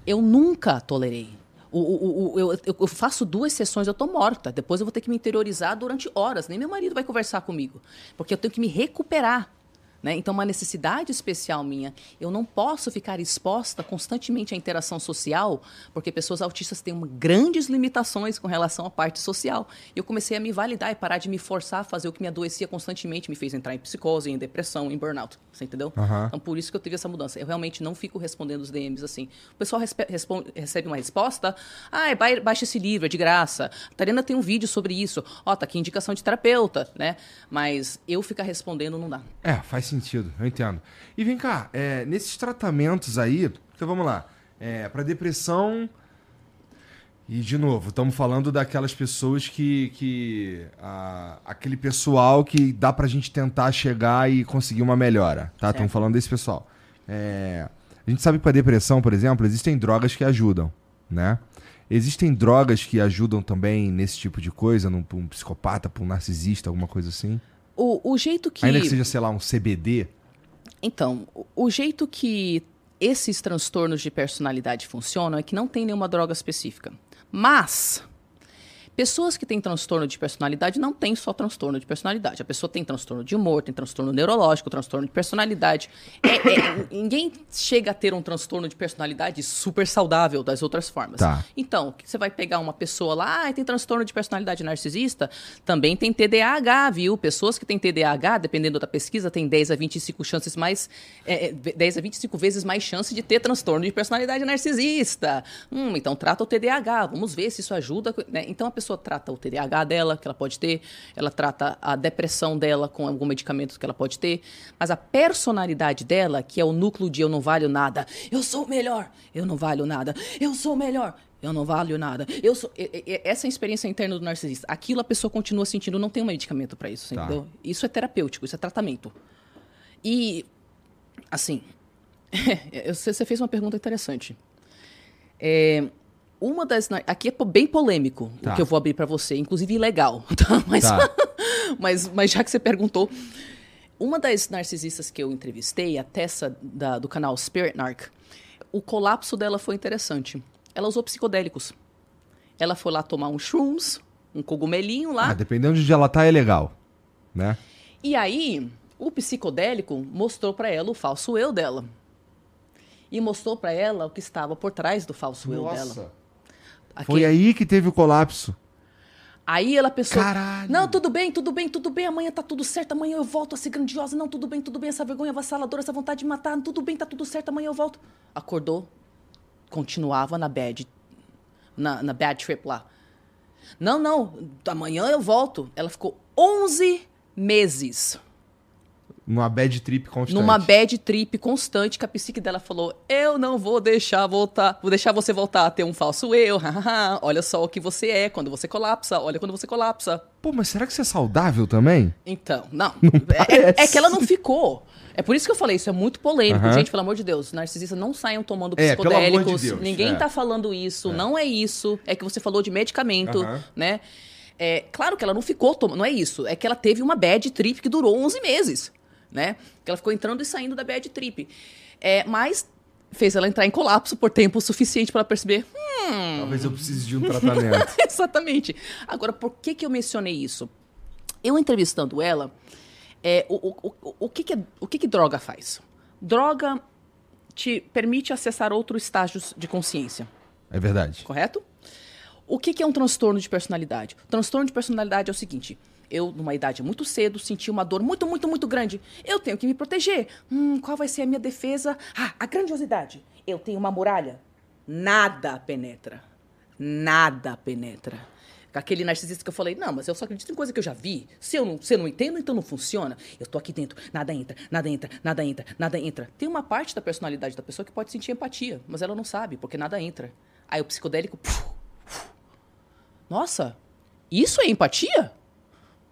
Eu nunca tolerei. O, o, o- eu, eu- faço duas sessões, eu tô morta. Depois eu vou ter que me interiorizar durante horas. Nem meu marido vai conversar comigo. Porque eu tenho que me recuperar. Né? Então, uma necessidade especial minha. Eu não posso ficar exposta constantemente à interação social, porque pessoas autistas têm grandes limitações com relação à parte social. E eu comecei a me validar e parar de me forçar a fazer o que me adoecia constantemente, me fez entrar em psicose, em depressão, em burnout. Você entendeu? Aham. Então, por isso que eu tive essa mudança. Eu realmente não fico respondendo os DMs assim. O pessoal responde- recebe uma resposta. Ah, ba- baixa esse livro, é de graça. A Tariana tem um vídeo sobre isso. Ó, tá aqui indicação de terapeuta, né? Mas eu ficar respondendo não dá. É, faz sentido, eu entendo. E vem cá, é, nesses tratamentos aí, então vamos lá. É, para depressão. E de novo, estamos falando daquelas pessoas que. que ah, aquele pessoal que dá pra gente tentar chegar e conseguir uma melhora. Tá? Estamos falando desse pessoal. É, a gente sabe que para depressão, por exemplo, existem drogas que ajudam, né? Existem drogas que ajudam também nesse tipo de coisa, num, um psicopata, para um narcisista, alguma coisa assim? O, o jeito que. Ainda que seja, sei lá, um CBD. Então, o- o jeito que esses transtornos de personalidade funcionam é que não tem nenhuma droga específica. Mas Pessoas que têm transtorno de personalidade não têm só transtorno de personalidade. A pessoa tem transtorno de humor, tem transtorno neurológico, transtorno de personalidade. É, é, [COUGHS] ninguém chega a ter um transtorno de personalidade super saudável das outras formas. Tá. Então, você vai pegar uma pessoa lá, ah, tem transtorno de personalidade narcisista, também tem TDAH, viu? Pessoas que têm TDAH, dependendo da pesquisa, tem 10 a 25 chances mais. É, 10 a 25 vezes mais chance de ter transtorno de personalidade narcisista. Hum, então trata o TDAH, vamos ver se isso ajuda. Né? Então a pessoa pessoa trata o TDAH dela, que ela pode ter, ela trata a depressão dela com algum medicamento que ela pode ter, mas a personalidade dela, que é o núcleo de eu não valho nada, eu sou o melhor, eu não valho nada, eu sou o melhor, eu não valho nada. Eu sou essa é a experiência interna do narcisista. Aquilo a pessoa continua sentindo, não tem um medicamento para isso, tá. entendeu? Isso é terapêutico, isso é tratamento. E assim, [LAUGHS] você fez uma pergunta interessante. É, uma das. Aqui é bem polêmico tá. o que eu vou abrir para você, inclusive ilegal. [LAUGHS] Tá? Mas, tá. [LAUGHS] mas, mas já que você perguntou. Uma das narcisistas que eu entrevistei, a Tessa da, do canal Spirit Narc, o colapso dela foi interessante. Ela usou psicodélicos. Ela foi lá tomar um shrooms, um cogumelinho lá. Ah, dependendo de onde ela tá, é legal, né? E aí, o psicodélico mostrou para ela o falso eu dela. E mostrou para ela o que estava por trás do falso Nossa. eu dela. Aquele... Foi aí que teve o colapso. Aí ela pensou: Caralho. Não, tudo bem, tudo bem, tudo bem, amanhã tá tudo certo, amanhã eu volto a ser grandiosa. Não, tudo bem, tudo bem, essa vergonha avassaladora, essa vontade de matar, tudo bem, tá tudo certo, amanhã eu volto. Acordou, continuava na bad, na, na bad trip lá. Não, não, amanhã eu volto. Ela ficou 11 meses numa bad trip constante. Numa bad trip constante que a psique dela falou: Eu não vou deixar voltar, vou deixar você voltar a ter um falso eu. [LAUGHS] olha só o que você é quando você colapsa, olha quando você colapsa. Pô, mas será que isso é saudável também? Então, não. [LAUGHS] não é, é, que ela não ficou. É por isso que eu falei, isso é muito polêmico. Uhum. Gente, pelo amor de Deus, narcisistas não saiam tomando psicodélicos. É, de Deus, Ninguém é. tá falando isso, é. não é isso. É que você falou de medicamento, uhum. né? É, claro que ela não ficou tomando, não é isso. É que ela teve uma bad trip que durou 11 meses né? Que ela ficou entrando e saindo da bad trip. É, mas fez ela entrar em colapso por tempo suficiente para perceber. Hum... Talvez eu precise de um tratamento. [LAUGHS] Exatamente. Agora, por que, que eu mencionei isso? Eu entrevistando ela, é, o, o, o, o, que, que, é, o que, que droga faz? Droga te permite acessar outros estágios de consciência. É verdade. Correto? O que, que é um transtorno de personalidade? O transtorno de personalidade é o seguinte: eu, numa idade muito cedo, senti uma dor muito, muito, muito grande. Eu tenho que me proteger. Hum, qual vai ser a minha defesa? Ah, a grandiosidade. Eu tenho uma muralha. Nada penetra. Nada penetra. Aquele narcisista que eu falei, não, mas eu só acredito em coisa que eu já vi. Se eu não, se eu não entendo, então não funciona. Eu tô aqui dentro, nada entra, nada entra, nada entra, nada entra. Tem uma parte da personalidade da pessoa que pode sentir empatia, mas ela não sabe, porque nada entra. Aí o psicodélico. Puf, puf. Nossa, isso é empatia?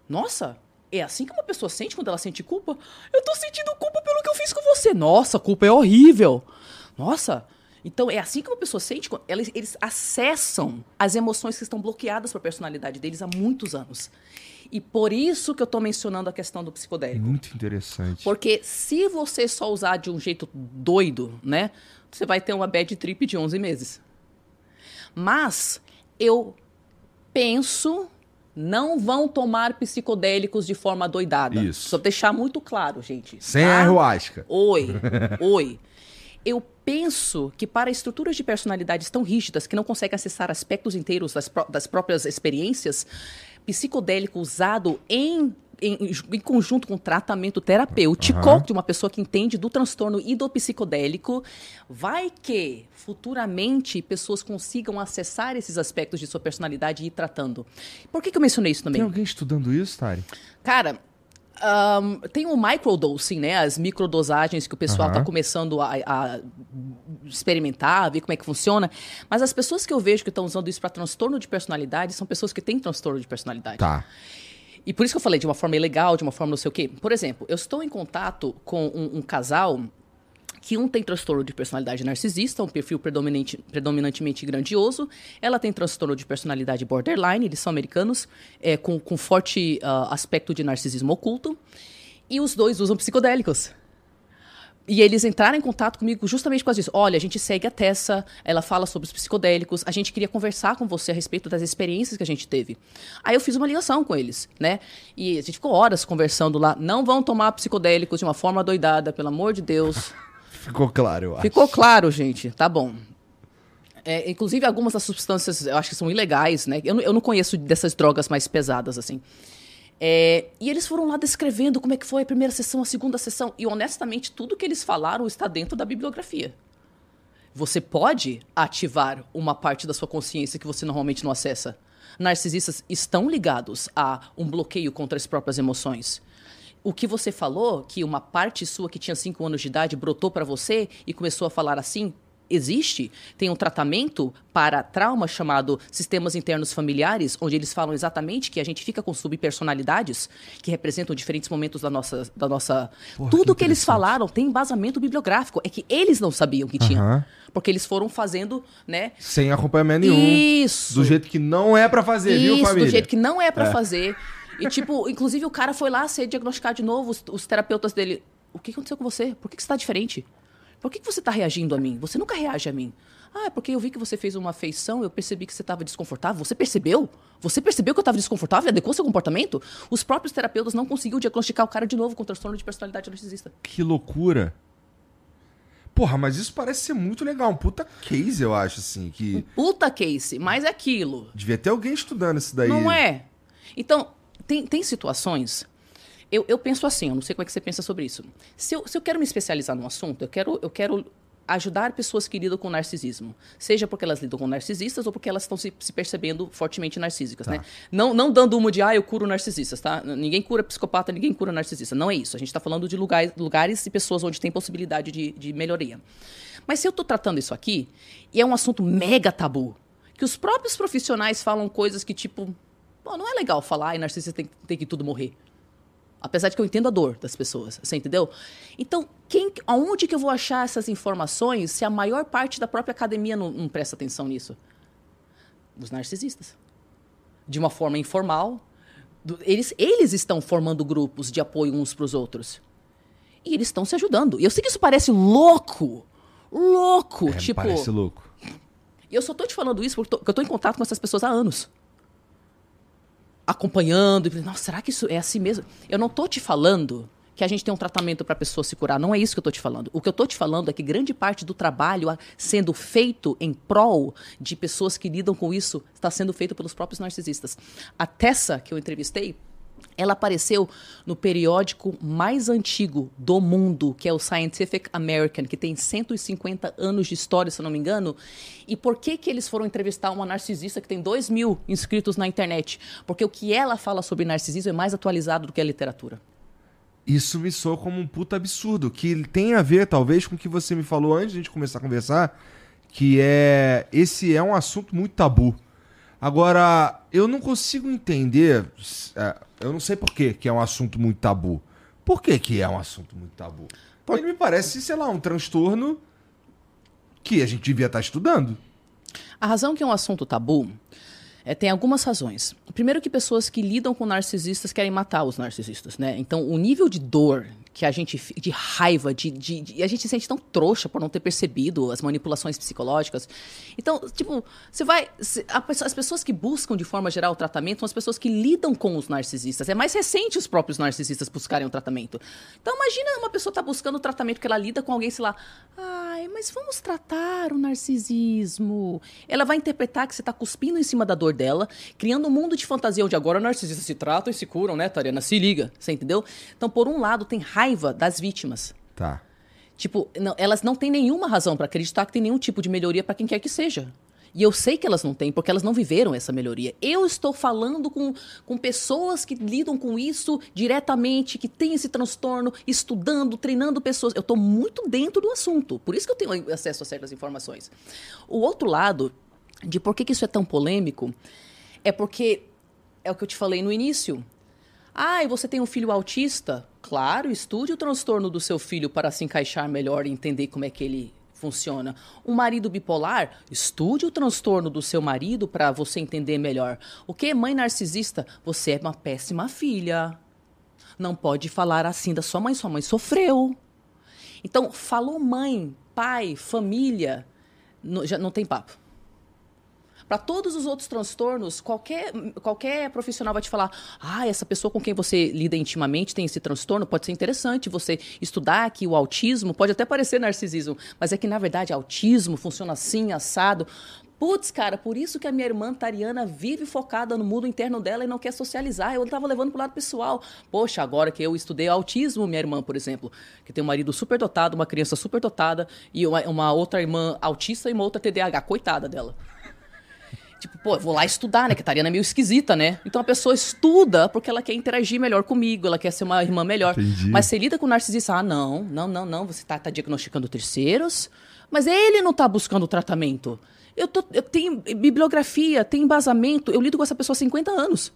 Nossa, é assim que uma pessoa sente quando ela sente culpa? Eu tô sentindo culpa pelo que eu fiz com você. Nossa, culpa é horrível. Nossa. Então, é assim que uma pessoa sente. Eles, eles acessam as emoções que estão bloqueadas para a personalidade deles há muitos anos. E por isso que eu estou mencionando a questão do psicodélico. Muito interessante. Porque se você só usar de um jeito doido, né? Você vai ter uma bad trip de 11 meses. Mas eu penso não vão tomar psicodélicos de forma doidada. Isso. Só deixar muito claro, gente. Sem tá? ayahuasca. Oi, [LAUGHS] oi. Eu penso que para estruturas de personalidades tão rígidas que não conseguem acessar aspectos inteiros das, das próprias experiências, psicodélico usado em em, em, conjunto com tratamento terapêutico uhum. de uma pessoa que entende do transtorno e do psicodélico, vai que futuramente pessoas consigam acessar esses aspectos de sua personalidade e ir tratando. Por que, que eu mencionei isso também? Tem alguém estudando isso, Tari? Cara, um, tem o microdosing, né? As microdosagens que o pessoal está uhum. começando a, a, experimentar, ver como é que funciona. Mas as pessoas que eu vejo que estão usando isso para transtorno de personalidade são pessoas que têm transtorno de personalidade. Tá. E por isso que eu falei de uma forma ilegal, de uma forma não sei o quê. Por exemplo, eu estou em contato com um, um casal que um tem transtorno de personalidade narcisista, um perfil predominante, predominantemente grandioso. Ela tem transtorno de personalidade borderline, eles são americanos, é, com, com forte uh, aspecto de narcisismo oculto. E os dois usam psicodélicos. E eles entraram em contato comigo justamente por causa disso. Olha, a gente segue a Tessa, ela fala sobre os psicodélicos, a gente queria conversar com você a respeito das experiências que a gente teve. Aí eu fiz uma ligação com eles, né? E a gente ficou horas conversando lá. Não vão tomar psicodélicos de uma forma doidada, pelo amor de Deus. [LAUGHS] Ficou claro, eu acho. Ficou claro, gente. Tá bom. É, inclusive, algumas das substâncias eu acho que são ilegais, né? Eu, não- eu não conheço dessas drogas mais pesadas, assim. É, e eles foram lá descrevendo como é que foi a primeira sessão, a segunda sessão. E, honestamente, tudo que eles falaram está dentro da bibliografia. Você pode ativar uma parte da sua consciência que você normalmente não acessa. Narcisistas estão ligados a um bloqueio contra as próprias emoções. O que você falou, que uma parte sua que tinha 5 anos de idade brotou para você e começou a falar assim, existe. Tem um tratamento para trauma chamado sistemas internos familiares, onde eles falam exatamente que a gente fica com subpersonalidades que representam diferentes momentos da nossa. Da nossa... Porra, Tudo que que eles falaram tem embasamento bibliográfico. É que eles não sabiam que tinha. Aham. Porque eles foram fazendo, né? Sem acompanhamento nenhum. Isso. Do jeito que não é pra fazer, viu, Isso, família? do jeito que não é pra fazer. E, tipo, [LAUGHS] inclusive o cara foi lá ser diagnosticado de novo, os, os terapeutas dele. O que aconteceu com você? Por que, que você tá diferente? Por que, que você tá reagindo a mim? Você nunca reage a mim. Ah, é porque eu vi que você fez uma feição, eu percebi que você estava desconfortável. Você percebeu? Você percebeu que eu estava desconfortável e adequou seu comportamento? Os próprios terapeutas não conseguiam diagnosticar o cara de novo com transtorno de personalidade narcisista. Que loucura. Porra, mas isso parece ser muito legal. Um puta case, eu acho, assim. Que Puta case, mas é aquilo. devia ter alguém estudando isso daí. Não é. Então, tem, tem situações. Eu, eu penso assim, eu não sei como é que você pensa sobre isso. Se eu, se eu quero me especializar num assunto, eu quero, eu quero ajudar pessoas que lidam com narcisismo. Seja porque elas lidam com narcisistas ou porque elas estão se, se percebendo fortemente narcísicas, né? Não, não dando uma de, ah, eu curo narcisistas, tá? Ninguém cura psicopata, ninguém cura narcisista. Não é isso. A gente está falando de lugares, lugares e pessoas onde tem possibilidade de, de melhoria. Mas se eu estou tratando isso aqui, e é um assunto mega tabu, que os próprios profissionais falam coisas que, tipo, não é legal falar e narcisista tem, tem que tudo morrer. Apesar de que eu entendo a dor das pessoas, você entendeu? Então, quem, aonde que eu vou achar essas informações se a maior parte da própria academia não, não presta atenção nisso? Os narcisistas. De uma forma informal. do- eles, eles estão formando grupos de apoio uns para os outros. E eles estão se ajudando. E eu sei que isso parece louco. Louco. É, tipo, Parece louco. e eu só tô te falando isso porque tô- porque eu tô em contato com essas pessoas há anos. Acompanhando. e Nossa, será que isso é assim mesmo? Eu não tô te falando que a gente tem um tratamento para a pessoa se curar. Não é isso que eu tô te falando. O que eu tô te falando é que grande parte do trabalho sendo feito em prol de pessoas que lidam com isso está sendo feito pelos próprios narcisistas. A Tessa, que eu entrevistei, ela apareceu no periódico mais antigo do mundo, que é o Scientific American, que tem 150 anos de história, se não me engano. E por que, que eles foram entrevistar uma narcisista que tem 2 mil inscritos na internet? Porque o que ela fala sobre narcisismo é mais atualizado do que a literatura. Isso me soa como um puta absurdo, que tem a ver, talvez, com o que você me falou antes de a gente começar a conversar, que é. Esse é um assunto muito tabu. Agora, eu não consigo entender. Eu não sei por que que é um assunto muito tabu. Por que, que é um assunto muito tabu? Porque me parece, sei lá, um transtorno que a gente devia estar estudando. A razão que é um assunto tabu é, tem algumas razões. Primeiro que pessoas que lidam com narcisistas querem matar os narcisistas, né? Então, o nível de dor que a gente de raiva, de, de, de- a gente se sente tão trouxa por não ter percebido as manipulações psicológicas. Então, tipo, você vai, a as pessoas que buscam de forma geral o tratamento são as pessoas que lidam com os narcisistas. É mais recente os próprios narcisistas buscarem o tratamento. Então, imagina uma pessoa tá buscando o tratamento que ela lida com alguém, sei lá, ai, mas vamos tratar o narcisismo. Ela vai interpretar que você tá cuspindo em cima da dor dela, criando um mundo de fantasia onde agora narcisistas se tratam e se curam, né, Tariana? Se liga, você entendeu? Então, por um lado, tem raiva das vítimas. Tá. Tipo, não- elas não têm nenhuma razão para acreditar que tem nenhum tipo de melhoria para quem quer que seja. E eu sei que elas não têm, porque elas não viveram essa melhoria. Eu estou falando com, com pessoas que lidam com isso diretamente, que têm esse transtorno, estudando, treinando pessoas. Eu estou muito dentro do assunto. Por isso que eu tenho acesso a certas informações. O outro lado, de por que, que isso é tão polêmico, é porque é o que eu te falei no início. Ah, e você tem um filho autista? Claro, estude o transtorno do seu filho para se encaixar melhor e entender como é que ele funciona. Um marido bipolar? Estude o transtorno do seu marido para você entender melhor. O que? Mãe narcisista? Você é uma péssima filha. Não pode falar assim da sua mãe, sua mãe sofreu. Então, falou mãe, pai, família, no- já não tem papo. Para todos os outros transtornos, qualquer, qualquer profissional vai te falar: ah, essa pessoa com quem você lida intimamente tem esse transtorno, pode ser interessante você estudar que o autismo pode até parecer narcisismo, mas é que na verdade autismo funciona assim, assado. Putz, cara, por isso que a minha irmã Tariana vive focada no mundo interno dela e não quer socializar. Eu estava levando pro lado pessoal. Poxa, agora que eu estudei autismo, minha irmã, por exemplo, que tem um marido super dotado, uma criança super dotada, e uma, uma outra irmã autista e uma outra TDAH, coitada dela. Tipo, pô, eu vou lá estudar, né? Que a Tariana é meio esquisita, né? Então a pessoa estuda porque ela quer interagir melhor comigo, ela quer ser uma irmã melhor. Entendi. Mas você lida com o narcisista, ah, não, não, não, não, você tá, tá diagnosticando terceiros, mas ele não tá buscando tratamento. Eu, tô, eu tenho bibliografia, tem embasamento, eu lido com essa pessoa há 50 anos.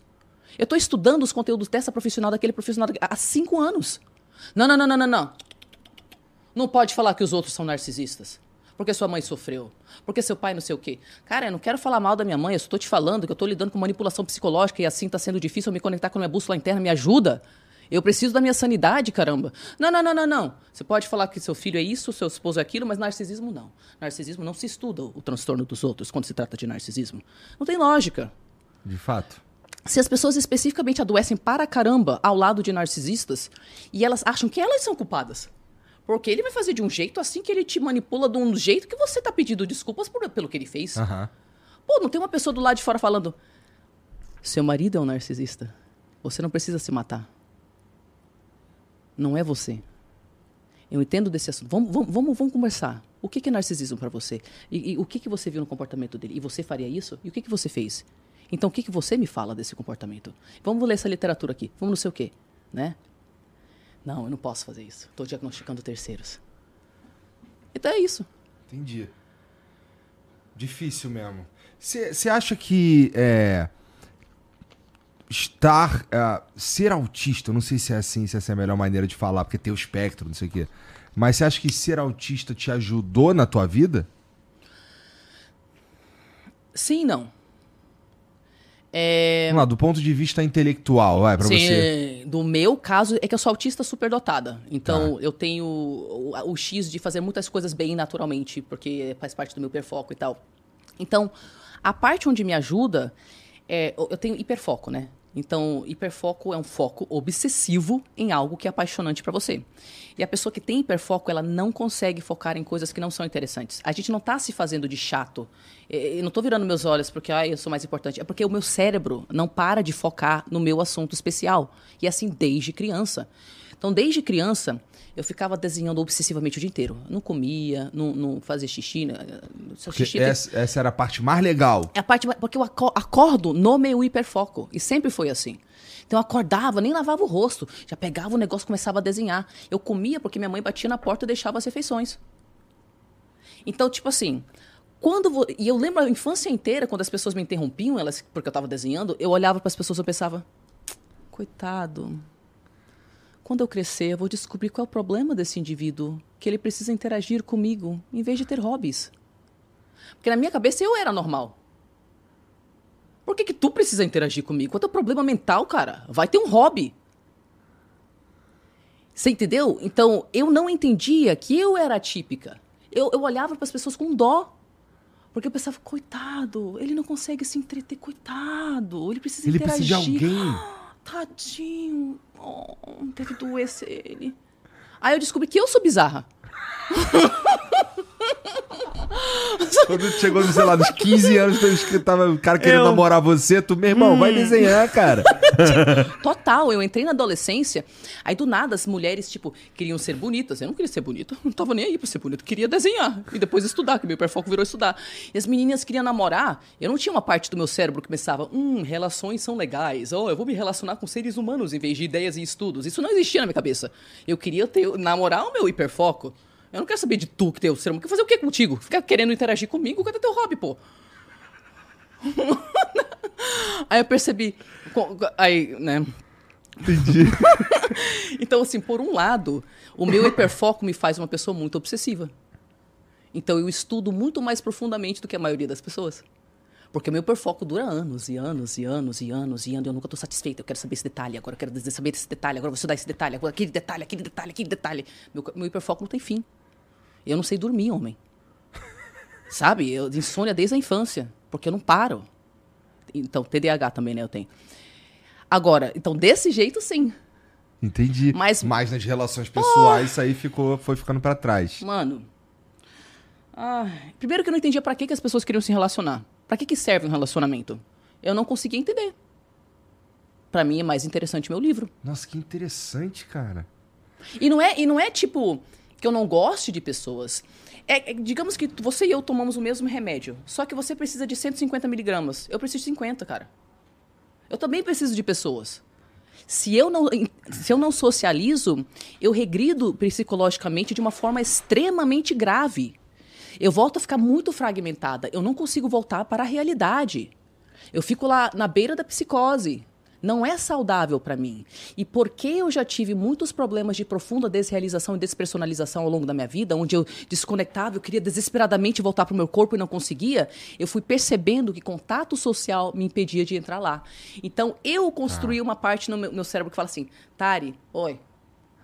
Eu tô estudando os conteúdos dessa profissional, daquele profissional, há 5 anos. Não, não, não, não, não, não. Não pode falar que os outros são narcisistas. Porque sua mãe sofreu. Porque seu pai não sei o quê. Cara, eu não quero falar mal da minha mãe, eu só tô te falando que eu tô lidando com manipulação psicológica e assim tá sendo difícil eu me conectar com a minha bússola interna, me ajuda. Eu preciso da minha sanidade, caramba. Não, não, não, não, não. Você pode falar que seu filho é isso, seu esposo é aquilo, mas narcisismo não. Narcisismo não se estuda o transtorno dos outros quando se trata de narcisismo. Não tem lógica. De fato. Se as pessoas especificamente adoecem para caramba ao lado de narcisistas e elas acham que elas são culpadas. Porque ele vai fazer de um jeito assim que ele te manipula de um jeito que você tá pedindo desculpas por- pelo que ele fez. Aham. Pô, não tem uma pessoa do lado de fora falando: Seu marido é um narcisista. Você não precisa se matar. Não é você. Eu entendo desse assunto. Vamos, vamos, vamos, vamos conversar. O que é narcisismo para você? E, e o que, que você viu no comportamento dele? E você faria isso? E o que, que você fez? Então, o que, que você me fala desse comportamento? Vamos ler essa literatura aqui. Vamos não sei o quê, né? Não, eu não posso fazer isso. Estou diagnosticando terceiros. Então é isso. Entendi. Difícil mesmo. Você acha que é, estar. é, ser autista, não sei se é assim, se essa é a melhor maneira de falar, porque tem o espectro, não sei o quê. Mas você acha que ser autista te ajudou na tua vida? Sim não. É, Vamos lá, do ponto de vista intelectual, vai, pra Sim, você. é, do meu caso é que eu sou autista superdotada. Então Tá. eu tenho o, o X de fazer muitas coisas bem naturalmente, porque faz parte do meu hiperfoco e tal. Então, a parte onde me ajuda, é, eu tenho hiperfoco, né? Então, hiperfoco é um foco obsessivo em algo que é apaixonante para você. E a pessoa que tem hiperfoco, ela não consegue focar em coisas que não são interessantes. A gente não tá se fazendo de chato. Eu não tô virando meus olhos porque ah, eu sou mais importante. É porque o meu cérebro não para de focar no meu assunto especial. E assim desde criança. Então, desde criança, eu ficava desenhando obsessivamente o dia inteiro. Não comia, não, não fazia xixi. né? Só Porque xixi tem- essa, essa era a parte mais legal. é a parte porque eu aco- acordo no meu hiperfoco e sempre foi assim. Então eu acordava, nem lavava o rosto, já pegava o negócio, e começava a desenhar. Eu comia porque minha mãe batia na porta e deixava as refeições. Então, tipo assim, quando e eu lembro a infância inteira quando as pessoas me interrompiam, elas porque eu estava desenhando, eu olhava para as pessoas e pensava, coitado. Quando eu crescer, eu vou descobrir qual é o problema desse indivíduo, que ele precisa interagir comigo em vez de ter hobbies. Porque na minha cabeça eu era normal. Por que, que tu precisa interagir comigo? Qual é o teu problema mental, cara? Vai ter um hobby. Você entendeu? Então, eu não entendia que eu era atípica. Eu, eu olhava para as pessoas com dó. Porque eu pensava, coitado, ele não consegue se entreter, coitado. Ele precisa Ele interagir. precisa de alguém. [GASPS] Tadinho. Oh, deve doer ser ele. Aí eu descobri que eu sou bizarra. [LAUGHS] [LAUGHS] Quando tu chegou, sei lá, nos 15 anos, escrito- tava o cara querendo Eu- namorar você, tu, meu irmão, vai desenhar, cara. [LAUGHS] Total, eu entrei na adolescência, aí do nada as mulheres, tipo, queriam ser bonitas. Eu não queria ser bonita, [LAUGHS] não tava nem aí pra ser bonita, queria desenhar e depois estudar, que meu hiperfoco virou estudar. E as meninas queriam namorar, eu não tinha uma parte do meu cérebro que pensava, hum, relações são legais, oh, eu vou me relacionar com seres humanos em vez de ideias e estudos. Isso não existia na minha cabeça. Eu queria ter, namorar o meu hiperfoco. Eu não quero saber de tu que tem o ser humano. Quer fazer o que contigo? Ficar querendo interagir comigo? Cadê teu hobby, pô? [LAUGHS] Aí eu percebi. Aí, né? Entendi. [LAUGHS] Então, assim, por um lado, o meu hiperfoco me faz uma pessoa muito obsessiva. Então, eu estudo muito mais profundamente do que a maioria das pessoas. Porque o meu hiperfoco dura anos e anos e anos e anos e anos. Eu nunca estou satisfeita. Eu quero saber esse detalhe, agora eu quero saber esse detalhe, agora eu vou estudar esse detalhe, agora aquele detalhe, aquele detalhe, aquele detalhe. Meu, meu hiperfoco não tem fim. Eu não sei dormir, homem. [LAUGHS] Sabe? Eu insônia desde a infância, porque eu não paro. Então, TDAH também, né? Eu tenho. Agora, então, desse jeito, sim. Entendi. Mas- Mas nas relações pessoais, isso aí ficou, foi ficando pra trás. Mano. ah, primeiro que eu não entendia pra que, que as pessoas queriam se relacionar. Pra que, que serve um relacionamento? Eu não conseguia entender. Pra mim é mais interessante meu livro. Nossa, que interessante, cara. E não é, e não é tipo que eu não goste de pessoas. É, é, digamos que você e eu tomamos o mesmo remédio. Só que você precisa de 150 miligramas. Eu preciso de 50, cara. Eu também preciso de pessoas. Se eu não, se eu não socializo, eu regrido psicologicamente de uma forma extremamente grave. Eu volto a ficar muito fragmentada. Eu não consigo voltar para a realidade. Eu fico lá na beira da psicose. Não é saudável para mim. E porque eu já tive muitos problemas de profunda desrealização e despersonalização ao longo da minha vida, onde eu desconectava, eu queria desesperadamente voltar para o meu corpo e não conseguia, eu fui percebendo que contato social me impedia de entrar lá. Então eu construí uma parte no meu, meu cérebro que fala assim: Tari, oi,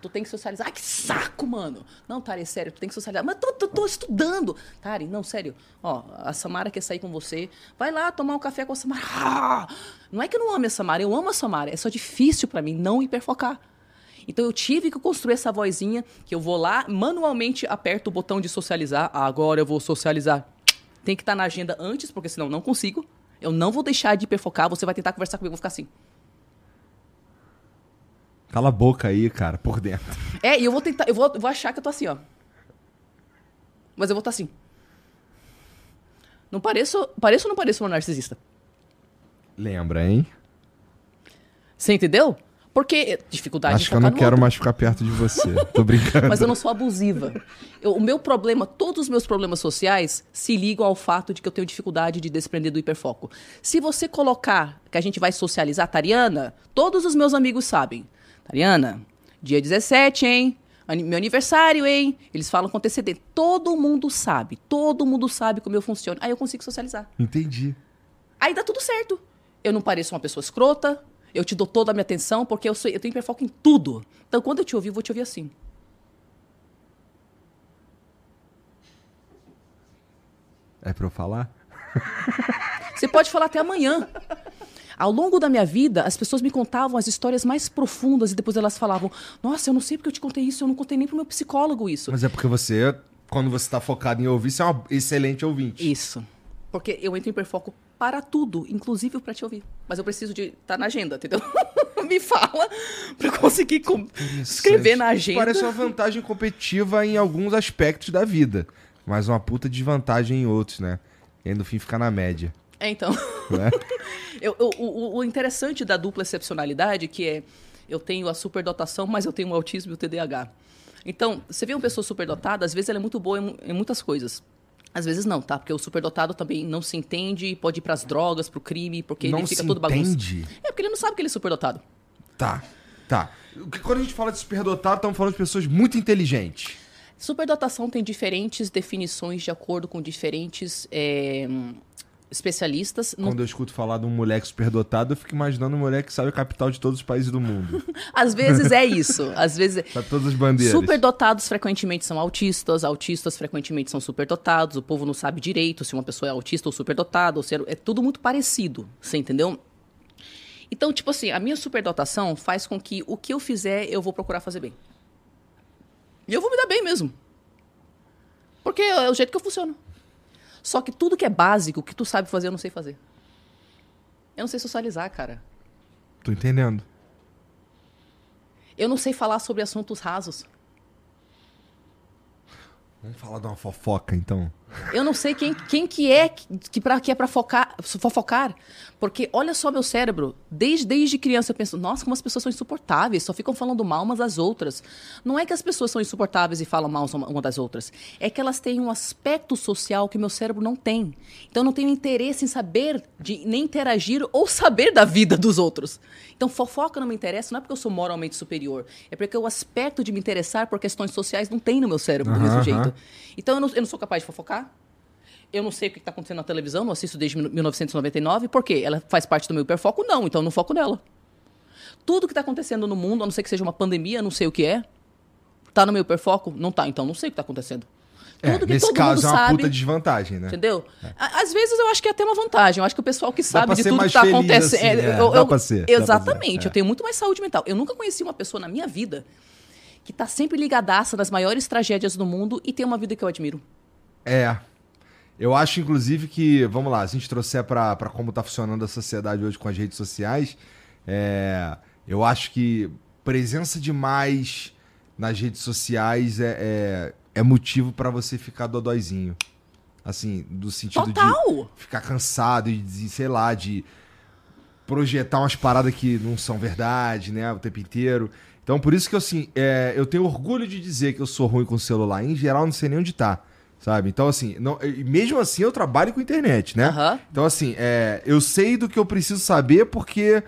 Tu tem que socializar. Ah, que saco, mano. Não, Tari, é sério, tu tem que socializar. Mas tô, tô, estudando. Tari, não, sério. Ó, a Samara quer sair com você. Vai lá tomar um café com a Samara. Ah! Não é que eu não amo a Samara, eu amo a Samara. É só difícil pra mim não hiperfocar. Então eu tive que construir essa vozinha que eu vou lá, manualmente aperto o botão de socializar. Agora eu vou socializar. Tem que estar na agenda antes, porque senão eu não consigo. Eu não vou deixar de hiperfocar. Você vai tentar conversar comigo, eu vou ficar assim. Cala a boca aí, cara, por dentro. É, e eu vou tentar, eu vou, eu vou achar que eu tô assim, ó. Mas eu vou estar assim. Não pareço, pareço ou não pareço uma narcisista? Lembra, hein? Você entendeu? Porque dificuldade Acho que eu não quero outro. mais ficar perto de você. Tô brincando. Mas eu não sou abusiva. Eu- o meu problema, todos os meus problemas sociais se ligam ao fato de que eu tenho dificuldade de desprender do hiperfoco. Se você colocar que a gente vai socializar, Tariana, todos os meus amigos sabem. Tariana, dia 17, hein? Meu aniversário, hein? Eles falam com antecedente. Todo mundo sabe. Todo mundo sabe como eu funciono. Aí eu consigo socializar. Entendi. Aí dá tudo certo. Eu não pareço uma pessoa escrota. Eu te dou toda a minha atenção porque eu, sou, eu tenho hiperfoco em tudo. Então, quando eu te ouvir, eu vou te ouvir assim. É pra eu falar? Você pode falar até amanhã. Ao longo da minha vida, as pessoas me contavam as histórias mais profundas e depois elas falavam: Nossa, eu não sei porque eu te contei isso, eu não contei nem pro meu psicólogo isso. Mas é porque você, quando você tá focado em ouvir, você é uma excelente ouvinte. Isso. Porque eu entro em hiperfoco para tudo, inclusive para te ouvir. Mas eu preciso de estar na agenda, entendeu? [LAUGHS] me fala para conseguir escrever na agenda. Parece uma vantagem competitiva em alguns aspectos da vida, mas uma puta desvantagem em outros, né? E aí no fim ficar na média, É, então. né? [LAUGHS] Eu- eu- o, o interessante da dupla excepcionalidade que é eu tenho a superdotação, mas eu tenho o autismo e o TDAH. Então, você vê uma pessoa superdotada, às vezes ela é muito boa em, em muitas coisas. Às vezes não, tá? Porque o superdotado também não se entende, pode ir pras drogas, pro crime, porque não ele fica todo bagunçado. entende? É, porque ele não sabe que ele é superdotado. Tá, tá. O Quando a gente fala de superdotado, estamos falando de pessoas muito inteligentes. Superdotação tem diferentes definições de acordo com diferentes é, especialistas. Não- Quando eu escuto falar de um moleque superdotado, eu fico imaginando um moleque que sabe a capital de todos os países do mundo. [LAUGHS] Às vezes é isso. Às vezes é... sabe todas as bandeiras. Superdotados frequentemente são autistas, autistas frequentemente são superdotados, o povo não sabe direito se uma pessoa é autista ou superdotado, ou se é, é tudo muito parecido, você entendeu? Então, tipo assim, a minha superdotação faz com que o que eu fizer, eu vou procurar fazer bem. E eu vou me dar bem mesmo. Porque é o jeito que eu funciono. Só que tudo que é básico, que tu sabe fazer, eu não sei fazer. Eu não sei socializar, cara. Tô entendendo. Eu não sei falar sobre assuntos rasos. Vamos falar de uma fofoca, então. Eu não sei quem, quem que é que, pra, que é pra focar, fofocar. Porque olha só meu cérebro. Desde, desde criança eu penso, nossa, como as pessoas são insuportáveis, só ficam falando mal umas das outras. Não é que as pessoas são insuportáveis e falam mal uma das outras. É que elas têm um aspecto social que meu cérebro não tem. Então eu não tenho interesse em saber, de nem interagir ou saber da vida dos outros. Então fofoca não me interessa, não é porque eu sou moralmente superior. É porque o aspecto de me interessar por questões sociais não tem no meu cérebro do Aham, mesmo jeito. Então eu não, eu não sou capaz de fofocar. Eu não sei o que está acontecendo na televisão, não assisto desde 1999. Por quê? Ela faz parte do meu hiperfoco? Não, então eu não foco nela. Tudo que está acontecendo no mundo, a não ser que seja uma pandemia, não sei o que é, tá no meu hiperfoco? Não tá, então não sei o que está acontecendo. É, Tudo que nesse todo caso mundo é uma sabe, puta desvantagem, né? Entendeu? À- Às vezes eu acho que é até uma vantagem. Eu acho que o pessoal que sabe de tudo que está feliz, acontecendo. assim, é, eu- dá eu- pra ser, dá pra ser, Exatamente. é. Eu tenho muito mais saúde mental. Eu nunca conheci uma pessoa na minha vida que está sempre ligadaça nas maiores tragédias do mundo e tem uma vida que eu admiro. É. Eu acho, inclusive, que, vamos lá, se a gente trouxer pra, pra como tá funcionando a sociedade hoje com as redes sociais, é, eu acho que presença demais nas redes sociais é, é, é motivo pra você ficar dodóizinho. Assim, do sentido de Total! ficar cansado e, de, sei lá, de projetar umas paradas que não são verdade, né, o tempo inteiro. Então, por isso que, assim, é, eu tenho orgulho de dizer que eu sou ruim com o celular. Em geral, não sei nem onde tá, sabe? Então, assim, não, mesmo assim, eu trabalho com internet, né? Aham. Então, assim, é, eu sei do que eu preciso saber porque,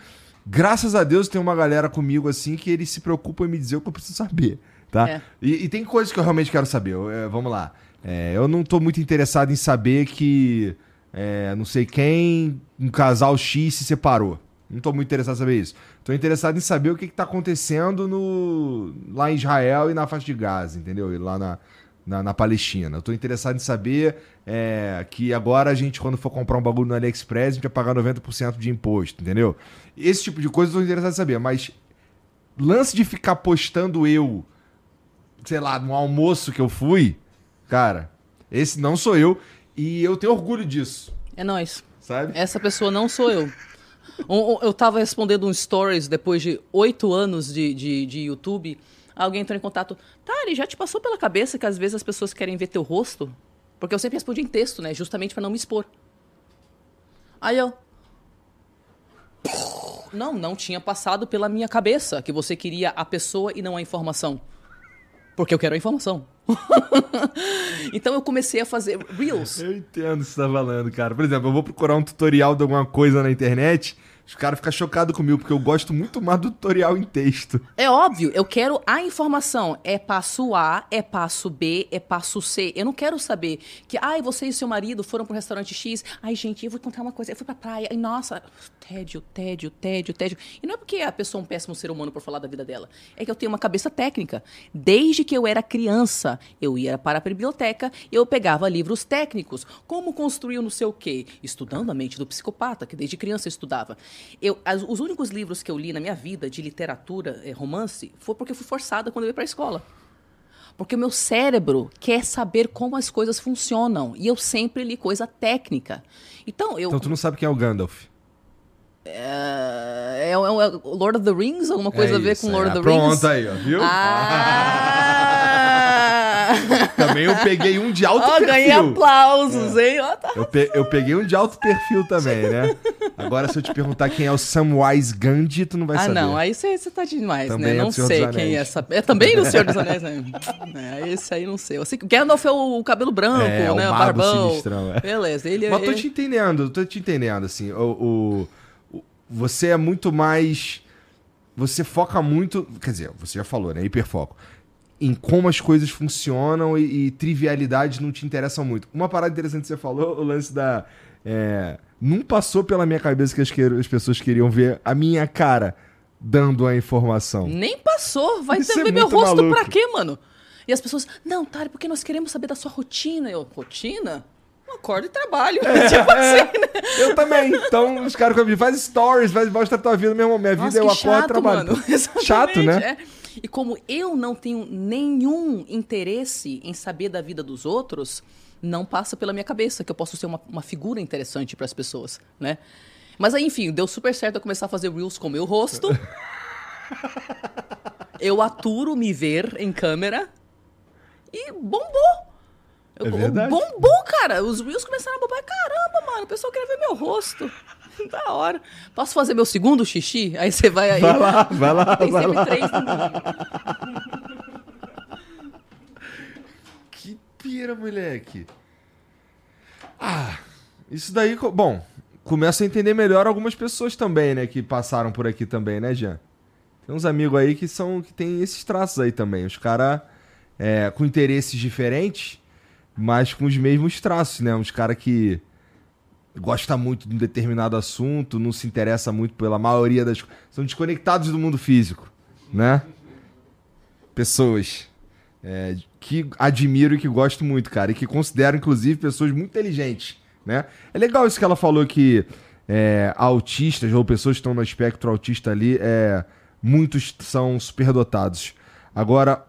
graças a Deus, tem uma galera comigo, assim, que eles se preocupam em me dizer o que eu preciso saber, tá? É. E, e tem coisas que eu realmente quero saber. Eu, é, vamos lá. É, eu não tô muito interessado em saber que, é, não sei quem, um casal X se separou. Não tô muito interessado em saber isso. Tô interessado em saber o que, que tá acontecendo no, lá em Israel e na faixa de Gaza, entendeu? E lá na, na, na Palestina. Eu tô interessado em saber é, que agora a gente, quando for comprar um bagulho no AliExpress, a gente vai pagar 90% de imposto, entendeu? Esse tipo de coisa eu tô interessado em saber, mas lance de ficar postando eu, sei lá, no almoço que eu fui, cara, esse não sou eu e eu tenho orgulho disso, É nóis. sabe? Essa pessoa não sou eu. Eu tava respondendo um stories depois de oito anos de, de, de YouTube. Alguém entrou em contato. Tari, já te passou pela cabeça que às vezes as pessoas querem ver teu rosto? Porque eu sempre respondi em texto, né? Justamente pra não me expor. Aí eu. Não, não tinha passado pela minha cabeça que você queria a pessoa e não a informação. Porque eu quero a informação. [LAUGHS] então eu comecei a fazer Reels. Eu entendo o que você tá falando, cara. Por exemplo, eu vou procurar um tutorial de alguma coisa na internet, os caras ficam chocados comigo, porque eu gosto muito mais do tutorial em texto. É óbvio, eu quero a informação. É passo A, é passo B, é passo C. Eu não quero saber que, ai, você e seu marido foram pro restaurante X. Ai, gente, eu vou contar uma coisa. Eu fui pra praia. Ai, nossa, tédio, tédio, tédio, tédio. E não é porque a pessoa é um péssimo ser humano por falar da vida dela. É que eu tenho uma cabeça técnica. Desde que eu era criança, eu ia para a biblioteca e eu pegava livros técnicos. Como construir não sei o quê. Estudando a mente do psicopata, que desde criança eu estudava. Eu, as- os únicos livros que eu li na minha vida de literatura, eh, romance, foi porque eu fui forçada quando eu ia para a escola. Porque o meu cérebro quer saber como as coisas funcionam. E eu sempre li coisa técnica. Então, eu. Então tu não sabe quem é o Gandalf. É, é, é, é Lord of the Rings? Alguma coisa É a ver isso, com é. Lord of the Pronto Rings? aí, ó, viu? Ah! [LAUGHS] Também eu peguei um de alto Ó, perfil. ganhei aplausos, hein? Ó, tá. Eu, pe- eu peguei um de alto perfil também, né? Agora, se eu te perguntar quem é o Samwise Gandhi, tu não vai Ah, saber. não, aí você tá demais, Também né? é Não sei quem é essa. É também do Senhor dos Anéis, né? É, esse aí não sei. Eu sei que o Gandalf é o cabelo branco, É, o né? O mago barbão. sinistrão, é. Beleza, ele é. Mas tô ele- te entendendo, tô te entendendo, assim. O, o- o- você é muito mais. Você foca muito. Quer dizer, você já falou, né? Hiperfoco. Em como as coisas funcionam e, e trivialidades não te interessam muito. Uma parada interessante que você falou, o lance da. é, não passou pela minha cabeça que as, que- as pessoas queriam ver a minha cara dando a informação. Nem passou. Vai Isso ter é meu rosto maluco. pra quê, mano? E as pessoas, não, Tari, porque nós queremos saber da sua rotina. Eu, rotina? Eu acordo e trabalho. [LAUGHS] tipo assim, né? Eu também. Então, os caras me faz stories, faz, mostra a tua vida, meu irmão. Minha vida Nossa, eu que acordo e trabalho. [LAUGHS] Chato, né? é. E como eu não tenho nenhum interesse em saber da vida dos outros, não passa pela minha cabeça que eu posso ser uma, uma figura interessante para as pessoas, né? Mas aí, enfim, deu super certo eu começar a fazer reels com o meu rosto. [LAUGHS] eu aturo me ver em câmera e bombou. É verdade. Bombou, cara. Os reels começaram a bombar. Caramba, mano, o pessoal queria ver meu rosto. [LAUGHS] Da hora. Posso fazer meu segundo xixi? Aí você vai aí. Vai lá, vai lá, Tem vai sempre lá. três. [LAUGHS] Que pira, moleque. Ah, isso daí, bom, começa a entender melhor algumas pessoas também, né, que passaram por aqui também, né, Jean? Tem uns amigos aí que são que tem esses traços aí também. Os caras com interesses diferentes, mas com os mesmos traços, né? Uns caras que gosta muito de um determinado assunto, não se interessa muito pela maioria das são desconectados do mundo físico, né? Pessoas é, que admiro e que gosto muito, cara, e que considero inclusive pessoas muito inteligentes, né? É legal isso que ela falou que é, autistas ou pessoas que estão no espectro autista ali, é, muitos são superdotados. Agora,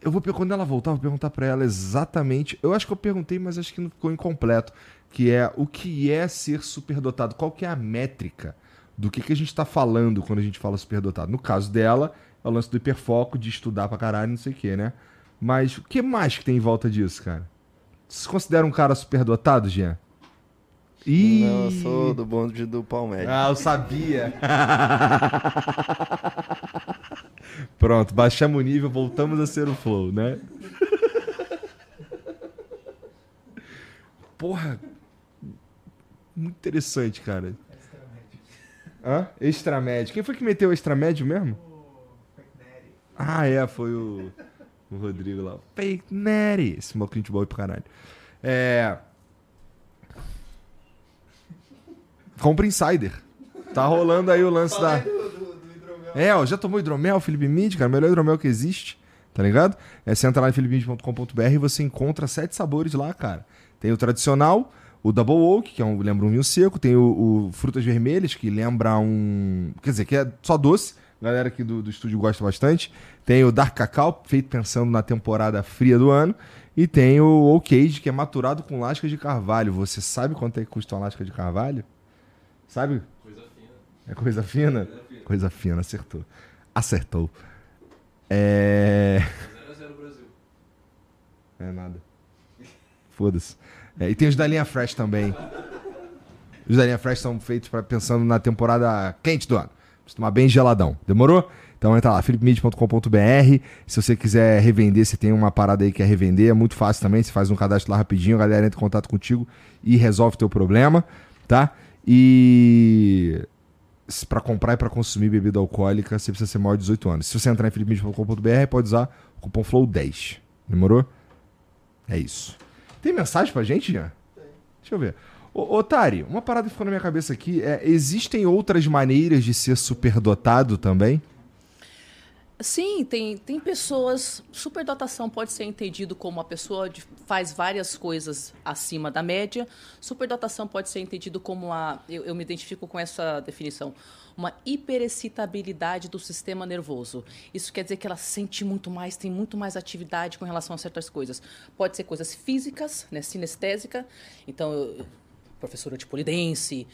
eu vou quando ela voltar, vou perguntar para ela exatamente. Eu acho que eu perguntei, mas acho que não ficou incompleto. Que é o que é ser superdotado? Qual que é a métrica do que, que a gente está falando quando a gente fala superdotado? No caso dela, é o lance do hiperfoco, de estudar pra caralho, não sei o que, né? Mas o que mais que tem em volta disso, cara? Você se considera um cara superdotado, Jean? Ih. Não, eu sou do bonde do Palmeiras. Ah, eu sabia. [LAUGHS] Pronto, baixamos o nível, voltamos a ser o Flow, né? Porra. Muito interessante, cara. Hã? Extramédio. Quem foi que meteu o extramédio mesmo? Ah, é, foi o, o Rodrigo lá. Fake Natty. Esse moquinho de boa pra caralho. É. Compra Insider. Tá rolando aí o lance da. É, ó, já tomou hidromel, Felipe Mid, cara, o melhor hidromel que existe, tá ligado? É, você entra lá em e você encontra sete sabores lá, cara. Tem o tradicional, o Double Oak, que é um, lembra um vinho seco, tem o, o Frutas Vermelhas, que lembra um. Quer dizer, que é só doce, a galera aqui do, do estúdio gosta bastante. Tem o Dark Cacau, feito pensando na temporada fria do ano. E tem o Oak Age, que é maturado com lascas de carvalho. Você sabe quanto é que custa uma lasca de carvalho? Sabe? Coisa fina. É coisa fina? Coisa fina. Coisa fina, acertou. Acertou. É. 0x0 Brasil. É nada. Foda-se. É, e tem os da linha Fresh também. Os da linha Fresh são feitos para pensando na temporada quente do ano. Precisa tomar bem geladão. Demorou? Então entra lá, philipmid.com.br. Se você quiser revender, se tem uma parada aí que é revender, é muito fácil também. Você faz um cadastro lá rapidinho, a galera entra em contato contigo e resolve o teu problema, tá? E para comprar e para consumir bebida alcoólica, você precisa ser maior de 18 anos. Se você entrar em philipmid.com.br, pode usar o cupom FLOW10. Demorou? É isso. Tem mensagem pra gente, Jean? Tem. Deixa eu ver. Ô, ô Tari, uma parada que ficou na minha cabeça aqui é: existem outras maneiras de ser superdotado também? Sim, tem, tem pessoas. Superdotação pode ser entendido como uma pessoa de, faz várias coisas acima da média. Superdotação pode ser entendido como a. Eu, eu me identifico com essa definição. Uma hiperexcitabilidade do sistema nervoso. Isso quer dizer que ela sente muito mais, tem muito mais atividade com relação a certas coisas. Pode ser coisas físicas, né, sinestésica. Então, eu, professora de polidense,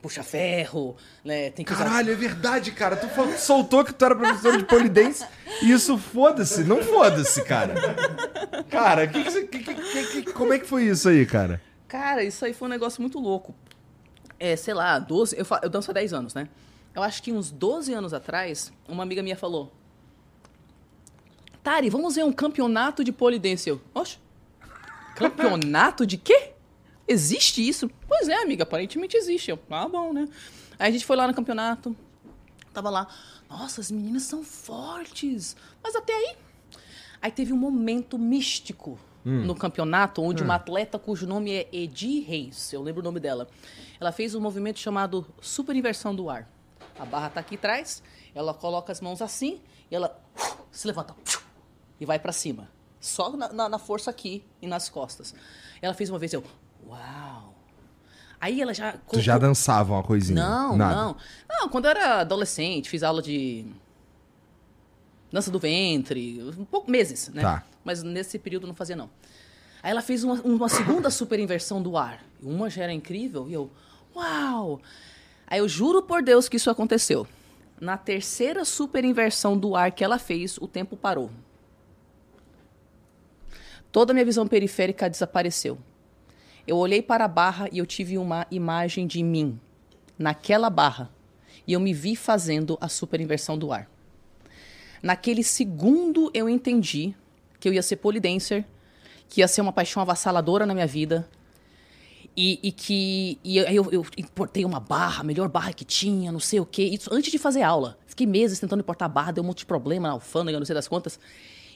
puxa ferro, né? Tem que usar- Caralho, é verdade, cara. Tu soltou que tu era professor de polidense e isso foda-se. Não foda-se, cara. Cara, que que que- que- como é que foi isso aí, cara? Cara, isso aí foi um negócio muito louco. É, sei lá, 12. Eu, eu danço há 10 anos, né? Eu acho que uns 12 anos atrás, uma amiga minha falou: Tari, vamos ver um campeonato de polidense. Eu, oxe, campeonato de quê? Existe isso? Pois é, amiga, aparentemente existe. Eu, ah, bom, né? Aí a gente foi lá no campeonato, tava lá, nossa, as meninas são fortes. Mas até aí. Aí teve um momento místico no campeonato, onde uma atleta cujo nome é Edi Reis, eu lembro o nome dela. Ela fez um movimento chamado super inversão do ar. A barra tá aqui atrás, ela coloca as mãos assim, e ela se levanta e vai pra cima. Só na, na- na força aqui e nas costas. Ela fez uma vez, eu, uau. Aí ela já. Tu já dançava uma coisinha? não, Nada. não. Não, quando eu era adolescente, fiz aula de dança do ventre, um pouco meses, né? Tá. Mas nesse período não fazia não. Aí ela fez uma, uma segunda super inversão do ar. Uma já era incrível e eu, uau! Aí eu juro por Deus que isso aconteceu. Na terceira super inversão do ar que ela fez, o tempo parou. Toda a minha visão periférica desapareceu. Eu olhei para a barra e eu tive uma imagem de mim naquela barra. E eu me vi fazendo a super inversão do ar. Naquele segundo eu entendi que eu ia ser polidancer, que ia ser uma paixão avassaladora na minha vida. E, e que e eu, eu importei uma barra, a melhor barra que tinha, não sei o quê. Isso antes de fazer aula. Fiquei meses tentando importar barra, deu um monte de problema na alfândega, não sei das quantas.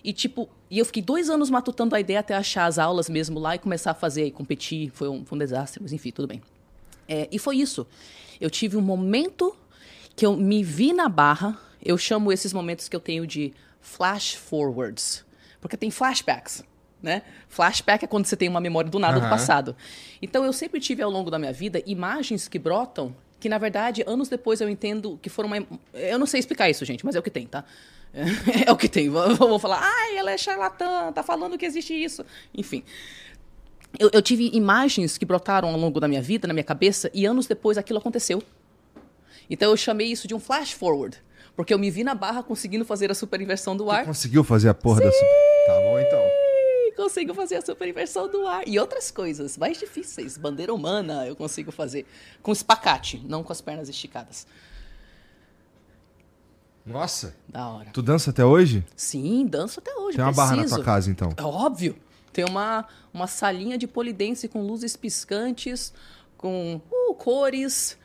E, tipo, e eu fiquei dois anos matutando a ideia até achar as aulas mesmo lá e começar a fazer e competir. Foi um, foi um desastre, mas enfim, tudo bem. É, e foi isso. Eu tive um momento que eu me vi na barra. Eu chamo esses momentos que eu tenho de flash forwards. Porque tem flashbacks. Né? Flashback é quando você tem uma memória do nada uhum. do passado. Então eu sempre tive ao longo da minha vida imagens que brotam que na verdade anos depois eu entendo que foram uma... eu não sei explicar isso gente mas é o que tem tá [LAUGHS] é o que tem vou falar ai ela é charlatã tá falando que existe isso enfim eu, eu tive imagens que brotaram ao longo da minha vida na minha cabeça e anos depois aquilo aconteceu então eu chamei isso de um flash forward porque eu me vi na barra conseguindo fazer a super inversão do ar. Você conseguiu fazer a porra Sim! da super. Tá bom então consigo fazer a super inversão do ar. E outras coisas mais difíceis. Bandeira humana eu consigo fazer. Com espacate, não com as pernas esticadas. Nossa. Da hora. Tu dança até hoje? Sim, danço até hoje. Tem uma preciso. barra na tua casa, então? É óbvio. Tem uma, uma salinha de polidense com luzes piscantes, com uh, cores.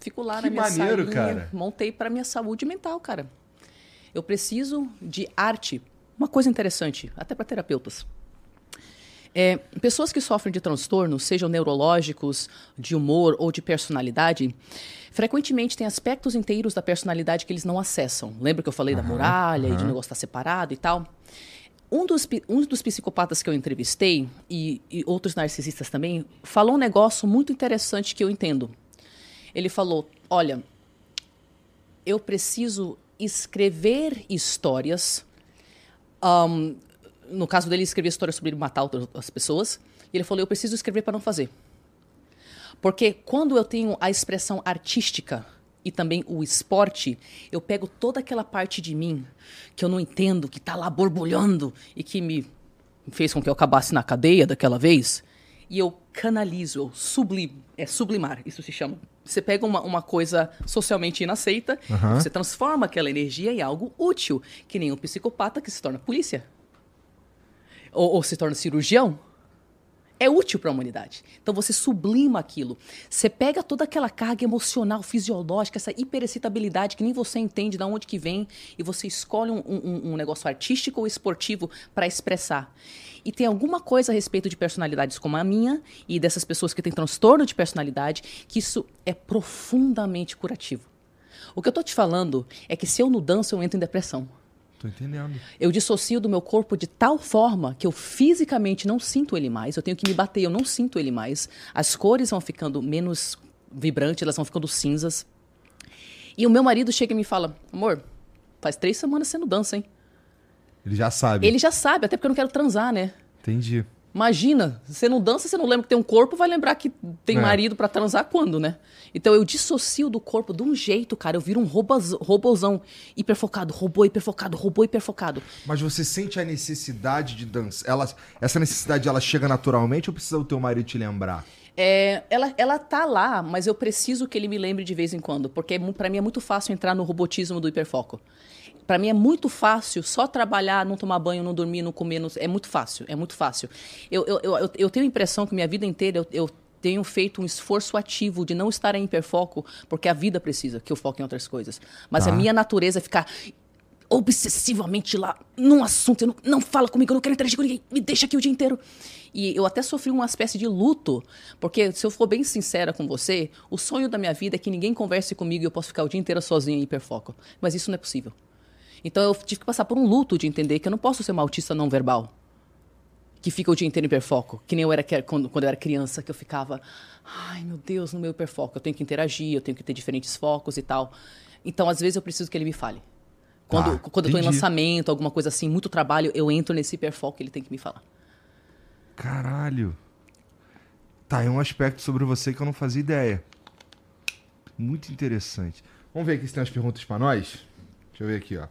Fico lá que na minha maneiro, salinha. Cara. Montei para minha saúde mental, cara. Eu preciso de arte uma coisa interessante, até para terapeutas. É, pessoas que sofrem de transtornos, sejam neurológicos, de humor ou de personalidade, frequentemente têm aspectos inteiros da personalidade que eles não acessam. Lembra que eu falei uhum, da muralha uhum. e de negócio estar separado e tal? Um dos, um dos psicopatas que eu entrevistei, e, e outros narcisistas também, falou um negócio muito interessante que eu entendo. Ele falou: Olha, eu preciso escrever histórias um, no caso dele, escrevia história sobre matar outras pessoas. E ele falou: Eu preciso escrever para não fazer. Porque quando eu tenho a expressão artística e também o esporte, eu pego toda aquela parte de mim que eu não entendo, que está lá borbulhando e que me fez com que eu acabasse na cadeia daquela vez, e eu canalizo, eu sublim, é sublimar, isso se chama. Você pega uma, uma coisa socialmente inaceita, uhum. você transforma aquela energia em algo útil, que nem um psicopata que se torna polícia. Ou, ou se torna cirurgião. É útil para a humanidade. Então você sublima aquilo. Você pega toda aquela carga emocional, fisiológica, essa hiperexcitabilidade que nem você entende de onde que vem, e você escolhe um, um, um negócio artístico ou esportivo para expressar e tem alguma coisa a respeito de personalidades como a minha e dessas pessoas que têm transtorno de personalidade, que isso é profundamente curativo. O que eu estou te falando é que se eu não danço, eu entro em depressão. Tô entendendo. Eu dissocio do meu corpo de tal forma que eu fisicamente não sinto ele mais. Eu tenho que me bater, eu não sinto ele mais. As cores vão ficando menos vibrantes, elas vão ficando cinzas. E o meu marido chega e me fala: Amor, faz três semanas você não dança, hein? Ele já sabe. Ele já sabe, até porque eu não quero transar, né? Entendi. Imagina, você não dança, você não lembra que tem um corpo, vai lembrar que tem é. marido para transar quando, né? Então eu dissocio do corpo de um jeito, cara. Eu viro um robôzão, robôzão hiperfocado, robô hiperfocado, robô hiperfocado. Mas você sente a necessidade de dança? Ela, essa necessidade ela chega naturalmente ou precisa o teu marido te lembrar? É, ela, ela tá lá, mas eu preciso que ele me lembre de vez em quando, porque para mim é muito fácil entrar no robotismo do hiperfoco. Para mim é muito fácil só trabalhar, não tomar banho, não dormir, não comer. Não... É muito fácil, é muito fácil. Eu, eu, eu, eu tenho a impressão que minha vida inteira eu, eu tenho feito um esforço ativo de não estar em hiperfoco, porque a vida precisa que eu foque em outras coisas. Mas tá. a minha natureza é ficar obsessivamente lá num assunto. Não, não fala comigo, eu não quero interagir com ninguém. Me deixa aqui o dia inteiro. E eu até sofri uma espécie de luto, porque se eu for bem sincera com você, o sonho da minha vida é que ninguém converse comigo e eu possa ficar o dia inteiro sozinha em hiperfoco. Mas isso não é possível. Então eu tive que passar por um luto de entender que eu não posso ser uma autista não verbal. Que fica o dia inteiro em hiperfoco. Que nem eu era quando, quando eu era criança, que eu ficava, ai meu Deus, no meu hiperfoco. Eu tenho que interagir, eu tenho que ter diferentes focos e tal. Então, às vezes, eu preciso que ele me fale. Quando, ah, quando eu tô em lançamento, alguma coisa assim, muito trabalho, eu entro nesse hiperfoco e ele tem que me falar. Caralho. Tá, é um aspecto sobre você que eu não fazia ideia. Muito interessante. Vamos ver aqui se tem umas perguntas para nós? Deixa eu ver aqui, ó.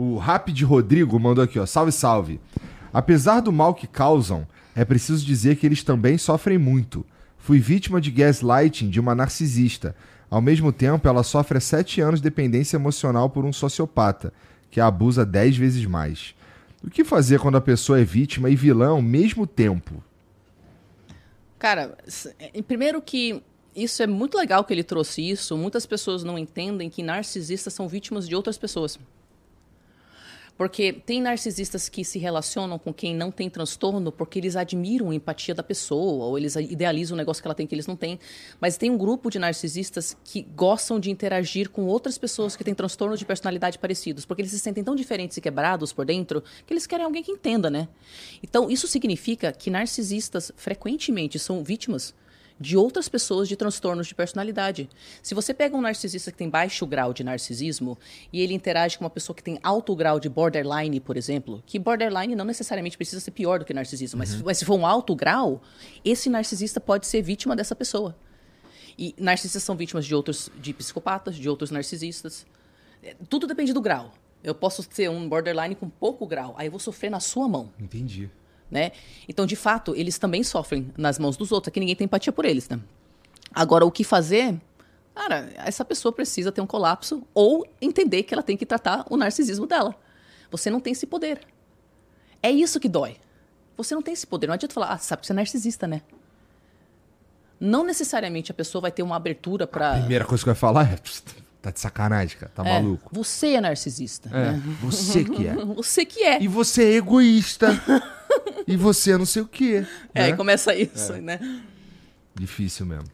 O Rapid Rodrigo mandou aqui, ó. Salve, salve. Apesar do mal que causam, é preciso dizer que eles também sofrem muito. Fui vítima de gaslighting de uma narcisista. Ao mesmo tempo, ela sofre há sete anos de dependência emocional por um sociopata, que a abusa dez vezes mais. O que fazer quando a pessoa é vítima e vilã ao mesmo tempo? Cara, primeiro que isso é muito legal que ele trouxe isso. Muitas pessoas não entendem que narcisistas são vítimas de outras pessoas. Porque tem narcisistas que se relacionam com quem não tem transtorno porque eles admiram a empatia da pessoa, ou eles idealizam um negócio que ela tem que eles não têm. Mas tem um grupo de narcisistas que gostam de interagir com outras pessoas que têm transtornos de personalidade parecidos, porque eles se sentem tão diferentes e quebrados por dentro que eles querem alguém que entenda, né? Então, isso significa que narcisistas frequentemente são vítimas de outras pessoas de transtornos de personalidade. Se você pega um narcisista que tem baixo grau de narcisismo e ele interage com uma pessoa que tem alto grau de borderline, por exemplo, que borderline não necessariamente precisa ser pior do que narcisismo, uhum. mas, se for um alto grau, esse narcisista pode ser vítima dessa pessoa. E narcisistas são vítimas de outros, de psicopatas, de outros narcisistas. É, tudo depende do grau. Eu posso ter um borderline com pouco grau, aí eu vou sofrer na sua mão. Entendi. Né? Então, de fato, eles também sofrem nas mãos dos outros, que ninguém tem empatia por eles. Né? Agora, o que fazer? Cara, essa pessoa precisa ter um colapso ou entender que ela tem que tratar o narcisismo dela. Você não tem esse poder. É isso que dói. Você não tem esse poder. Não adianta falar, ah, sabe que você é narcisista, né? Não necessariamente a pessoa vai ter uma abertura para. A primeira coisa que vai falar é. Tá de sacanagem, cara. Tá é, maluco. Você é narcisista. É, né? você que é. [LAUGHS] você que é. E você é egoísta. e você é não sei o quê. É, né? aí começa isso, é. né? Difícil mesmo.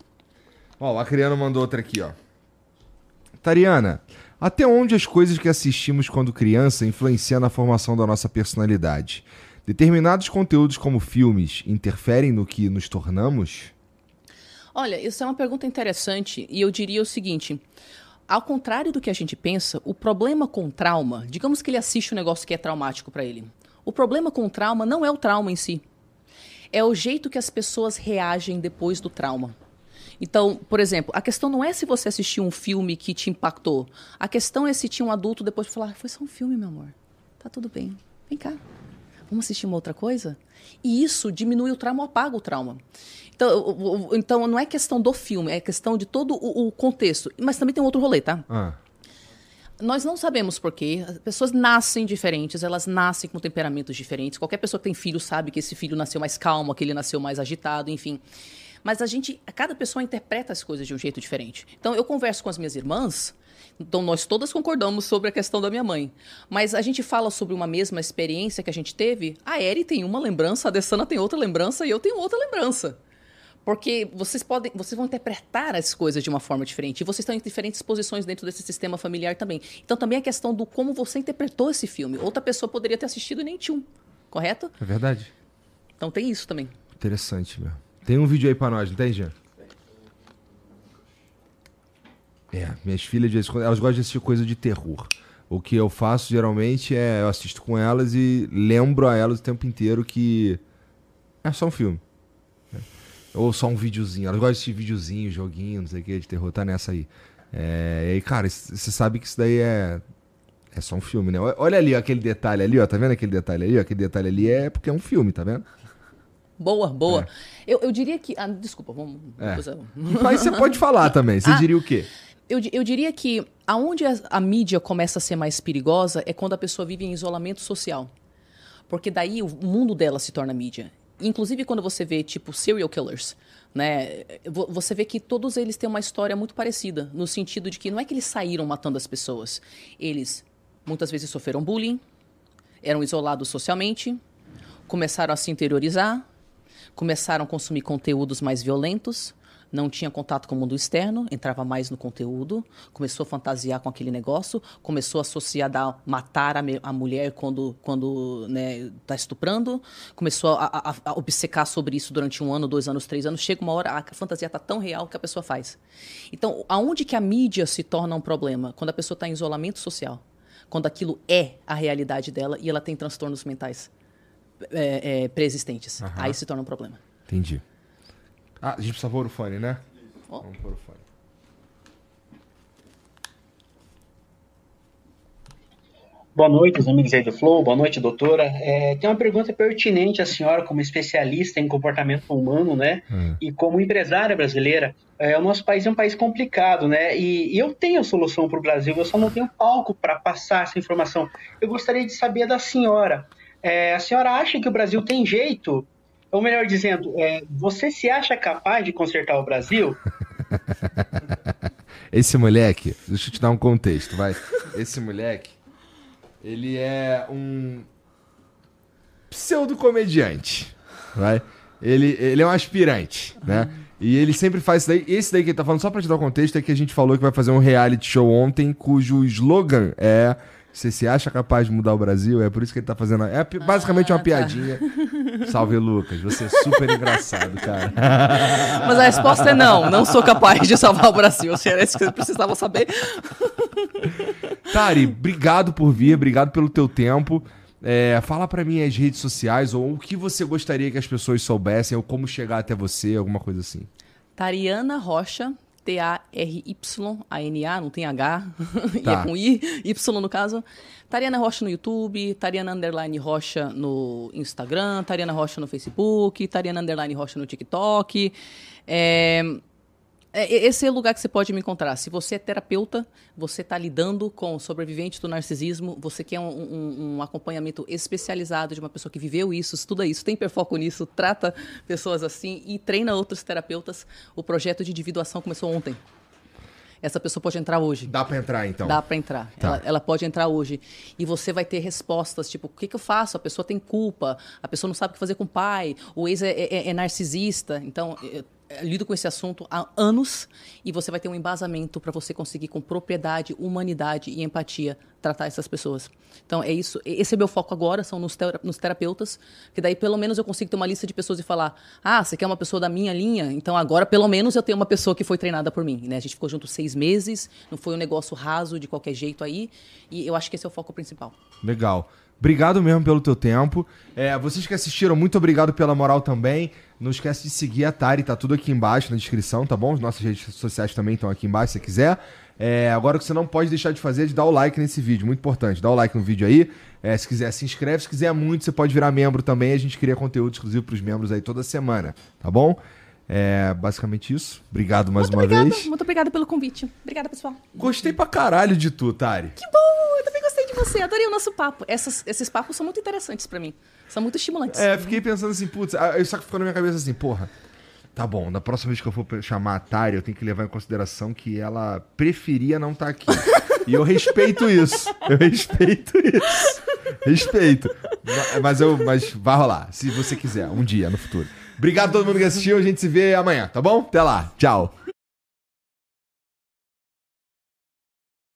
Ó, o Acriano mandou outra aqui, ó. Tariana, até onde as coisas que assistimos quando criança influenciam na formação da nossa personalidade? Determinados conteúdos, como filmes, interferem no que nos tornamos? Olha, isso é uma pergunta interessante e eu diria o seguinte: ao contrário do que a gente pensa, o problema com trauma, digamos que ele assiste um negócio que é traumático para ele. O problema com trauma não é o trauma em si. É o jeito que as pessoas reagem depois do trauma. Então, por exemplo, a questão não é se você assistiu um filme que te impactou. A questão é se tinha um adulto depois de falar: ah, foi só um filme, meu amor. Tá tudo bem. Vem cá. Vamos assistir uma outra coisa? E isso diminui o trauma ou apaga o trauma. Então, então não é questão do filme, é questão de todo o, o contexto. Mas também tem outro rolê, tá? Ah. Nós não sabemos porquê. As pessoas nascem diferentes, elas nascem com temperamentos diferentes. Qualquer pessoa que tem filho sabe que esse filho nasceu mais calmo, aquele nasceu mais agitado, enfim. Mas a gente, cada pessoa interpreta as coisas de um jeito diferente. Então, eu converso com as minhas irmãs, então nós todas concordamos sobre a questão da minha mãe. Mas a gente fala sobre uma mesma experiência que a gente teve. A Eri tem uma lembrança, a Dessana tem outra lembrança e eu tenho outra lembrança. Porque vocês podem, vocês vão interpretar as coisas de uma forma diferente. E vocês estão em diferentes posições dentro desse sistema familiar também. Então também é questão do como você interpretou esse filme. Outra pessoa poderia ter assistido e nem tinha um. Correto? É verdade. Então tem isso também. Interessante, meu. Tem um vídeo aí pra nós, não tem, Jean? É, minhas filhas, elas gostam de assistir coisa de terror. O que eu faço geralmente é eu assisto com elas e lembro a elas o tempo inteiro que é só um filme. Ou só um videozinho. Elas gostam de assistir videozinho, joguinho, não sei o que, de terror, tá nessa aí. É, e aí, cara, você sabe que isso daí é. É só um filme, né? Olha ali ó, aquele detalhe ali, ó. Tá vendo aquele detalhe ali? Ó, aquele detalhe ali é porque é um filme, tá vendo? Boa, boa. É. Eu, eu diria que. Ah, desculpa, vamos. É. Mas você pode falar também. Você ah, diria o quê? Eu, eu diria que aonde a, a mídia começa a ser mais perigosa é quando a pessoa vive em isolamento social. Porque daí o mundo dela se torna mídia. Inclusive quando você vê, tipo, serial killers, né? Você vê que todos eles têm uma história muito parecida, no sentido de que não é que eles saíram matando as pessoas. Eles muitas vezes sofreram bullying, eram isolados socialmente, começaram a se interiorizar, começaram a consumir conteúdos mais violentos, não tinha contato com o mundo externo, entrava mais no conteúdo, começou a fantasiar com aquele negócio, começou a associar a matar a, a mulher quando quando né, tá estuprando, começou a, a, a, obcecar sobre isso durante um ano, dois anos, três anos. Chega uma hora, a fantasia tá tão real que a pessoa faz. Então, aonde que a mídia se torna um problema? Quando a pessoa está em isolamento social. Quando aquilo é a realidade dela e ela tem transtornos mentais é, é, preexistentes. Uhum. Aí se torna um problema. Entendi. Ah, a gente precisa pôr o fone, né? Oh. Vamos pôr o fone. Boa noite, os amigos aí do Flow. Boa noite, doutora. É, tem uma pergunta pertinente à senhora, como especialista em comportamento humano, né? Hum. E como empresária brasileira. É, o nosso país é um país complicado, né? E, e eu tenho solução para o Brasil, eu só não tenho palco para passar essa informação. Eu gostaria de saber da senhora. É, a senhora acha que o Brasil tem jeito ou melhor dizendo, é, você se acha capaz de consertar o Brasil? [LAUGHS] Esse moleque, deixa eu te dar um contexto, vai. Esse moleque, Ele é um pseudo-comediante, vai? Ele, ele é um aspirante, né? E ele sempre faz isso daí. Esse daí que ele tá falando, só pra te dar o contexto, é que a gente falou que vai fazer um reality show ontem, cujo slogan é você se acha capaz de mudar o Brasil? É por isso que ele tá fazendo. É basicamente ah, uma tá. piadinha. [LAUGHS] Salve, Lucas. Você é super engraçado, cara. [LAUGHS] Mas a resposta é não. Não sou capaz de salvar o Brasil. Se era isso que você precisava saber. [LAUGHS] Tari, obrigado por vir. Obrigado pelo teu tempo. É, fala para mim as redes sociais ou o que você gostaria que as pessoas soubessem ou como chegar até você, alguma coisa assim. Tariana Rocha, T-A-R-Y-A-N-A, não tem H, tá. [LAUGHS] e é com I, Y no caso. Tariana Rocha no YouTube, Tariana Underline Rocha no Instagram, Tariana Rocha no Facebook, Tariana Underline Rocha no TikTok. É, é, esse é o lugar que você pode me encontrar. Se você é terapeuta, você está lidando com sobrevivente do narcisismo, você quer um, um, um, acompanhamento especializado de uma pessoa que viveu isso, estuda isso, tem perfoco nisso, trata pessoas assim e treina outros terapeutas. O projeto de individuação começou ontem. Essa pessoa pode entrar hoje. Dá para entrar, então? Dá para entrar. Tá. Ela, ela, pode entrar hoje. E você vai ter respostas, tipo, o que, que, eu faço? A pessoa tem culpa, a pessoa não sabe o que fazer com o pai, o ex é, é, é narcisista. Então, lido com esse assunto há anos e você vai ter um embasamento para você conseguir com propriedade, humanidade e empatia tratar essas pessoas. Então é isso, esse é meu foco agora, são nos, nos terapeutas, que daí pelo menos eu consigo ter uma lista de pessoas e falar: "Ah, você quer uma pessoa da minha linha? Então agora pelo menos eu tenho uma pessoa que foi treinada por mim", né? A gente ficou junto seis meses, não foi um negócio raso de qualquer jeito aí, e eu acho que esse é o foco principal. Legal. Obrigado mesmo pelo teu tempo. É, vocês que assistiram, muito obrigado pela moral também. Não esquece de seguir a Tari, tá tudo aqui embaixo na descrição, tá bom? As nossas redes sociais também estão aqui embaixo, se você quiser. É, agora o que você não pode deixar de fazer é de dar o like nesse vídeo, muito importante. Dá o like no vídeo aí. É, se quiser, se inscreve. Se quiser muito, você pode virar membro também. A gente cria conteúdo exclusivo para os membros aí toda semana, tá bom? É basicamente isso. Obrigado mais muito uma obrigada, vez. Muito obrigada pelo convite. Obrigada, pessoal. Gostei pra caralho de tu, Tari. Que bom! Eu também gostei de você. Adorei o nosso papo. Essas, esses papos são muito interessantes para mim. São muito estimulantes. É, fiquei pensando assim, putz, só que ficou na minha cabeça assim, porra. Tá bom, da próxima vez que eu for chamar a Tari, eu tenho que levar em consideração que ela preferia não estar tá aqui. e eu respeito isso. Eu respeito isso. Respeito. Mas eu, mas vai rolar, se você quiser, um dia no futuro. Obrigado a todo mundo que assistiu, a gente se vê amanhã, tá bom? Até lá. Tchau.